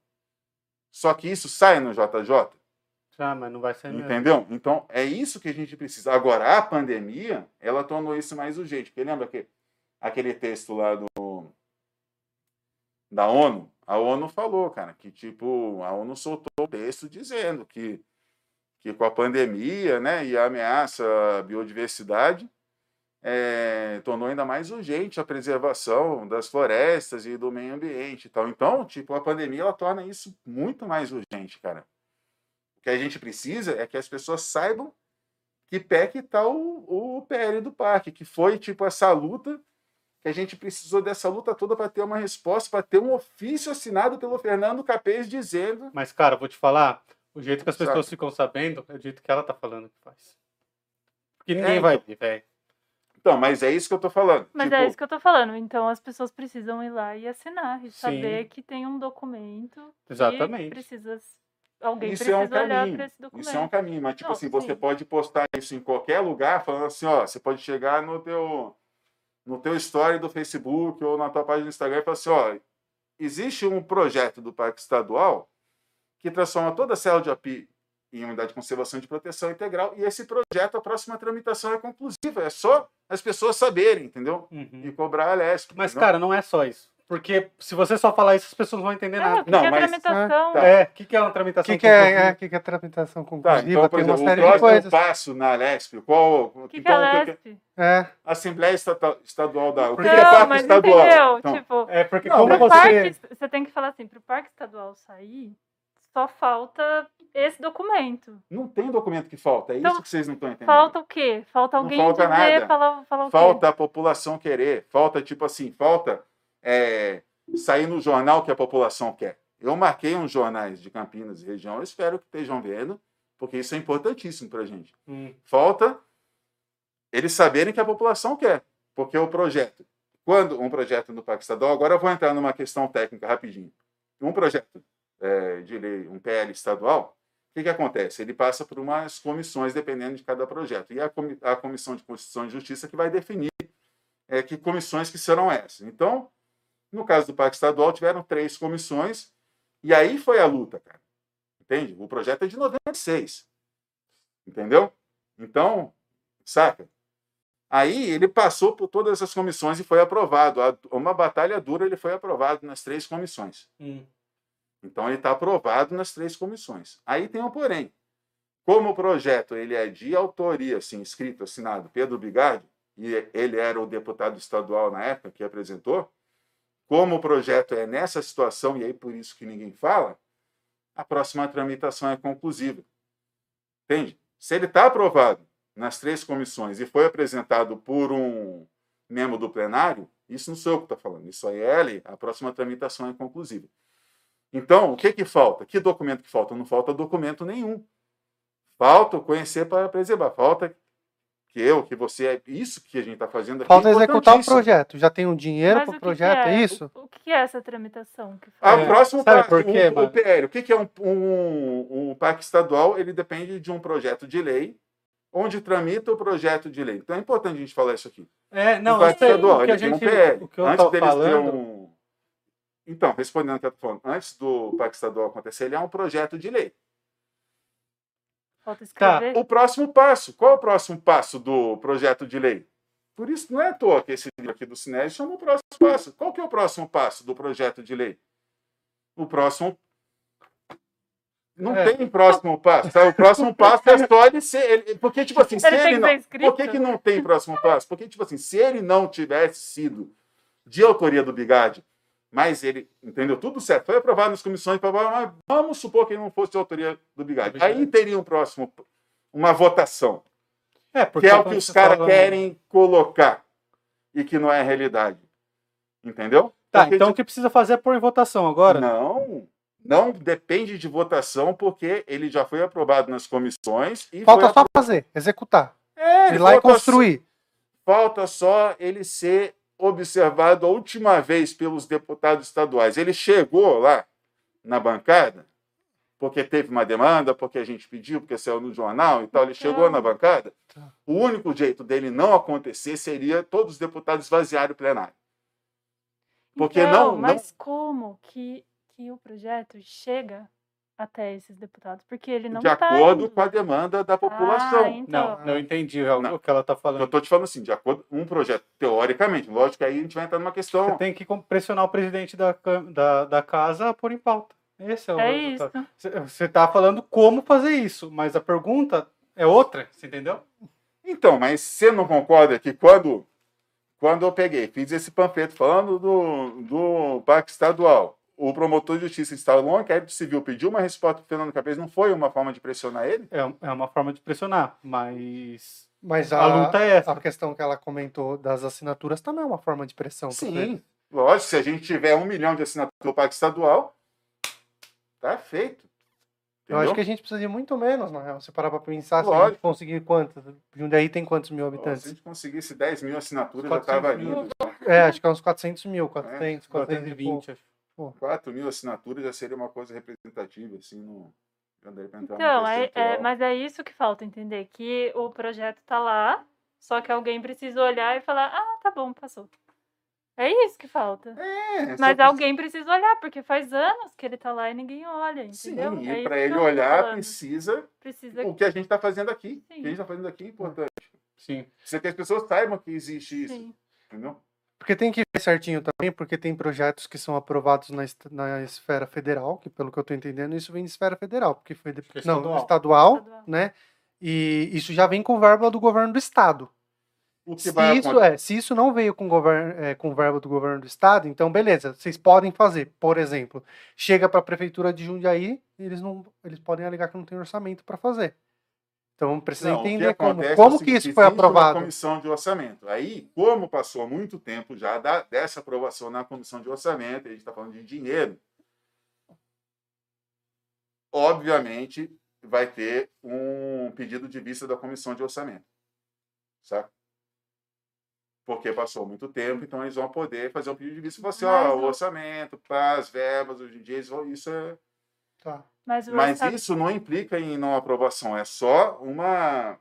Só que isso sai no JJ. Ah, mas não vai ser mesmo. Entendeu? Então, é isso que a gente precisa. Agora, a pandemia, ela tornou isso mais urgente. Porque lembra que aquele texto lá do da ONU? A ONU falou, cara, que tipo, a ONU soltou o texto dizendo que, que com a pandemia, né, e a ameaça à biodiversidade, é, tornou ainda mais urgente a preservação das florestas e do meio ambiente e tal. Então, tipo, a pandemia ela torna isso muito mais urgente, cara. O que a gente precisa é que as pessoas saibam que pé que está o, o PL do parque, que foi tipo essa luta que a gente precisou dessa luta toda para ter uma resposta, para ter um ofício assinado pelo Fernando Capês dizendo. Mas, cara, vou te falar, o jeito que as pessoas Sabe? ficam sabendo é o jeito que ela tá falando que faz. Porque ninguém é, vai então. ver, velho. Então, mas é isso que eu tô falando. Mas é tipo... é isso que eu tô falando. Então as pessoas precisam ir lá e assinar e saber que tem um documento Exatamente. precisa Alguém isso precisa é um caminho. esse documento. Isso é um caminho, mas tipo Não, assim, sim. você pode postar isso em qualquer lugar, falando assim, ó, você pode chegar no teu no teu story do Facebook ou na tua página do Instagram e falar assim, ó, existe um projeto do Parque Estadual que transforma toda a Serra de Api em unidade de conservação de proteção integral e esse projeto, a próxima tramitação é conclusiva, é só as pessoas saberem, entendeu? Uhum. E cobrar a LESP. Mas, entendeu? cara, não é só isso. Porque se você só falar isso, as pessoas não vão entender nada. Que não, que é mas... tramitação? Tá. É, o que, que é uma tramitação que que é, é, que, que é tramitação conclusiva? Tá, então, por exemplo, o próximo passo na LESP, qual... Que então, que é LESP? É. Assembleia Estadual da... O que, não, é Parque Estadual? Entendeu? Então, tipo, é porque não, como você... Parque, você tem que falar assim, para o Parque Estadual sair, só falta esse documento. Não tem documento que falta, é então, isso que vocês não estão entendendo. Falta o quê? Falta alguém não falta dizer, nada. falar, falar o Falta a população querer, falta tipo assim, falta... É, sair no jornal que a população quer. Eu marquei uns jornais de Campinas e região, eu espero que estejam vendo, porque isso é importantíssimo para a gente. Hum. Falta eles saberem que a população quer, porque o projeto, quando um projeto no Parque Estadual, agora eu vou entrar numa questão técnica rapidinho. Um projeto é, de lei, um PL estadual, o que, que acontece? Ele passa por umas comissões, dependendo de cada projeto. E a, a Comissão de Constituição e Justiça que vai definir é, que comissões que serão essas. Então, no caso do Parque Estadual, tiveram três comissões, e aí foi a luta, cara. Entende? O projeto é de 96. Entendeu? Então, saca? Aí ele passou por todas essas comissões e foi aprovado. Uma batalha dura, ele foi aprovado nas três comissões. Hum. Então ele está aprovado nas três comissões. Aí tem um porém. Como o projeto ele é de autoria, assim, escrito, assinado Pedro Bigardi, e ele era o deputado estadual na época que apresentou, como o projeto é nessa situação, e aí por isso que ninguém fala, a próxima tramitação é conclusiva. Entende? Se ele está aprovado nas três comissões e foi apresentado por um membro do plenário, isso não sou eu que estou falando, isso aí é ele, a próxima tramitação é conclusiva. Então, o que, que falta? Que documento que falta? Não falta documento nenhum. Falta conhecer para preservar, falta que eu, que você, é isso que a gente está fazendo aqui. Falta é executar o projeto. Já tem o um dinheiro para o projeto, é? é? isso? O, o, que é essa tramitação? Que ah, o próximo Sabe por quê, o, o PL. O que é um, um, um parque estadual? Ele depende de um projeto de lei, onde tramita o projeto de lei. Então é importante a gente falar isso aqui. É, não, o parque estadual, ele gente, tem um PL. O que eu antes deles falando... um... Então, respondendo o que eu estou falando, antes do parque estadual acontecer, ele é um projeto de lei. Falta Tá. O próximo passo. Qual é o próximo passo do projeto de lei? Por isso, não é à toa que esse livro aqui do Cinésio chama o próximo passo. Qual que é o próximo passo do projeto de lei? O próximo. Não é. tem próximo passo. Tá? O próximo passo é só ele ser. Porque, tipo assim, se ele, ele não. Por que, que não tem próximo passo? Porque, tipo assim, se ele não tivesse sido de autoria do Bigade, mas ele, entendeu? Tudo certo. Foi aprovado nas comissões, mas vamos supor que ele não fosse de autoria do Bigode. Aí teria um próximo, uma votação. É, que é o que os caras querem colocar e que não é a realidade. Entendeu? Tá, porque então de... o que precisa fazer é pôr em votação agora? Não, não depende de votação, porque ele já foi aprovado nas comissões. e Falta só aprovado. fazer, executar. É, ir lá e construir. Só, falta só ele ser observado a última vez pelos deputados estaduais. Ele chegou lá na bancada? porque teve uma demanda, porque a gente pediu, porque saiu no jornal e tal. Ele chegou Então. na bancada. Tá. O único jeito dele não acontecer seria todos os deputados esvaziarem o plenário. Porque Então, não- não- Mas como que, que o projeto chega até esses deputados? Porque ele não de tá acordo indo. com a demanda da população. Ah, então. Não, não entendi o Não. o que ela tá Eu falando. estou te falando assim, de acordo com um projeto, teoricamente, lógico que aí a gente vai entrar numa Você questão. tem que pressionar o presidente da, da, da casa a pôr em pauta. Esse é o É resultado. isso. Você- Você tá falando como fazer isso, mas a pergunta é outra, você entendeu? Então, mas você não concorda que quando, quando eu peguei, fiz esse panfleto falando do, do Parque Estadual, o promotor de justiça instalou um inquérito civil, pediu uma resposta para Fernando Capês, não foi uma forma de pressionar ele? É, é uma forma de pressionar, mas Mas a, a, luta é essa. a questão que ela comentou das assinaturas também é uma forma de pressão. Sim, lógico, se a gente tiver um milhão de assinaturas do Parque Estadual, tá feito. Eu acho Entendeu? que a gente precisa de muito menos, na real. Se parar pra pensar, se a Lógico. gente conseguir quantos? Jundiaí tem quantos mil Ó, Se a habitantes? gente conseguisse 10 mil assinaturas, já 400 estava mil. lindo. É, acho que é uns 400 mil, 400, 400 e pouco. 420, acho. 4 mil assinaturas já seria uma coisa representativa, assim, no... já daria pra entrar no Então, é, é- mas é isso que falta entender, que o projeto tá lá, só que alguém precisa olhar e falar, ah, tá bom, passou. É isso que falta. É, só Mas alguém precisa olhar, porque faz anos que ele tá lá e ninguém olha, Sim, entendeu? e É isso para ele olhar, falando. precisa Precisa. o que a gente está fazendo aqui. O Sim. que a gente está fazendo aqui é importante. Sim. Precisa que as pessoas saibam que existe isso, Sim. entendeu? Porque tem que ver certinho também, porque tem projetos que são aprovados na, na esfera federal, que pelo que eu tô entendendo, isso vem de esfera federal, porque foi de, Que é não, estadual. estadual, né? E isso já vem com verba do governo do estado. Se isso, é, se isso não veio com, govern, é, com verba do governo do estado, então beleza, vocês podem fazer. Por exemplo, chega para a prefeitura de Jundiaí, eles não, eles podem alegar que não tem orçamento para fazer. Então precisa Não, entender como, é como que isso foi aprovado. comissão de orçamento. Aí, como passou muito tempo já da- dessa aprovação na comissão de orçamento, a gente está falando de dinheiro, obviamente vai ter um pedido de vista da comissão de orçamento. Saca? Porque passou muito tempo, então eles vão poder fazer um pedido de vista e falar assim, ó, Mas o orçamento, para as verbas, eles vão- isso é Tá. Mas, o mas isso não implica em não aprovação, é só uma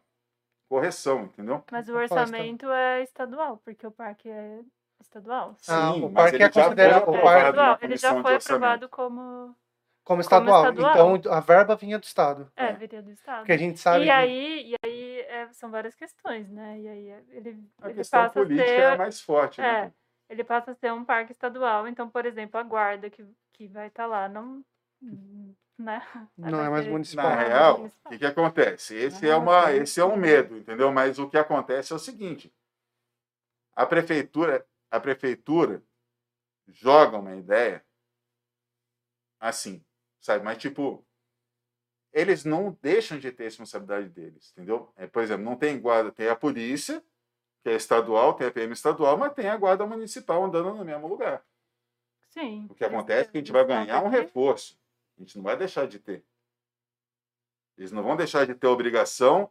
correção, entendeu? mas o tá? orçamento é estadual, porque o parque é estadual. Ah, Sim, o mas parque ele é já foi considerado- o parque-. Ele já foi aprovado como. Como estadual. estadual. Então a verba vinha do estado. É, É. viria do estado. Porque a gente sabe. E que- aí, e aí é, são várias questões, né? E aí é, ele, A ele questão passa a política ser. é a mais forte, né? É, ele passa a ser um parque estadual. Então, por exemplo, a guarda que, que vai estar lá não. Né? [laughs] Não é mais municipal. Na Não, real, o que, que acontece? Esse Ah, é, uma, esse é um medo, entendeu? Mas o que acontece é o seguinte: a prefeitura, a prefeitura joga uma ideia assim, sabe? Mas tipo, eles não deixam de ter a responsabilidade deles, entendeu? É, por exemplo, não tem guarda, tem a polícia, que é estadual, tem a PM estadual, mas tem a guarda municipal andando no mesmo lugar. Sim. O que acontece é que a gente vai ganhar um reforço. A gente não vai deixar de ter. Eles não vão deixar de ter a obrigação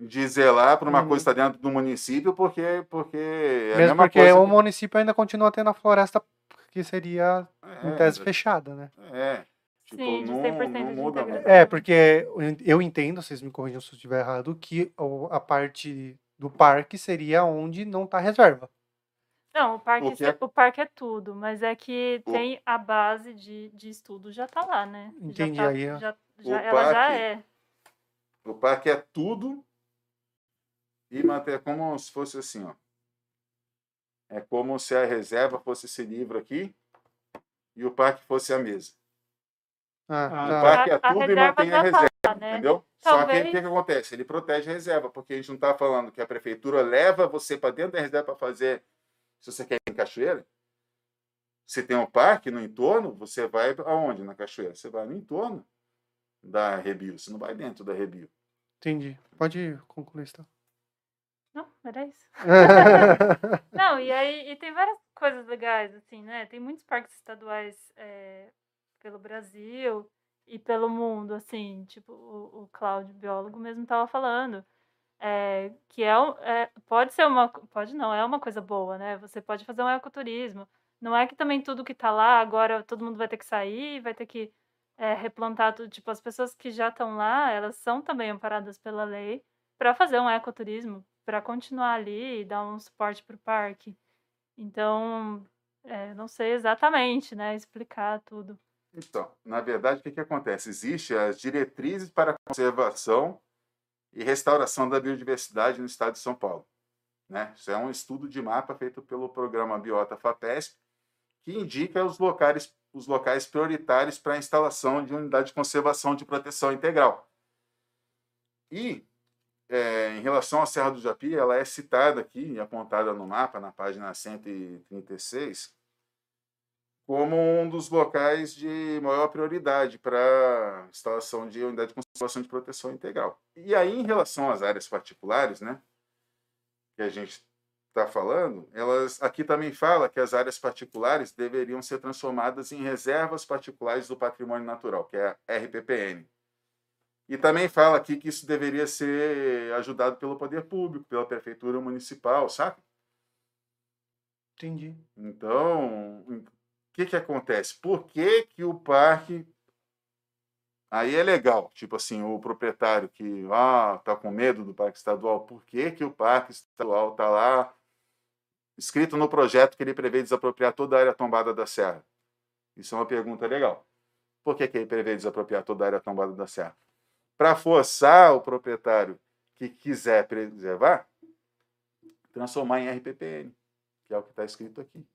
de zelar por uma Uhum. coisa que está dentro do município, porque, porque é a Mesmo mesma porque coisa. o município ainda continua tendo a floresta que seria, que- em é, tese, fechada, né? É. Tipo, Sim, de não, 100% não de muda. É, porque eu en- eu entendo, vocês me corrijam se eu estiver errado, que a parte do parque seria onde não está reserva. Não, o parque, O que é- o parque é tudo, mas é que O- tem a base de, de estudo já tá lá, né? Já Entendi, tá- aí, ó. já, O já- ela já parque- é. O parque é tudo e manter como se fosse assim, ó. É como se a reserva fosse esse livro aqui e o parque fosse a mesa. Ah, Ah, O tá. parque é A- a tudo e mantém a já tá reserva. lá, né? Entendeu? Só que o Talvez- que, que acontece? Ele protege a reserva, porque a gente não está falando que a prefeitura leva você para dentro da reserva para fazer, se você quer ir em cachoeira. Se tem um parque no entorno, você vai aonde na cachoeira? Você vai no entorno da Rebio, você não vai dentro da Rebio. Entendi. Pode concluir, então. Não, era isso. [laughs] Não, e aí e tem várias coisas legais, assim, né? Tem muitos parques estaduais é, pelo Brasil e pelo mundo, assim, tipo, o, o Cláudio, biólogo, mesmo estava falando. É, que é, é, pode ser uma. Pode não, é uma coisa boa, né? Você pode fazer um ecoturismo. Não é que também tudo que tá lá, agora todo mundo vai ter que sair, vai ter que é, replantar tudo. Tipo, as pessoas que já estão lá, elas são também amparadas pela lei para fazer um ecoturismo, para continuar ali e dar um suporte para o parque. Então, é, não sei exatamente, né, explicar tudo. Então, na verdade, o que, que acontece? Existem as diretrizes para conservação e restauração da biodiversidade no estado de São Paulo. Né? Isso é um estudo de mapa feito pelo programa Biota FAPESP, que indica os locais, os locais prioritários para a instalação de unidade de conservação de proteção integral. E, é, em relação à Serra do Japi, ela é citada aqui, apontada no mapa, na página 136, como um dos locais de maior prioridade para instalação de unidade de conservação de proteção integral. E aí, em relação às áreas particulares, né, que a gente está falando, elas aqui também fala que as áreas particulares deveriam ser transformadas em reservas particulares do patrimônio natural, que é a RPPN. E também fala aqui que isso deveria ser ajudado pelo poder público, pela prefeitura municipal, sabe? Entendi. Então, que, que acontece? Por que, que o parque. Aí é legal, tipo assim, o proprietário que ah, tá com medo do parque estadual, por que, que o parque estadual está lá escrito no projeto que ele prevê desapropriar toda a área tombada da serra? Isso é uma pergunta legal. Por que, que ele prevê desapropriar toda a área tombada da serra? Para forçar o proprietário que quiser preservar, transformar em RPPN, que é o que está escrito aqui.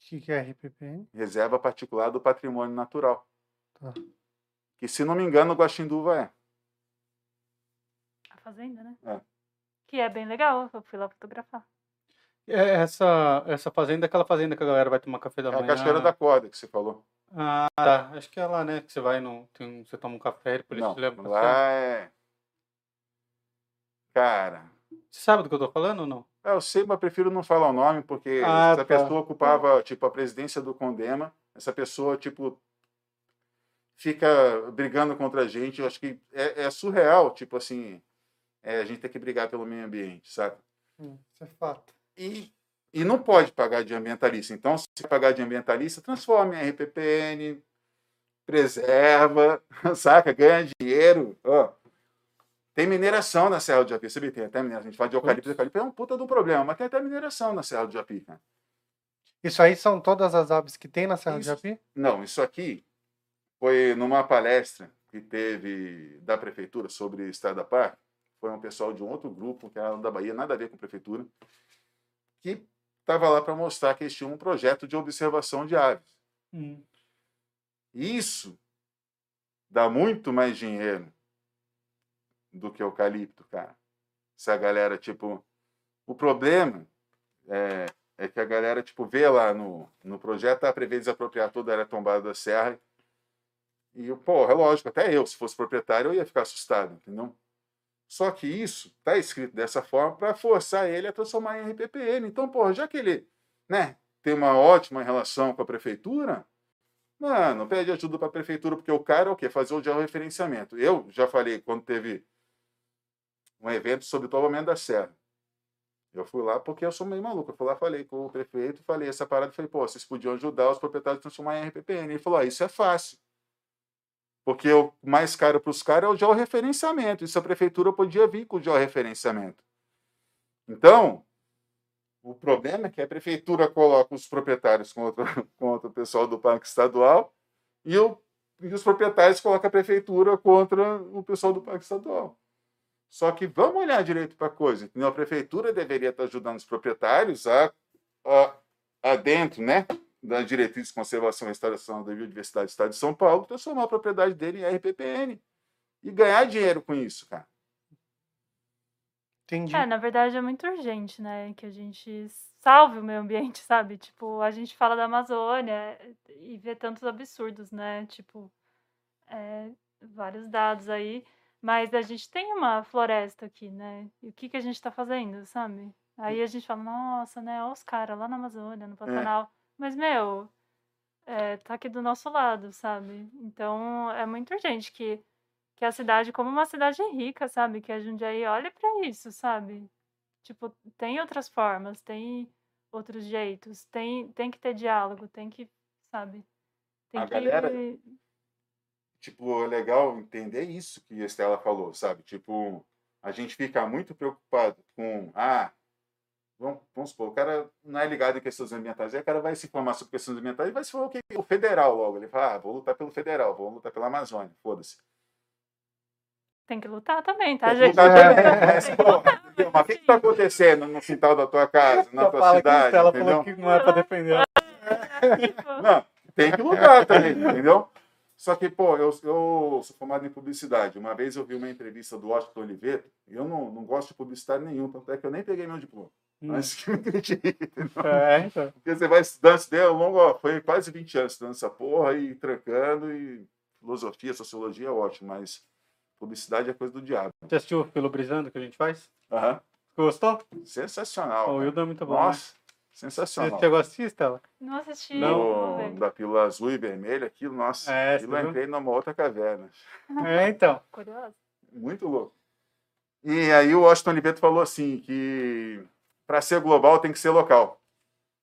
O que, que é RPPN? Reserva Particular do Patrimônio Natural. Tá. Que, se não me engano, Guaxinduva é. A fazenda, né? É. Que é bem legal, eu fui lá fotografar. É, essa, essa fazenda é aquela fazenda que a galera vai tomar café da É manhã. a Cachoeira da Corda que você falou. Ah, tá. Acho que é lá, né? Que você vai, no, tem você toma um café e por isso Não, te leva café. lá é. Cara, Você sabe do que eu tô falando ou não? É, eu sei, mas prefiro não falar o nome, porque Ah, essa tá. pessoa ocupava, tipo, a presidência do Condema. Essa pessoa, tipo, fica brigando contra a gente. Eu acho que é, é surreal, tipo assim, é, a gente tem que brigar pelo meio ambiente, sabe? Hum, Isso é fato. e, e não pode pagar de ambientalista. Então, se pagar de ambientalista, transforma em RPPN, preserva, [laughs] saca? Ganha dinheiro. Ó, tem mineração na Serra do Japi, sabe? Tem até mineração. A gente fala de eucalipto, eucalipto é um puta de um problema, mas tem até mineração na Serra do Japi. Cara. Isso aí são todas as aves que tem na Serra do Isso. Japi? Não, isso aqui foi numa palestra que teve da prefeitura sobre Estado da Parque. Foi um pessoal de um outro grupo, que era da Bahia, nada a ver com a prefeitura, que estava lá para mostrar que eles tinham um projeto de observação de aves. Hum. Isso dá muito mais dinheiro do que eucalipto, cara. Se a galera, tipo. O problema é, é que a galera, tipo, vê lá no, no projeto, tá, prevê desapropriar toda a área tombada da serra. E, pô, é lógico, até eu, se fosse proprietário, eu ia ficar assustado, entendeu? Só que isso está escrito dessa forma para forçar ele a transformar em RPPN. Então, pô, já que ele né, tem uma ótima relação com a prefeitura, mano, pede ajuda para a prefeitura, porque o cara é o quê? Fazer o georreferenciamento. Eu já falei quando teve um evento sobre o tombamento da serra. Eu fui lá porque eu sou meio maluco. Eu fui lá, falei com o prefeito, falei essa parada, falei, pô, vocês podiam ajudar os proprietários a transformar em RPPN. Ele falou, ah, isso é fácil. Porque o mais caro para os caras é o georreferenciamento. Isso a prefeitura podia vir com o georreferenciamento. Então, o problema é que a prefeitura coloca os proprietários contra, [laughs] contra o pessoal do Parque Estadual e, o, e os proprietários colocam a prefeitura contra o pessoal do Parque Estadual. Só que vamos olhar direito para a coisa. entendeu? A prefeitura deveria estar ajudando os proprietários a, a, a dentro, né? da diretriz de conservação e restauração da biodiversidade do Estado de São Paulo, transformar a propriedade dele em RPPN e ganhar dinheiro com isso, cara. Entendi. É, na verdade é muito urgente, né? Que a gente salve o meio ambiente, [laughs] sabe? Tipo, a gente fala da Amazônia e vê tantos absurdos, né? Tipo, é, vários dados aí. Mas a gente tem uma floresta aqui, né? E o que, que a gente tá fazendo, sabe? Aí a gente fala, nossa, né? Olha os caras lá na Amazônia, no Pantanal. Mas, meu, é, tá aqui do nosso lado, sabe? Então é muito urgente que, que a cidade, como uma cidade rica, sabe? Que a Jundiaí olhe pra isso, sabe? Tipo, tem outras formas, tem outros jeitos, tem, tem que ter diálogo, tem que, sabe? Tem A que. galera- tipo, é legal entender isso que a Estela falou, sabe? Tipo, a gente fica muito preocupado com, ah, vamos, vamos supor, o cara não é ligado em questões ambientais, aí o cara vai se informar sobre questões ambientais e vai se falar o que? O federal logo. Ele fala, ah, vou lutar pelo federal, vou lutar pela Amazônia, foda-se. Tem que lutar também, tá, Tem que gente? lutar [laughs] também, É. [laughs] mas, o que está acontecendo no quintal da tua casa, na Só tua cidade, Estela entendeu? falou que não é pra defender. [laughs] Não, tem que lutar também, entendeu? Só que, pô, eu, eu sou formado em publicidade. Uma vez eu vi uma entrevista do Washington Oliveira, e eu não, não gosto de publicidade nenhum, tanto é que eu nem peguei meu diploma. Hum. Mas que me? [laughs] É, então. Porque você vai estudando daí ao longo, ó, foi quase 20 anos estudando essa porra e trancando, e filosofia, sociologia é ótimo, mas publicidade é coisa do diabo. Você assistiu pelo Brisando que a gente faz? Aham. Gostou? Sensacional. o. Wildo é muito bom. né? Nossa, Você sensacional. chegou a assistir, Estela? Não assisti. Não. da pílula azul e vermelha, aquilo, nossa, É, aquilo eu entrei numa outra caverna. É, então. [laughs] Curiosa. Muito louco. E aí o Washington Oliveto falou assim que para ser global tem que ser local.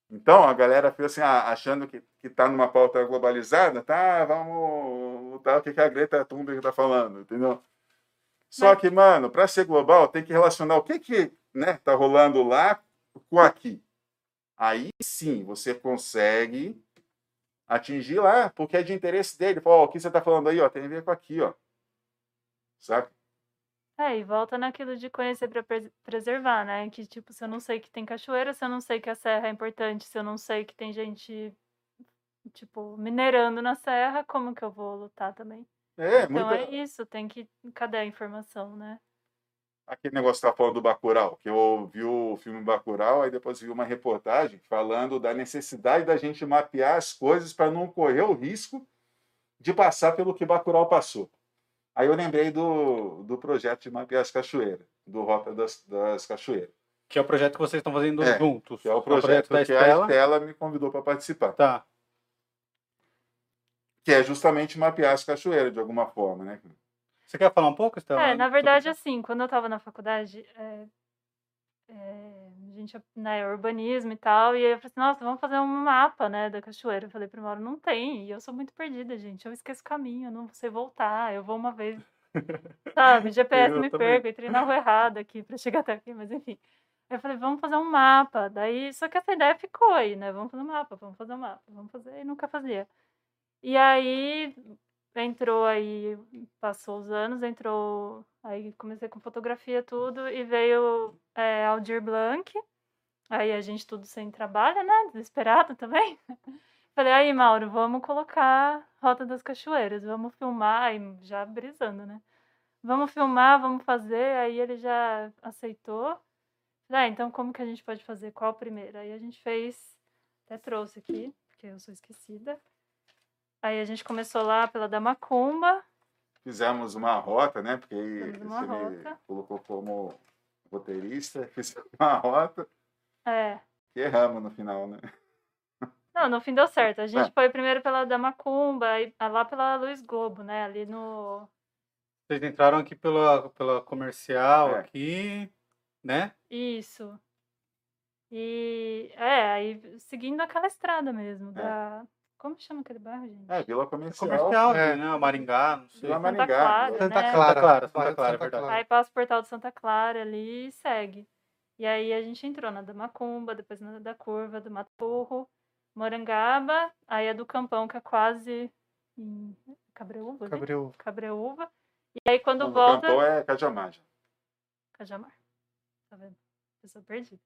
Então a galera fica assim, ah, achando que que está numa pauta globalizada, tá? Vamos lutar o que que a Greta Thunberg está falando, entendeu? Só Mas- que, mano, para ser global tem que relacionar o que que né, tá rolando lá com aqui. Aí sim você consegue atingir lá, porque é de interesse dele. Fala, ó, o que você está falando aí, ó, tem a ver com aqui, ó. Saca? É, e volta naquilo de conhecer para preservar, né? Que tipo, se eu não sei que tem cachoeira, se eu não sei que a serra é importante, se eu não sei que tem gente, tipo, minerando na serra, como que eu vou lutar também? É, Então muita... é isso, tem que. Cadê a informação, né? Aquele negócio que tá falando do Bacurau, que eu vi o filme Bacurau, aí depois vi uma reportagem falando da necessidade da gente mapear as coisas para não correr o risco de passar pelo que Bacurau passou. Aí eu lembrei do, do projeto de mapear as cachoeiras, do Rota das, das Cachoeiras, Que é o projeto que vocês estão fazendo É, juntos. que é o projeto, da que a Estela. Estela me convidou para participar, Tá. que é justamente mapear as cachoeiras de alguma forma, né? Você quer falar um pouco, Estela? É, na verdade, assim, quando eu tava na faculdade, é, é, a gente, né, urbanismo e tal, e aí eu falei assim, nossa, vamos fazer um mapa, né, da cachoeira. Eu falei pra Mauro, não tem, e eu sou muito perdida, gente, eu esqueço o caminho, eu não sei voltar, eu vou uma vez, [laughs] sabe, GPS Eu me também. perco, entrei na rua errada aqui pra chegar até aqui, mas enfim. Aí eu falei, vamos fazer um mapa, daí, só que essa ideia ficou aí, né, vamos fazer um mapa, vamos fazer um mapa, vamos fazer, e nunca fazia. E aí, entrou aí, passou os anos, entrou. Aí comecei com fotografia tudo e veio é, Aldir Blanc. Aí a gente tudo sem trabalho, né? Desesperado [laughs] também. Falei, aí, Mauro, vamos colocar Rota das Cachoeiras, vamos filmar, aí já brisando, né? Vamos filmar, vamos fazer. Aí ele já aceitou. Falei, ah, então como que a gente pode fazer? Qual primeiro? Aí a gente fez, até trouxe aqui, porque eu sou esquecida. Aí a gente começou lá pela da Macumba. Fizemos uma rota, né? Porque você me rota. colocou como roteirista, [laughs] fizemos uma rota É. que erramos no final, né? Não, no fim deu certo. A [laughs] gente É. foi primeiro pela da Macumba, e lá pela Luiz Globo, né? Ali no. Vocês entraram aqui pela, pela comercial, É. aqui, né? Isso. E. É, aí seguindo aquela estrada mesmo, É. da. Como chama aquele bairro, gente? É, Vila Comercial. Comercial, É. né? Maringá, não sei. Vila Santa Maringá. Clara, Santa né? Clara. Clara, Santa bairro de Clara, é verdade. Aí passa o portal de Santa Clara ali e segue. E aí a gente entrou na da Macumba, depois na da Curva, do Maturro, Morangaba, aí a do Campão, que é quase em Cabreúva? Cabreu. Cabreúva. E aí quando Não, volta. Campão é Cajamar. Cajamar. Tá vendo? Pessoa perdida.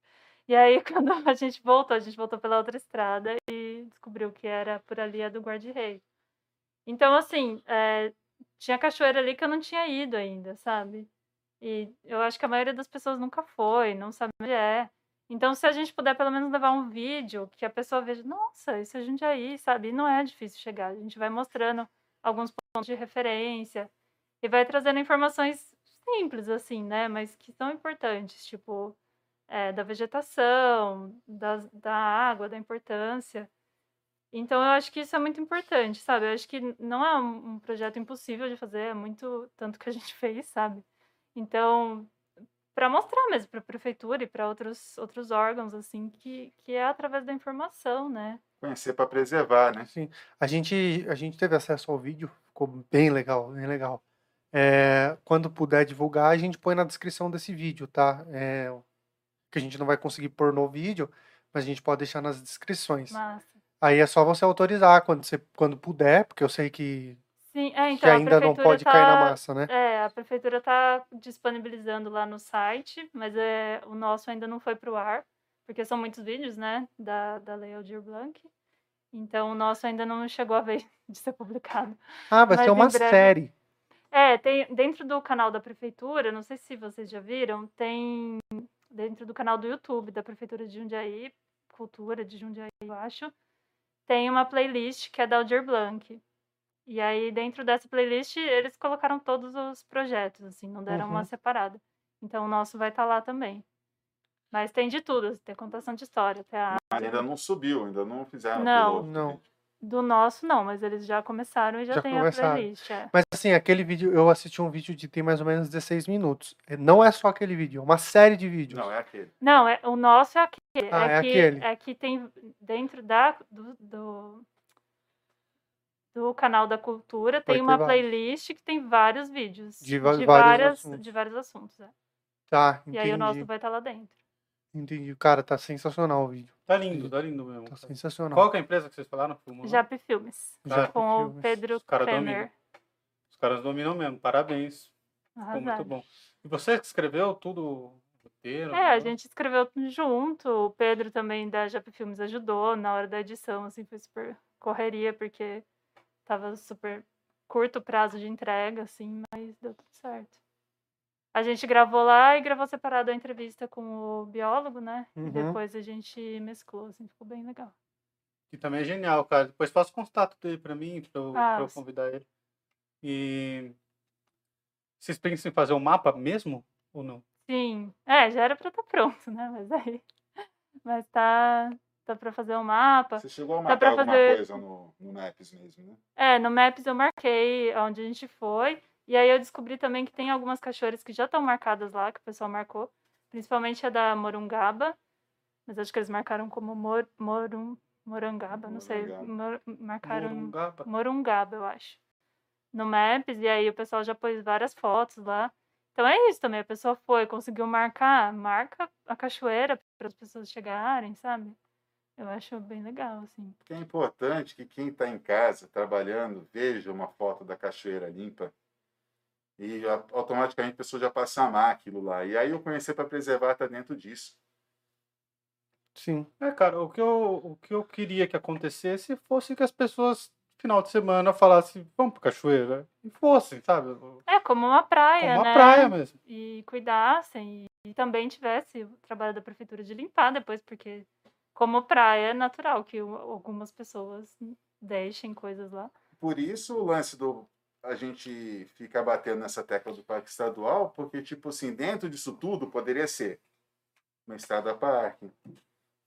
E aí, [laughs] quando a gente voltou, a gente voltou pela outra estrada e descobriu que era por ali a do Guarda-Rei. Então, assim, é, tinha cachoeira ali que eu não tinha ido ainda, sabe? E eu acho que a maioria das pessoas nunca foi, não sabe onde é. Então, se a gente puder pelo menos levar um vídeo que a pessoa veja, nossa, isso é Jundiaí, sabe? E não é difícil chegar. A gente vai mostrando alguns pontos de referência e vai trazendo informações simples, assim, né? Mas que são importantes, tipo, é, da vegetação, das, da água, da importância. Então, eu acho que isso é muito importante, sabe? Eu acho que não é um, um projeto impossível de fazer, é muito tanto que a gente [laughs] fez, sabe? Então, para mostrar mesmo para a prefeitura e para outros, outros órgãos, assim, que, que é através da informação, né? conhecer para preservar, né? Sim. A gente, a gente teve acesso ao vídeo, ficou bem legal, bem legal. É, quando puder divulgar, a gente põe na descrição desse vídeo, tá? É, que a gente não vai conseguir pôr no vídeo, mas a gente pode deixar nas descrições. Massa. Aí é só você autorizar quando, você, quando puder, porque eu sei que, Sim, é, que então a ainda não pode cair na tá- massa, né? É, a prefeitura está disponibilizando lá no site, mas é, o nosso ainda não foi para o ar, porque são muitos vídeos, né, da, da Lei Aldir Blanc. Então o nosso ainda não chegou a vez [laughs] de ser publicado. Ah, vai mas ser uma série. É, tem dentro do canal da prefeitura, não sei se vocês já viram, tem dentro do canal do YouTube da prefeitura de Jundiaí, Cultura de Jundiaí, eu acho, tem uma playlist que é da Aldir Blanc. E aí dentro dessa playlist eles colocaram todos os projetos, assim, não deram uma Uhum. separada. Então o nosso vai estar lá também. Mas tem de tudo, tem contação de história, teatro. Mas ainda não subiu, ainda não fizeram Não. piloto Não. Do nosso não, mas eles já começaram e já, Já tem começaram. a playlist. É. Mas assim, aquele vídeo, eu assisti um vídeo de tem mais ou menos 16 minutos. É, Não é só aquele vídeo, é uma série de vídeos. Não, é aquele. Não, é, o nosso é aquele. Ah, é que, aquele. É que tem dentro da, do, do, do canal da cultura, Vai tem uma vários. playlist que tem vários vídeos. De va- vários várias, assuntos. de vários assuntos. é. Tá, E entendi. aí o nosso vai estar lá dentro. Entendi. Cara, tá sensacional o vídeo. Tá lindo, tá lindo mesmo. Tá cara. sensacional. Qual que é a empresa que vocês falaram? Filmou? Jap Filmes. Jap com Filmes. o Pedro Os caras dominam. Os caras dominam mesmo, parabéns. Ficou muito bom. E você que escreveu tudo roteiro? É, a gente escreveu tudo junto. O Pedro também da Jap Filmes ajudou na hora da edição, assim, foi super correria, porque tava super curto prazo de entrega, assim, mas deu tudo certo. A gente gravou lá e gravou separado a entrevista com o biólogo, né? Uhum. E depois a gente mesclou, assim, ficou bem legal. Que também é genial, cara. Depois faça o contato dele pra mim, pra eu, Ah, pra eu convidar ele. E vocês pensam em fazer um mapa mesmo? Ou não? Sim, é, já era pra estar pronto, né? Mas [laughs] aí. Mas tá, tá pra fazer o mapa. Você chegou a Dá marcar pra alguma fazer- coisa no, no Maps mesmo, né? É, no Maps eu marquei onde a gente foi. E aí eu descobri também que tem algumas cachoeiras que já estão marcadas lá, que o pessoal marcou. Principalmente a da Morungaba. Mas acho que eles marcaram como Mor, Morum, Morangaba, não sei. Morungaba. Mor- marcaram Morungaba. Morungaba, eu acho. No Maps, e aí o pessoal já pôs várias fotos lá. Então é isso também, a pessoa foi, conseguiu marcar, marca a cachoeira para as pessoas chegarem, sabe? Eu acho bem legal, assim. É importante que quem está em casa trabalhando veja uma foto da cachoeira limpa e automaticamente a pessoa já passa a amar aquilo lá. E aí o conhecer para preservar está dentro disso. Sim. É, cara, o que, eu, o que eu queria que acontecesse fosse que as pessoas, final de semana, falassem, vamos pra cachoeira. E fossem, sabe? Como É como uma praia, uma né? praia mesmo. E cuidassem. E, também tivesse o trabalho da prefeitura de limpar depois, porque como praia é natural que algumas pessoas deixem coisas lá. Por isso o lance do a gente fica batendo nessa tecla do parque estadual, porque tipo assim, dentro disso tudo poderia ser uma estrada parque,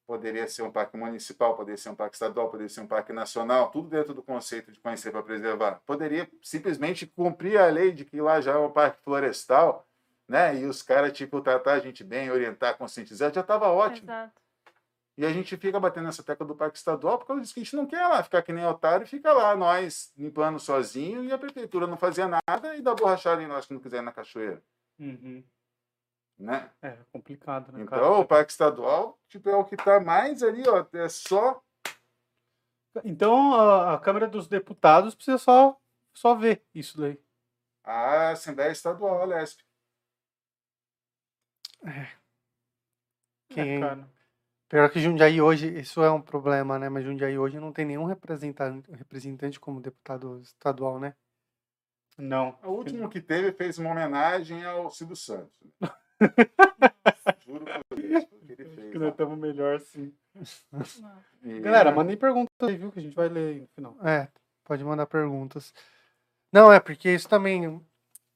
poderia ser um parque municipal, poderia ser um parque estadual, poderia ser um parque nacional, tudo dentro do conceito de conhecer para preservar. Poderia simplesmente cumprir a lei de que lá já é um parque florestal, né? E os caras tipo tratar a gente bem, orientar, conscientizar, já estava ótimo. Exato. E a gente fica batendo nessa tecla do parque estadual por causa disso que a gente não quer lá ficar que nem otário e fica lá nós limpando sozinho e a prefeitura não fazia nada e dá borrachada em nós que não quiser na cachoeira, Uhum. né? É complicado, né, Então cara? o parque estadual tipo, é o que está mais ali, ó, é só Então a, a Câmara dos Deputados precisa só, só ver isso daí. a Assembleia Estadual, a LESP. Quem- É, cara. Pior que Jundiaí hoje, isso é um problema, né? Mas Jundiaí hoje não tem nenhum representante, representante como deputado estadual, né? Não. O último que teve fez uma homenagem ao Silvio Santos. né? [laughs] Juro por Deus, porque ele Acho fez. que nós lá. estamos melhor sim. E- Galera, mandem perguntas aí, viu? Que a gente vai ler aí no final. É, pode mandar perguntas. Não, é porque isso também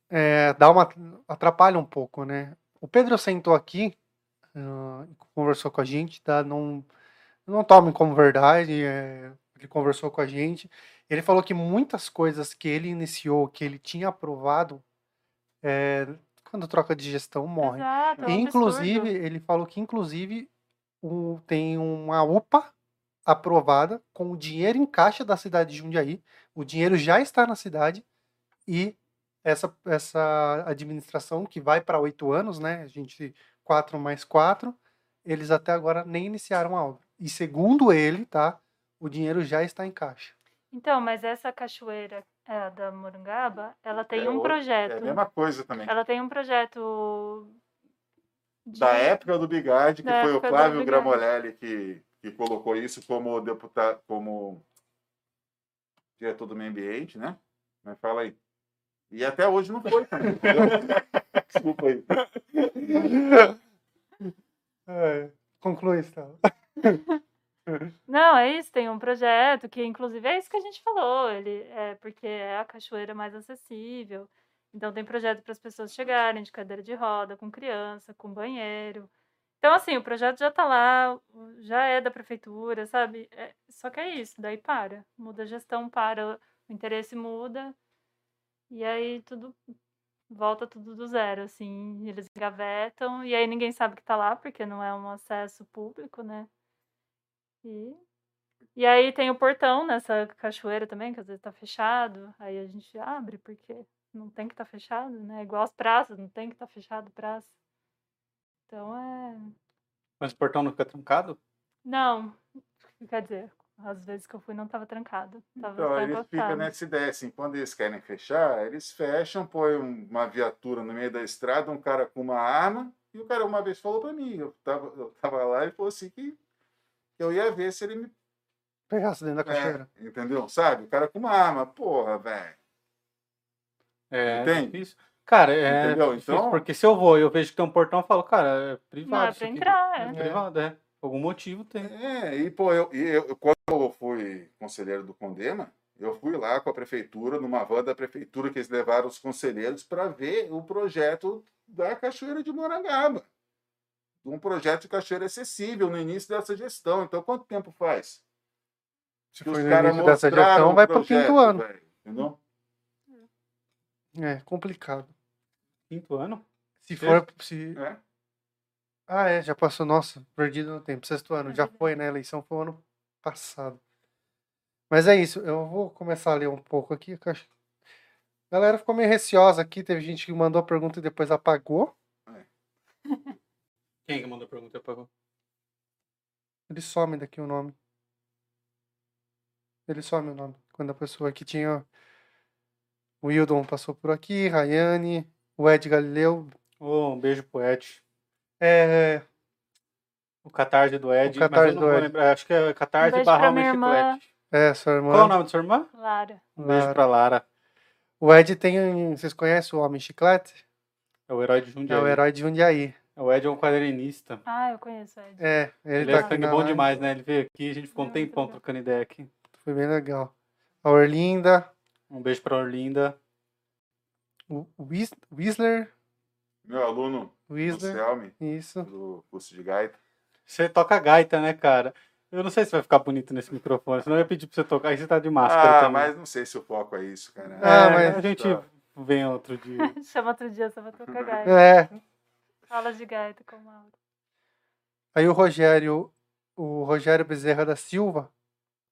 é, dá uma atrapalha um pouco, né? O Pedro sentou aqui, conversou com a gente, tá? Não, não tomem como verdade, é, ele conversou com a gente. Ele falou que muitas coisas que ele iniciou, que ele tinha aprovado, é, quando troca de gestão morre. Exato, é um inclusive, absurdo. ele falou que inclusive o- tem uma UPA aprovada com o dinheiro em caixa da cidade de Jundiaí. O dinheiro já está na cidade e essa, essa administração que vai para oito anos, né? A gente quatro mais quatro, eles até agora nem iniciaram a obra. E segundo ele, tá? O dinheiro já está em caixa. Então, mas essa cachoeira é, da Morungaba, ela tem É um outra- projeto. É a mesma coisa também. Ela tem um projeto. de- Da época do Bigard, que Da foi o Flávio. Gramolelli que, que colocou isso como deputado, como diretor do meio ambiente, né? Mas fala aí. E até hoje não foi? [laughs] Desculpa aí. É, conclui, Estela. Não, é isso, tem um projeto que, inclusive, é isso que a gente falou. Ele é porque é a cachoeira mais acessível. Então tem projeto para as pessoas chegarem de cadeira de roda, com criança, com banheiro. Então, assim, o projeto já está lá, já é da prefeitura, sabe? É- só que é isso, daí para. Muda a gestão, para, o interesse muda. E aí tudo volta tudo do zero, assim. Eles engavetam, e aí ninguém sabe que está lá, porque não é um acesso público, né? E, e aí tem o portão nessa cachoeira também, que às vezes tá fechado. Aí a gente abre, porque não tem que estar fechado, né? Igual as praças, não tem que estar fechado praça. Então é. Mas o portão não fica trancado? Não, quer dizer, às vezes que eu fui não estava trancado. Tava Então, eles ficam nessa ideia, assim, quando eles querem fechar, eles fecham, põem um- uma viatura no meio da estrada, um cara com uma arma, e o cara uma vez falou para mim, eu tava, eu tava lá e falou assim que eu ia ver se ele me Pegasse dentro da É, cachoeira. entendeu? Sabe? O cara com uma arma, porra, velho. É Entende? difícil. Cara, é Entendeu? difícil, Então- porque se eu vou e eu vejo que tem um portão, eu falo, cara, é privado. Não, é pra entrar, É é. privado, é. Algum motivo tem. É, e pô, eu, eu- quando eu fui conselheiro do Condema, eu fui lá com a prefeitura, numa van da prefeitura, que eles levaram os conselheiros para ver o projeto da Cachoeira de Morangaba. Um projeto de cachoeira acessível no início dessa gestão. Então, quanto tempo faz? Se que for os no início dessa gestão, o vai pro projeto, quinto ano. velho, entendeu? É complicado. Quinto ano? Se for. Se... É. Ah, é, já passou. Nossa, perdido no tempo. Sexto ano, já foi, né? A eleição foi o ano passado. Mas é isso, eu vou começar a ler um pouco aqui. que acho- A galera ficou meio receosa aqui. Teve gente que mandou a pergunta e depois apagou. [laughs] Quem que mandou a pergunta? Apagou. Ele some daqui o nome. Ele some o nome. Quando a pessoa que tinha. O Wildon passou por aqui, Rayane, o Ed Galileu. Ô, um beijo pro Ed. É, O catarse do Ed. O catarse mas eu não do vou Ed. lembrar. Acho que é catarse Um barra irmã. chiclete. é, sua irmã. Qual é o nome da sua irmã? Lara. Um beijo Lara. pra Lara. O Ed tem. Vocês conhecem o Homem Chiclete? É o herói de É Jundiaí. o herói de Jundiaí. O Ed é um quadrinista. Ah, eu conheço Ed. É, ele, Ele, tá é aqui bom live. demais, né? Ele veio aqui, a gente ficou um É, tempão legal. trocando ideia aqui. Foi bem legal. A Orlinda, Um beijo pra Orlinda. o Whis- Whistler. Meu aluno, Whistler. Selmi, Isso. do curso de gaita. Você toca gaita, né, cara? Eu não sei se vai ficar bonito nesse microfone, senão eu ia pedir pra você tocar. Aí você tá de máscara Ah, também. mas não sei se o foco é isso, cara. Ah, É, mas- a gente Tá. vem [laughs] outro dia. Chama outro dia, só pra tocar gaita. É. Fala de gaita com o Mauro. Aí o Rogério, o Rogério Bezerra da Silva,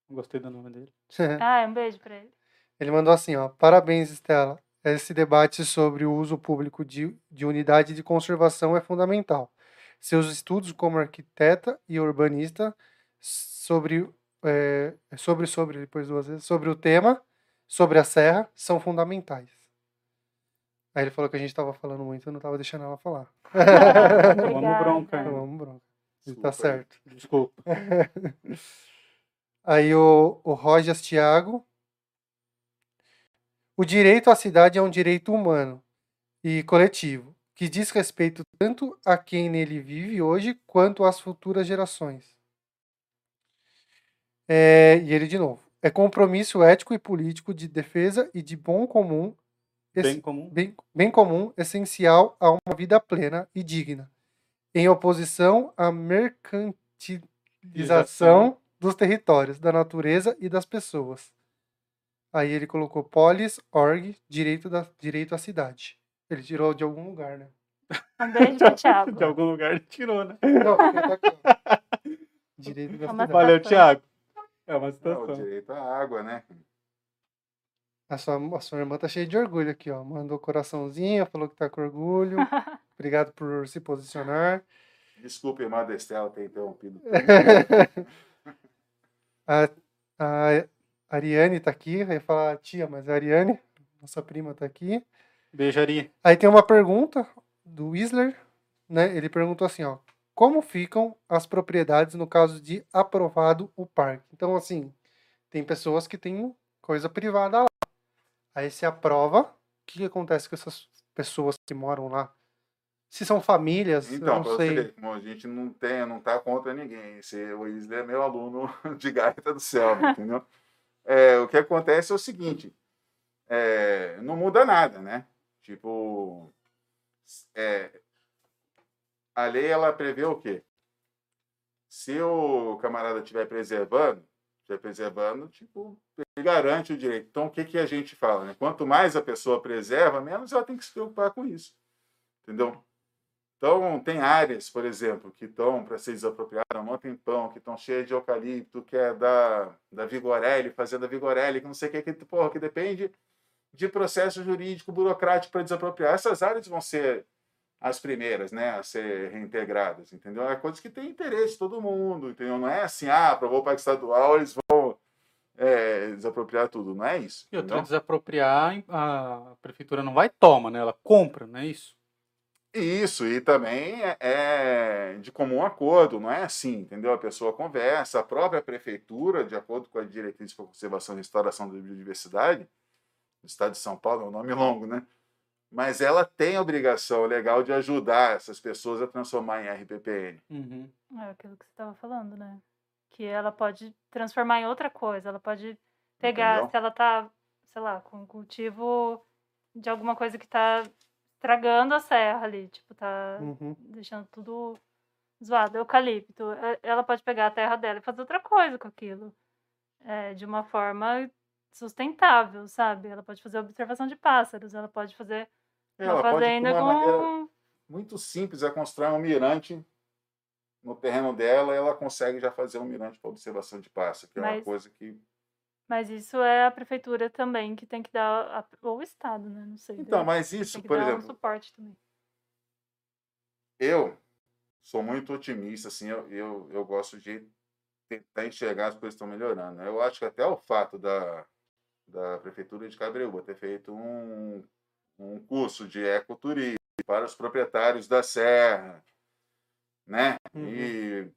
Gostei do nome dele. Ah, um beijo pra ele. [laughs] ele mandou assim, ó. Parabéns, Estela. Esse debate sobre o uso público de, de unidade de conservação é fundamental. Seus estudos como arquiteta e urbanista sobre, é, sobre, sobre, depois duas vezes, sobre o tema, sobre a serra, são fundamentais. Aí ele falou que a gente estava falando muito, eu não estava deixando ela falar. Tomamos bronca, hein? Vamos, bronca. Ele Desculpa tá certo. Desculpa. [laughs] Aí o, o Rojas Thiago. O direito à cidade é um direito humano e coletivo, que diz respeito tanto a quem nele vive hoje quanto às futuras gerações. É, e ele de novo. É compromisso ético e político de defesa e de bom comum, Bem comum. bem, bem comum, essencial a uma vida plena e digna, em oposição à mercantilização dos territórios, da natureza e das pessoas. Aí ele colocou polis, org, direito, da, direito à cidade. Ele tirou de algum lugar, né? [laughs] Um beijo Thiago. De algum lugar ele tirou, né? Não, [laughs] tá aqui. Direito da É cidade. Valeu. Thiago. É uma É, o situação. direito à água, né? A sua, a sua irmã tá cheia de orgulho aqui, ó. Mandou coraçãozinho, falou que tá com orgulho. [laughs] Obrigado por se posicionar. Desculpe, irmã da Estela, ter interrompido. A, a Ariane tá aqui, eu ia falar tia, mas a Ariane, nossa prima, tá aqui. Beijaria. Aí tem uma pergunta do Whistler, né? Ele perguntou assim, ó. Como ficam as propriedades no caso de aprovado o parque? Então, assim, tem pessoas que têm coisa privada lá. Aí se aprova, o que, acontece com essas pessoas que moram lá? Se são famílias, eu Então, não pra você sei. ver, como a gente não tem, não tá contra ninguém. Esse, o Isla é meu aluno [laughs] de gaita do céu, entendeu? É, o que acontece é o seguinte, é, não muda nada, né? Tipo, é, a lei ela prevê o quê? Se o camarada estiver preservando, estiver preservando, tipo, ele garante o direito. Então, o que, que a gente fala? Né? Quanto mais a pessoa preserva, menos ela tem que se preocupar com isso. Entendeu? Então, tem áreas, por exemplo, que estão para ser desapropriadas há um tempão, que estão cheias de eucalipto, que é da, da Vigorelli, fazenda Vigorelli, que não sei o que, que, porra, que depende de processo jurídico, burocrático para desapropriar. Essas áreas vão ser as primeiras, né, a ser reintegradas, entendeu? É coisa que tem interesse de todo mundo, entendeu? Não é assim, ah, aprovou o parque estadual, eles vão é, desapropriar tudo, não é isso. E outra, desapropriar, a prefeitura não vai e toma, né? Ela compra, não é isso? Isso, e também é- é de comum acordo, não é assim, entendeu? A pessoa conversa, a própria prefeitura, de acordo com a diretriz para conservação e restauração da biodiversidade, do Estado de São Paulo, é um nome [laughs] longo, né? Mas ela tem a obrigação legal de ajudar essas pessoas a transformar em RPPN. Uhum. É aquilo que você estava falando, né? Que ela pode transformar em outra coisa. Ela pode pegar, Entendeu? se ela tá, sei lá, com um cultivo de alguma coisa que tá estragando a serra ali, tipo, tá Uhum. deixando tudo zoado, eucalipto. e- Ela pode pegar a terra dela e fazer outra coisa com aquilo. É, de uma forma sustentável, sabe? Ela pode fazer observação de pássaros, ela pode fazer uma Ela pode, de fazenda uma maneira com. muito simples, é construir um mirante no terreno dela, ela consegue já fazer um mirante para observação de pássaro, que é uma Mas- coisa que Mas isso é a prefeitura também que tem que dar, a- ou o Estado, né? Não sei. Então, mas tem isso, que por dar um exemplo, suporte também. eu sou muito otimista, assim, eu, eu, eu gosto de tentar enxergar as coisas que estão melhorando. Eu acho que até o fato da, da Prefeitura de Cabreúba ter feito um, um curso de ecoturismo para os proprietários da serra, né? Uhum. E,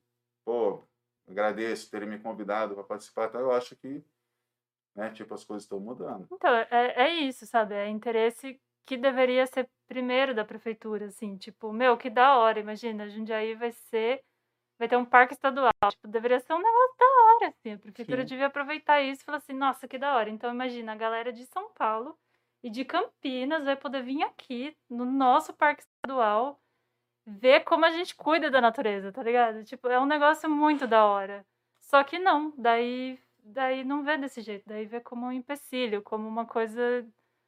pô, agradeço terem me convidado para participar, então eu acho que, né, tipo, as coisas estão mudando. Então, é, é isso, sabe? É interesse que deveria ser primeiro da prefeitura, assim, tipo, meu, que da hora, imagina, Jundiaí vai ser, vai ter um parque estadual, tipo, deveria ser um negócio da hora, assim, a prefeitura Sim. devia aproveitar isso e falar assim, nossa, que da hora. Então, imagina, a galera de São Paulo e de Campinas vai poder vir aqui no nosso parque estadual ver como a gente cuida da natureza, tá ligado? Tipo, é um negócio muito da hora. Só que não, daí, daí não vê desse jeito, daí vê como um empecilho, como uma coisa.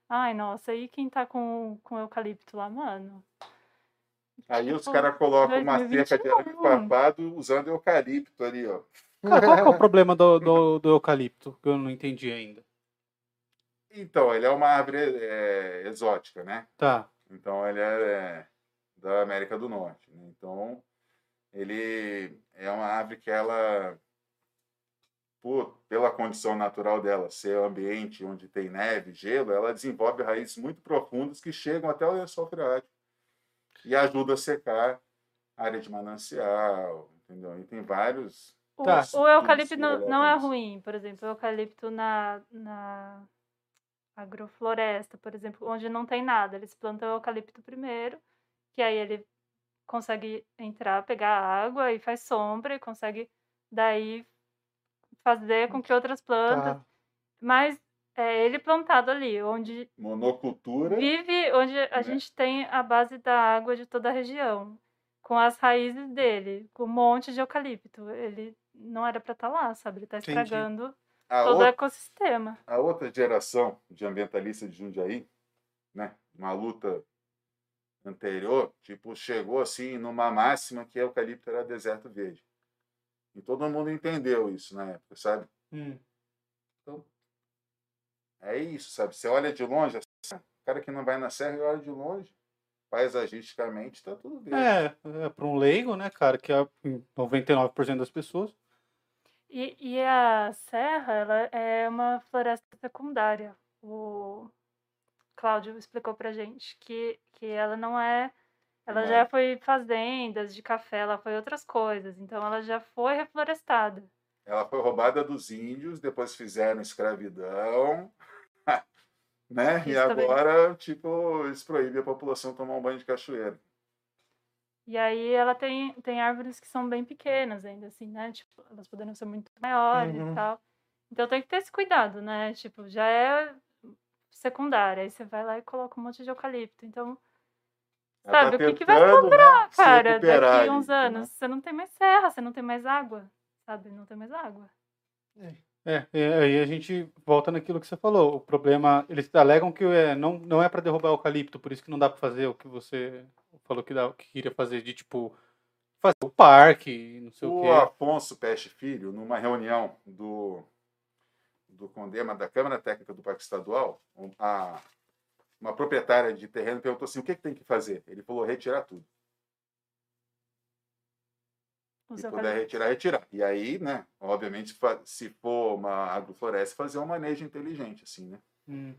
Ai, nossa, e quem tá com, com eucalipto lá, mano? Aí os Tipo, caras colocam uma cerca de 2021. arame farpado usando eucalipto ali, ó. Cara, qual que é o problema do, do, do eucalipto? Que eu não entendi ainda. Então, ele é uma árvore é, exótica, né? Tá. Então, ele é da América do Norte. né? Então, ele é uma árvore que ela, por, pela condição natural dela, ser ambiente onde tem neve, gelo, ela desenvolve raízes muito profundas que chegam até o lençol freático e ajuda a secar a área de manancial, entendeu? E tem vários... O, Tá. o eucalipto não, não é ruim, por exemplo, o eucalipto na, na agrofloresta, por exemplo, onde não tem nada. Eles plantam o eucalipto primeiro, que aí ele consegue entrar, pegar água e faz sombra e consegue daí fazer com que outras plantas. Tá. Mas é ele plantado ali, onde Monocultura, vive, onde a né? gente tem a base da água de toda a região, com as raízes dele, com um monte de eucalipto. Ele não era para estar lá, sabe? Ele está estragando a todo o outra ecossistema. a outra geração de ambientalistas de Jundiaí, né, uma luta anterior, tipo, chegou assim numa máxima que eucalipto era deserto verde. E todo mundo entendeu isso na época, sabe? Hum. É isso, sabe? Você olha de longe, o cara que não vai na serra e olha de longe, paisagisticamente, tá tudo bem. É, é para um leigo, né, cara, que é 99% das pessoas. E, e a serra, ela é uma floresta secundária. O Cláudio explicou pra gente que, que ela não é. Ela Não já foi fazendas de café, ela foi outras coisas. Então ela já foi reflorestada. Ela foi roubada dos índios, depois fizeram escravidão, [laughs] né? E Isso também. agora, tipo, eles proíbem a população tomar um banho de cachoeira. E aí ela tem, tem árvores que são bem pequenas ainda, assim, né? Tipo, elas poderiam ser muito maiores Uhum. e tal. Então tem que ter esse cuidado, né? Tipo, já é secundária. Aí você vai lá e coloca um monte de eucalipto. Então, Ela Sabe, tá o que que vai né, se cara, recuperar daqui uns né? anos, você não tem mais serra, você não tem mais água. Sabe? Não tem mais água. É, e aí a gente volta naquilo que você falou. O problema, eles alegam que é, não, não é para derrubar o eucalipto, por isso que não dá para fazer o que você falou que, dá, que queria fazer, de tipo, fazer o parque, não sei o, O quê. Afonso Peste Filho, numa reunião do, do Condema da Câmara Técnica do Parque Estadual, a- uma proprietária de terreno perguntou assim: o que, que tem que fazer? Ele falou: retirar tudo. Se puder retirar, retirar. E aí, né, obviamente, se for uma agrofloresta, fazer um manejo inteligente, assim, né? Hum.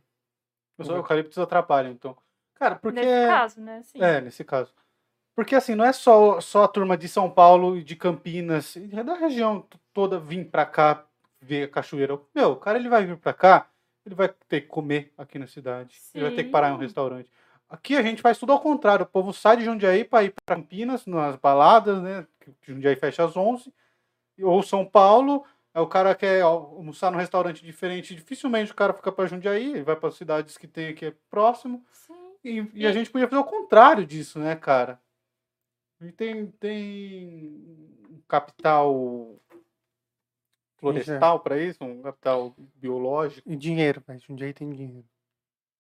Os eucaliptos atrapalham, então. Cara, porque. Nesse caso, né? Sim. É, nesse caso. Porque assim, não é só, só a turma de São Paulo e de Campinas, e da região toda vir pra cá ver a cachoeira. Meu, o cara ele vai vir pra cá, ele vai ter que comer aqui na cidade. Ele vai ter que parar em um Sim. restaurante. Aqui a gente faz tudo ao contrário. O povo sai de Jundiaí para ir para Campinas, nas baladas, né? Jundiaí fecha às 11. Ou São Paulo, aí o cara quer almoçar num restaurante diferente. Dificilmente o cara fica para Jundiaí, ele vai para cidades que tem aqui próximo. Sim. E, e a gente podia fazer o contrário disso, né, cara? Gente tem, tem capital florestal para isso, um capital biológico. E dinheiro, mas um dia tem dinheiro.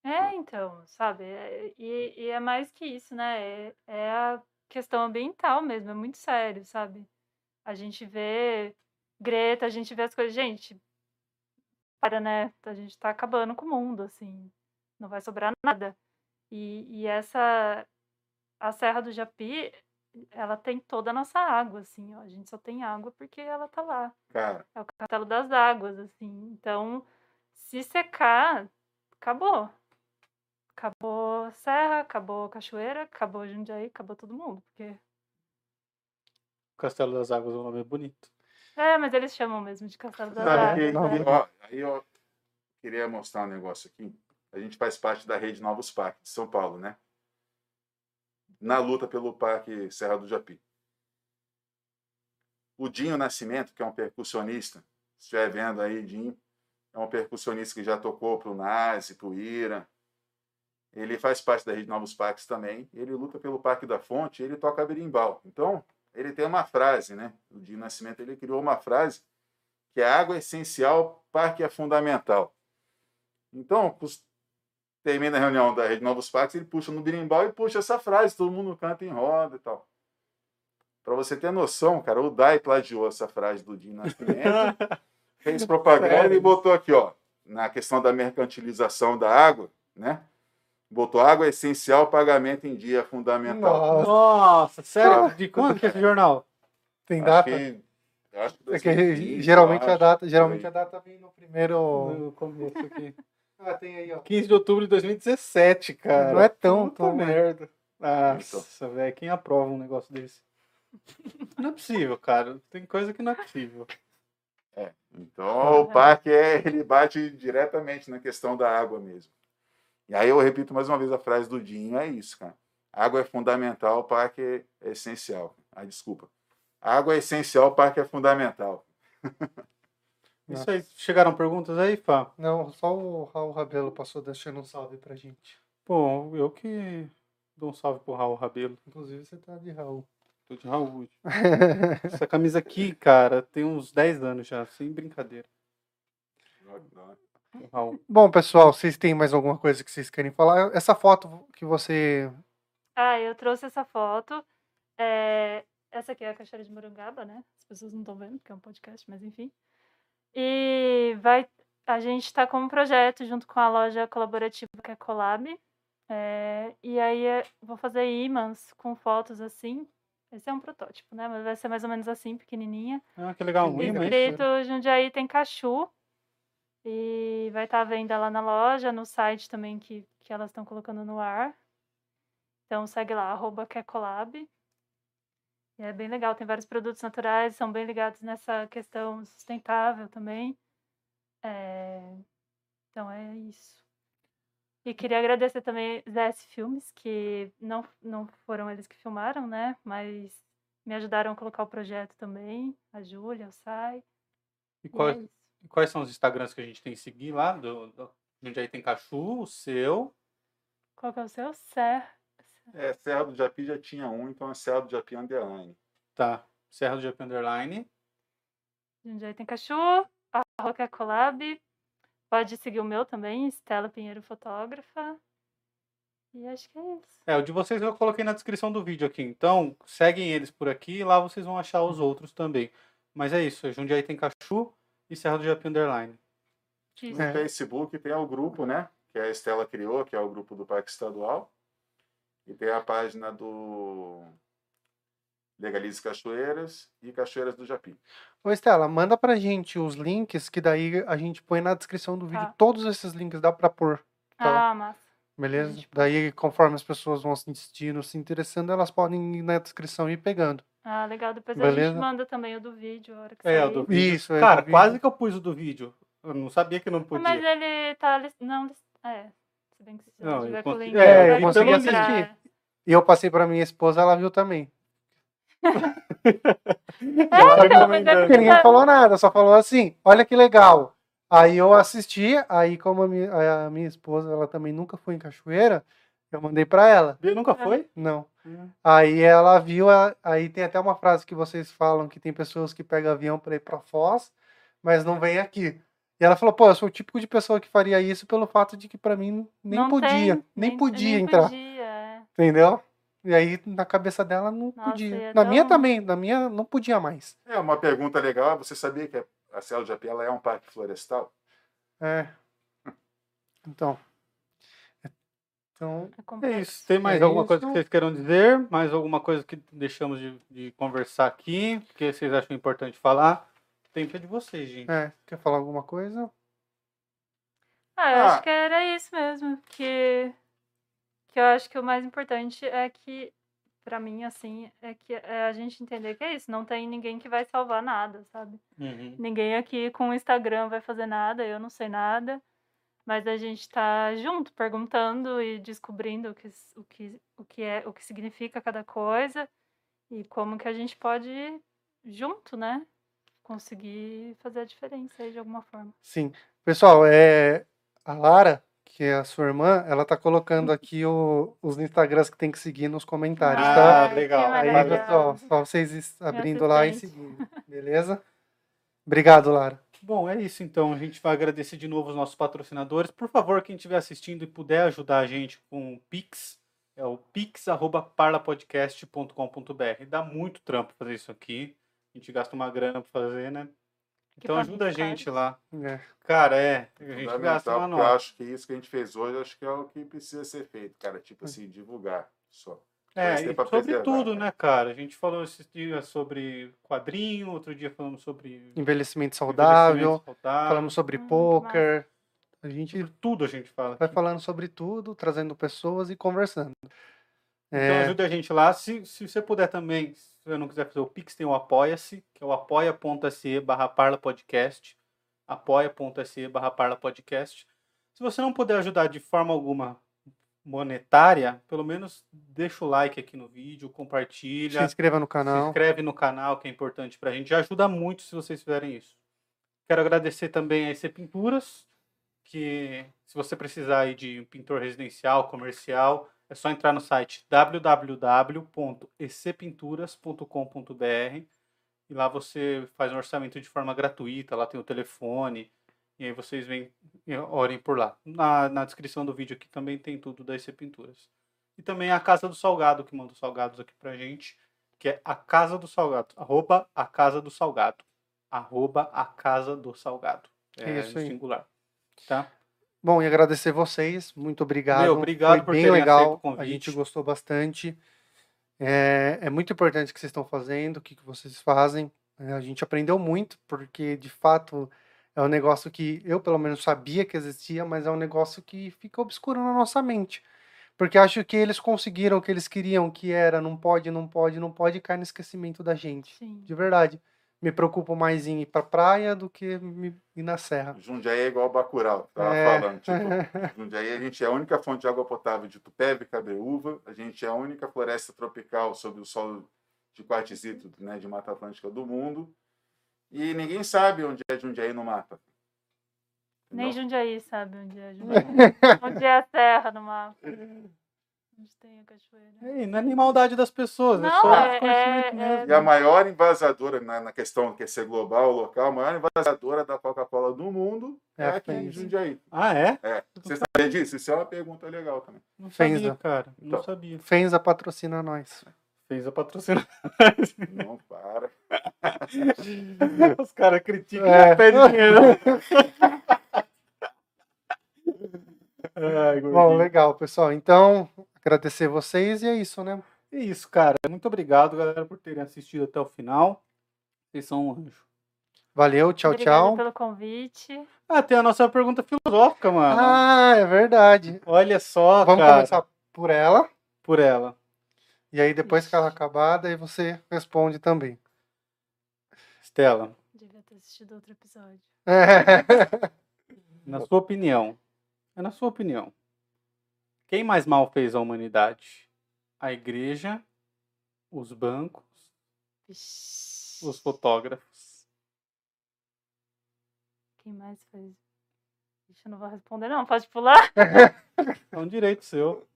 É, então, sabe? é- E, e é mais que isso, né? É, é a questão ambiental mesmo, é muito sério, sabe? A gente vê Greta, a gente vê as coisas. Gente, para, né? A gente tá acabando com o mundo, assim. Não vai sobrar nada. E, e essa. A Serra do Japi, ela tem toda a nossa água, assim, ó. A gente só tem água porque ela tá lá. Cara, É o castelo das águas, assim. Então, se secar, acabou. Acabou Serra, acabou Cachoeira, acabou Jundiaí, acabou todo mundo. Porque... Castelo das Águas, o nome é bonito. É, mas eles chamam mesmo de Castelo das Águas. não, né? ó, aí eu queria mostrar um negócio aqui. A gente faz parte da rede Novos Parques de São Paulo, né? Na luta pelo Parque Serra do Japi. O Dinho Nascimento, que é um percussionista, se estiver vendo aí, Dinho, é um percussionista que já tocou pro Nazi, pro Ira. Ele faz parte da rede Novos Parques também. Ele luta pelo Parque da Fonte ele toca berimbau. Então, ele tem uma frase, né? O Dinho Nascimento ele criou uma frase que a água é essencial, parque é fundamental. Então, termina a reunião da Rede Novos Parques, ele puxa no birimbau e puxa essa frase, todo mundo canta em roda e tal. Para você ter noção, cara, o Dai plagiou essa frase do Dinho Nascimento, [laughs] fez propaganda e botou aqui, ó, na questão da mercantilização da água, né? Botou água é essencial, pagamento em dia é fundamental. Nossa, Nossa, sério? De quando que é esse jornal? tem Acho data? que, acho que É que 2020, geralmente a acho, data, geralmente a data vem no primeiro. No começo aqui. [laughs] Ah, tem aí, ó. 15 de outubro de 2017, cara. Não é tão, Puta tão merda. Então. Nossa, velho, quem aprova um negócio desse? Não é possível, cara. Tem coisa que não é possível. Então, o parque é, ele bate diretamente na questão da água mesmo. E aí eu repito mais uma vez a frase do Dinho, é isso, cara. Água é fundamental, o parque é essencial. Ah, desculpa. Água é essencial, o parque é fundamental. [laughs] Isso aí. Chegaram perguntas aí, Fá? Não, só o Raul Rabelo passou deixando um salve pra gente. Pô, eu que dou um salve pro Raul Rabelo. Inclusive você tá de Raul. Tô de Raul hoje. Essa camisa aqui, cara, tem uns 10 anos já, sem brincadeira. Raul. Bom, pessoal, vocês têm mais alguma coisa que vocês querem falar? Essa foto que você. Ah, eu trouxe essa foto. É, Essa aqui é a Cachoeira de Morungaba, né? As pessoas não estão vendo, porque é um podcast, mas enfim. E vai, a gente está com um projeto junto com a loja colaborativa que é Colab. É, e aí é, vou fazer imãs com fotos assim. Esse é um protótipo, né? Mas vai ser mais ou menos assim, pequenininha. Ah, que legal. Um imã, Escrito Jundiaí tem cachu. E vai estar à venda lá na loja, no site também que, que elas estão colocando no ar. Então segue lá, arroba Quecolab. E é bem legal, tem vários produtos naturais, são bem ligados nessa questão sustentável também. É, Então é isso. E queria agradecer também ZS Filmes, que não, não foram eles que filmaram, né? Mas me ajudaram a colocar o projeto também. A Júlia, o Sai. E E quais, é isso. quais são os Instagrams que a gente tem que seguir lá? Do, do, Jundiaí tem Cachu, o seu. Qual que é o seu? Ser. É, Serra do Japi já tinha um, então é Serra do Japi Underline. Tá. Serra do Japi Underline. Jundiaí tem Cachu, a Roca Collab. Pode seguir o meu também, Estela Pinheiro Fotógrafa. E acho que é isso. É, o de vocês eu coloquei na descrição do vídeo aqui. Então, seguem eles por aqui e lá vocês vão achar os outros também. Mas é isso. Jundiaí tem Cachu e Serra do Japi Underline. Isso. No É. Facebook tem o grupo, né? Que a Estela criou, que é o grupo do Parque Estadual. E tem a página do Legalize Cachoeiras e Cachoeiras do Japi. Ô, Estela, manda pra gente os links, que daí a gente põe na descrição do vídeo. Tá. Todos esses links dá pra pôr, tá. Ah, massa. beleza? gente- Daí, conforme as pessoas vão assistindo, se interessando, elas podem ir na descrição e ir pegando. Ah, legal. Depois a Beleza. gente manda também o do vídeo, a hora que É, sair. o do vídeo. Isso, é, Cara, do quase que eu pus o do vídeo. Eu não sabia que não podia. Mas ele tá... Não, é. Se bem que se Não, não, eu tiver com é, eu consegui lembrar. assistir. E eu passei pra minha esposa, ela viu também. [laughs] É, então, mas é. Porque ninguém falou nada, só falou assim, olha que legal. Aí eu assisti, aí como a minha, a minha esposa, ela também nunca foi em cachoeira, eu mandei pra ela. Bia nunca foi? Não. Hum. Aí ela viu, a- aí tem até uma frase que vocês falam que tem pessoas que pegam avião pra ir pra Foz, mas não vem aqui. E ela falou, pô, eu sou o típico de pessoa que faria isso pelo fato de que pra mim nem Não podia, tem, nem, podia nem entrar, podia, é. entendeu? E aí na cabeça dela não Nossa, podia. ia Na minha um- também, na minha não podia mais. É uma pergunta legal. Você sabia que a Serra do Japi ela é um parque florestal? É. [laughs] Então. Então, É É isso. Tem mais É alguma coisa que isso. vocês queiram dizer? Mais alguma coisa que deixamos de, de conversar aqui? Que vocês acham importante falar? Tempo é de vocês, gente. é, quer falar alguma coisa? Ah, eu Ah. acho que era isso mesmo. Que, que eu acho que o mais importante é que, pra mim, assim, é que é a gente entender que é isso. Não tem ninguém que vai salvar nada, sabe? Uhum. Ninguém aqui com o Instagram vai fazer nada, eu não sei nada. Mas a gente tá junto, perguntando e descobrindo o que, o que, o que é, o que significa cada coisa e como que a gente pode, junto, né? Conseguir fazer a diferença aí de alguma forma. Sim. Pessoal, é a Lara, que é a sua irmã, ela tá colocando aqui o- os Instagrams que tem que seguir nos comentários, tá? Ah, legal. Aí, pessoal, só vocês abrindo lá e seguindo, beleza? Obrigado, Lara. Bom, é isso então. A gente vai agradecer de novo os nossos patrocinadores. Por favor, quem estiver assistindo e puder ajudar a gente com o Pix, é o pix.parlapodcast.com.br. Dá muito trampo fazer isso aqui. A gente gasta uma grana pra fazer, né? Então ajuda a gente lá. É. Cara, é. A gente gasta uma porque eu nota. acho que isso que a gente fez hoje, acho que é o que precisa ser feito, cara. Tipo assim, divulgar só. É, Mas e sobre tudo, né? né, cara? A gente falou esses dias sobre quadrinho, outro dia falamos sobre Envelhecimento saudável, envelhecimento saudável. falamos sobre Hum, que poker. A gente Sobre tudo a gente fala. vai aqui. falando sobre tudo, trazendo pessoas e conversando. Então É, ajuda a gente lá. Se, se você puder também, você não quiser fazer o Pix, tem o Apoia-se, que é o apoia.se barra Parla Podcast. Apoia.se barra Parla Podcast. Se você não puder ajudar de forma alguma monetária, pelo menos deixa o like aqui no vídeo, se compartilha, inscreva no se canal. inscreve no canal, que é importante pra gente. Já ajuda muito se vocês fizerem isso. Quero agradecer também a EC Pinturas, que se você precisar aí de um pintor residencial, comercial, é só entrar no site www.ecpinturas.com.br e lá você faz um orçamento de forma gratuita, lá tem o telefone, e aí vocês vêm e orem por lá. Na, na descrição do vídeo aqui também tem tudo da EC Pinturas. E também a Casa do Salgado, que manda os salgados aqui pra gente, que é a Casa do Salgado, arroba a Casa do Salgado. arroba a casa do salgado. É Isso aí. singular. Tá? Bom, e agradecer vocês, muito obrigado. Meu, obrigado Foi por bem terem legal, aceito o a gente gostou bastante. É, é muito importante o que vocês estão fazendo, o que, que vocês fazem. É, a gente aprendeu muito, porque de fato é um negócio que eu, pelo menos, sabia que existia, mas é um negócio que fica obscuro na nossa mente. Porque acho que eles conseguiram o que eles queriam, que era não pode, não pode, não pode, e cai no esquecimento da gente. Sim. De verdade. Me preocupo mais em ir pra praia do que me- ir na serra. Jundiaí é igual Bacurau, tava É. falando. Tipo, [laughs] Jundiaí a gente é a única fonte de água potável de Tupéva e Cabreúva, a gente é a única floresta tropical sob o solo de quartzito né, de Mata Atlântica do mundo. E ninguém sabe onde é Jundiaí no mapa. Nem? Jundiaí sabe onde é [laughs] Jundiaí. onde é a serra no mapa. [laughs] Onde tem a cachoeira. Ei, não é nem maldade das pessoas, é Não, só é- desconhecimento é- mesmo. E a maior invasadora, na, na questão que é ser global, local, a maior invasadora da Coca-Cola do mundo é, É a aqui em Fenza. Jundiaí. Ah, é? É. Você sabia disso? Isso é uma pergunta legal também. Não sabia, né? cara. Não Então. sabia. Fenza patrocina nós. Fez a patrocínio. [laughs] Não para. Os caras criticam É. e pedem dinheiro. [laughs] Ai, Bom, legal, pessoal. Então, agradecer vocês e é isso, né? É isso, cara. Muito obrigado, galera, por terem assistido até o final. Vocês são um anjo. Valeu, tchau, Obrigada tchau. pelo convite. Ah, tem a nossa pergunta filosófica, mano. Ah, é verdade. Olha só, Vamos cara. começar por ela. Por ela. E aí, depois que ela acabar, daí você responde também. Estela, Devia ter assistido outro episódio. [laughs] na sua opinião, é na sua opinião, quem mais mal fez a humanidade? A igreja, os bancos, os fotógrafos? Quem mais fez? Ixi, eu não vou responder, não. Pode pular? É um direito seu.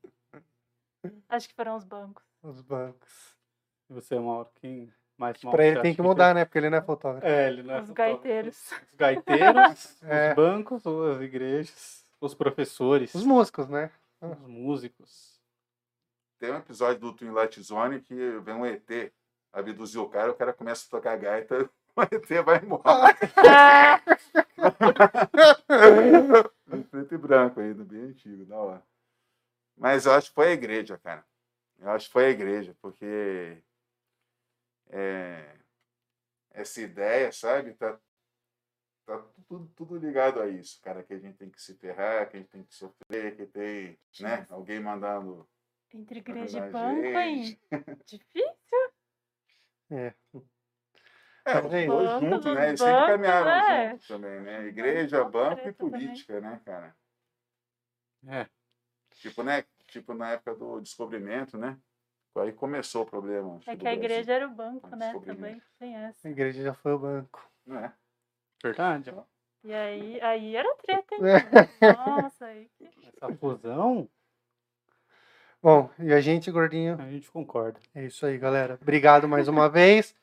Acho que foram os bancos. Os bancos. E você, Mauro, quem mais mal Pra ele tem que mudar, né? Porque ele não é fotógrafo. É, ele não é Os fotógrafo. gaiteiros. Os gaiteiros, [laughs] É. os bancos, as igrejas, os professores, Os músicos, né? Os músicos. Tem um episódio do Twilight Zone que vem um ET abduzir o cara, o cara começa a tocar gaita, [laughs] o ET vai embora. [laughs] Em preto e branco ainda, bem antigo, da hora. Mas eu acho que foi a igreja, cara. Eu acho que foi a igreja, porque é, essa ideia, sabe, tá, tá tudo, tudo ligado a isso, cara, que a gente tem que se ferrar, que a gente tem que sofrer, que tem, né, alguém mandando Entre igreja e banco, hein? [laughs] Difícil. É. É, os é dois Banco juntos, né? Eles sempre caminharam né? juntos também, né? Igreja, Banco banco e treta também. política, né, cara? É. Tipo, né? Tipo na época do descobrimento, né? Aí começou o problema. É que a igreja era o banco, né? Também tem essa. A igreja já foi o banco. É. Verdade. ó. E aí, aí era treta, hein? É. Nossa, aí. [laughs] Essa fusão, Bom, e a gente, gordinho? a gente concorda. É isso aí, galera. Obrigado mais uma vez.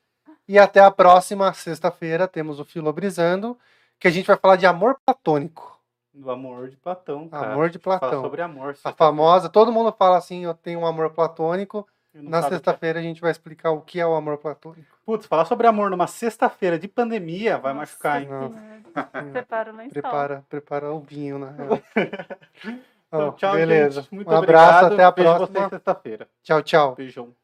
E até a próxima sexta-feira temos o Filobrizando, que a gente vai falar de amor platônico. Do amor de Platão, cara. Amor de Fala Platão. sobre amor. A famosa, todo mundo fala assim, eu tenho um amor platônico. Na sexta-feira a gente vai explicar o que é o amor platônico. Putz, falar sobre amor numa sexta-feira de pandemia vai Nossa machucar, hein? Prepara o lençol. Prepara, prepara o vinho, né? Então, tchau, beleza. gente. Muito um abraço, obrigado. até a Vejo próxima. vocês sexta-feira. Tchau, tchau. Beijão.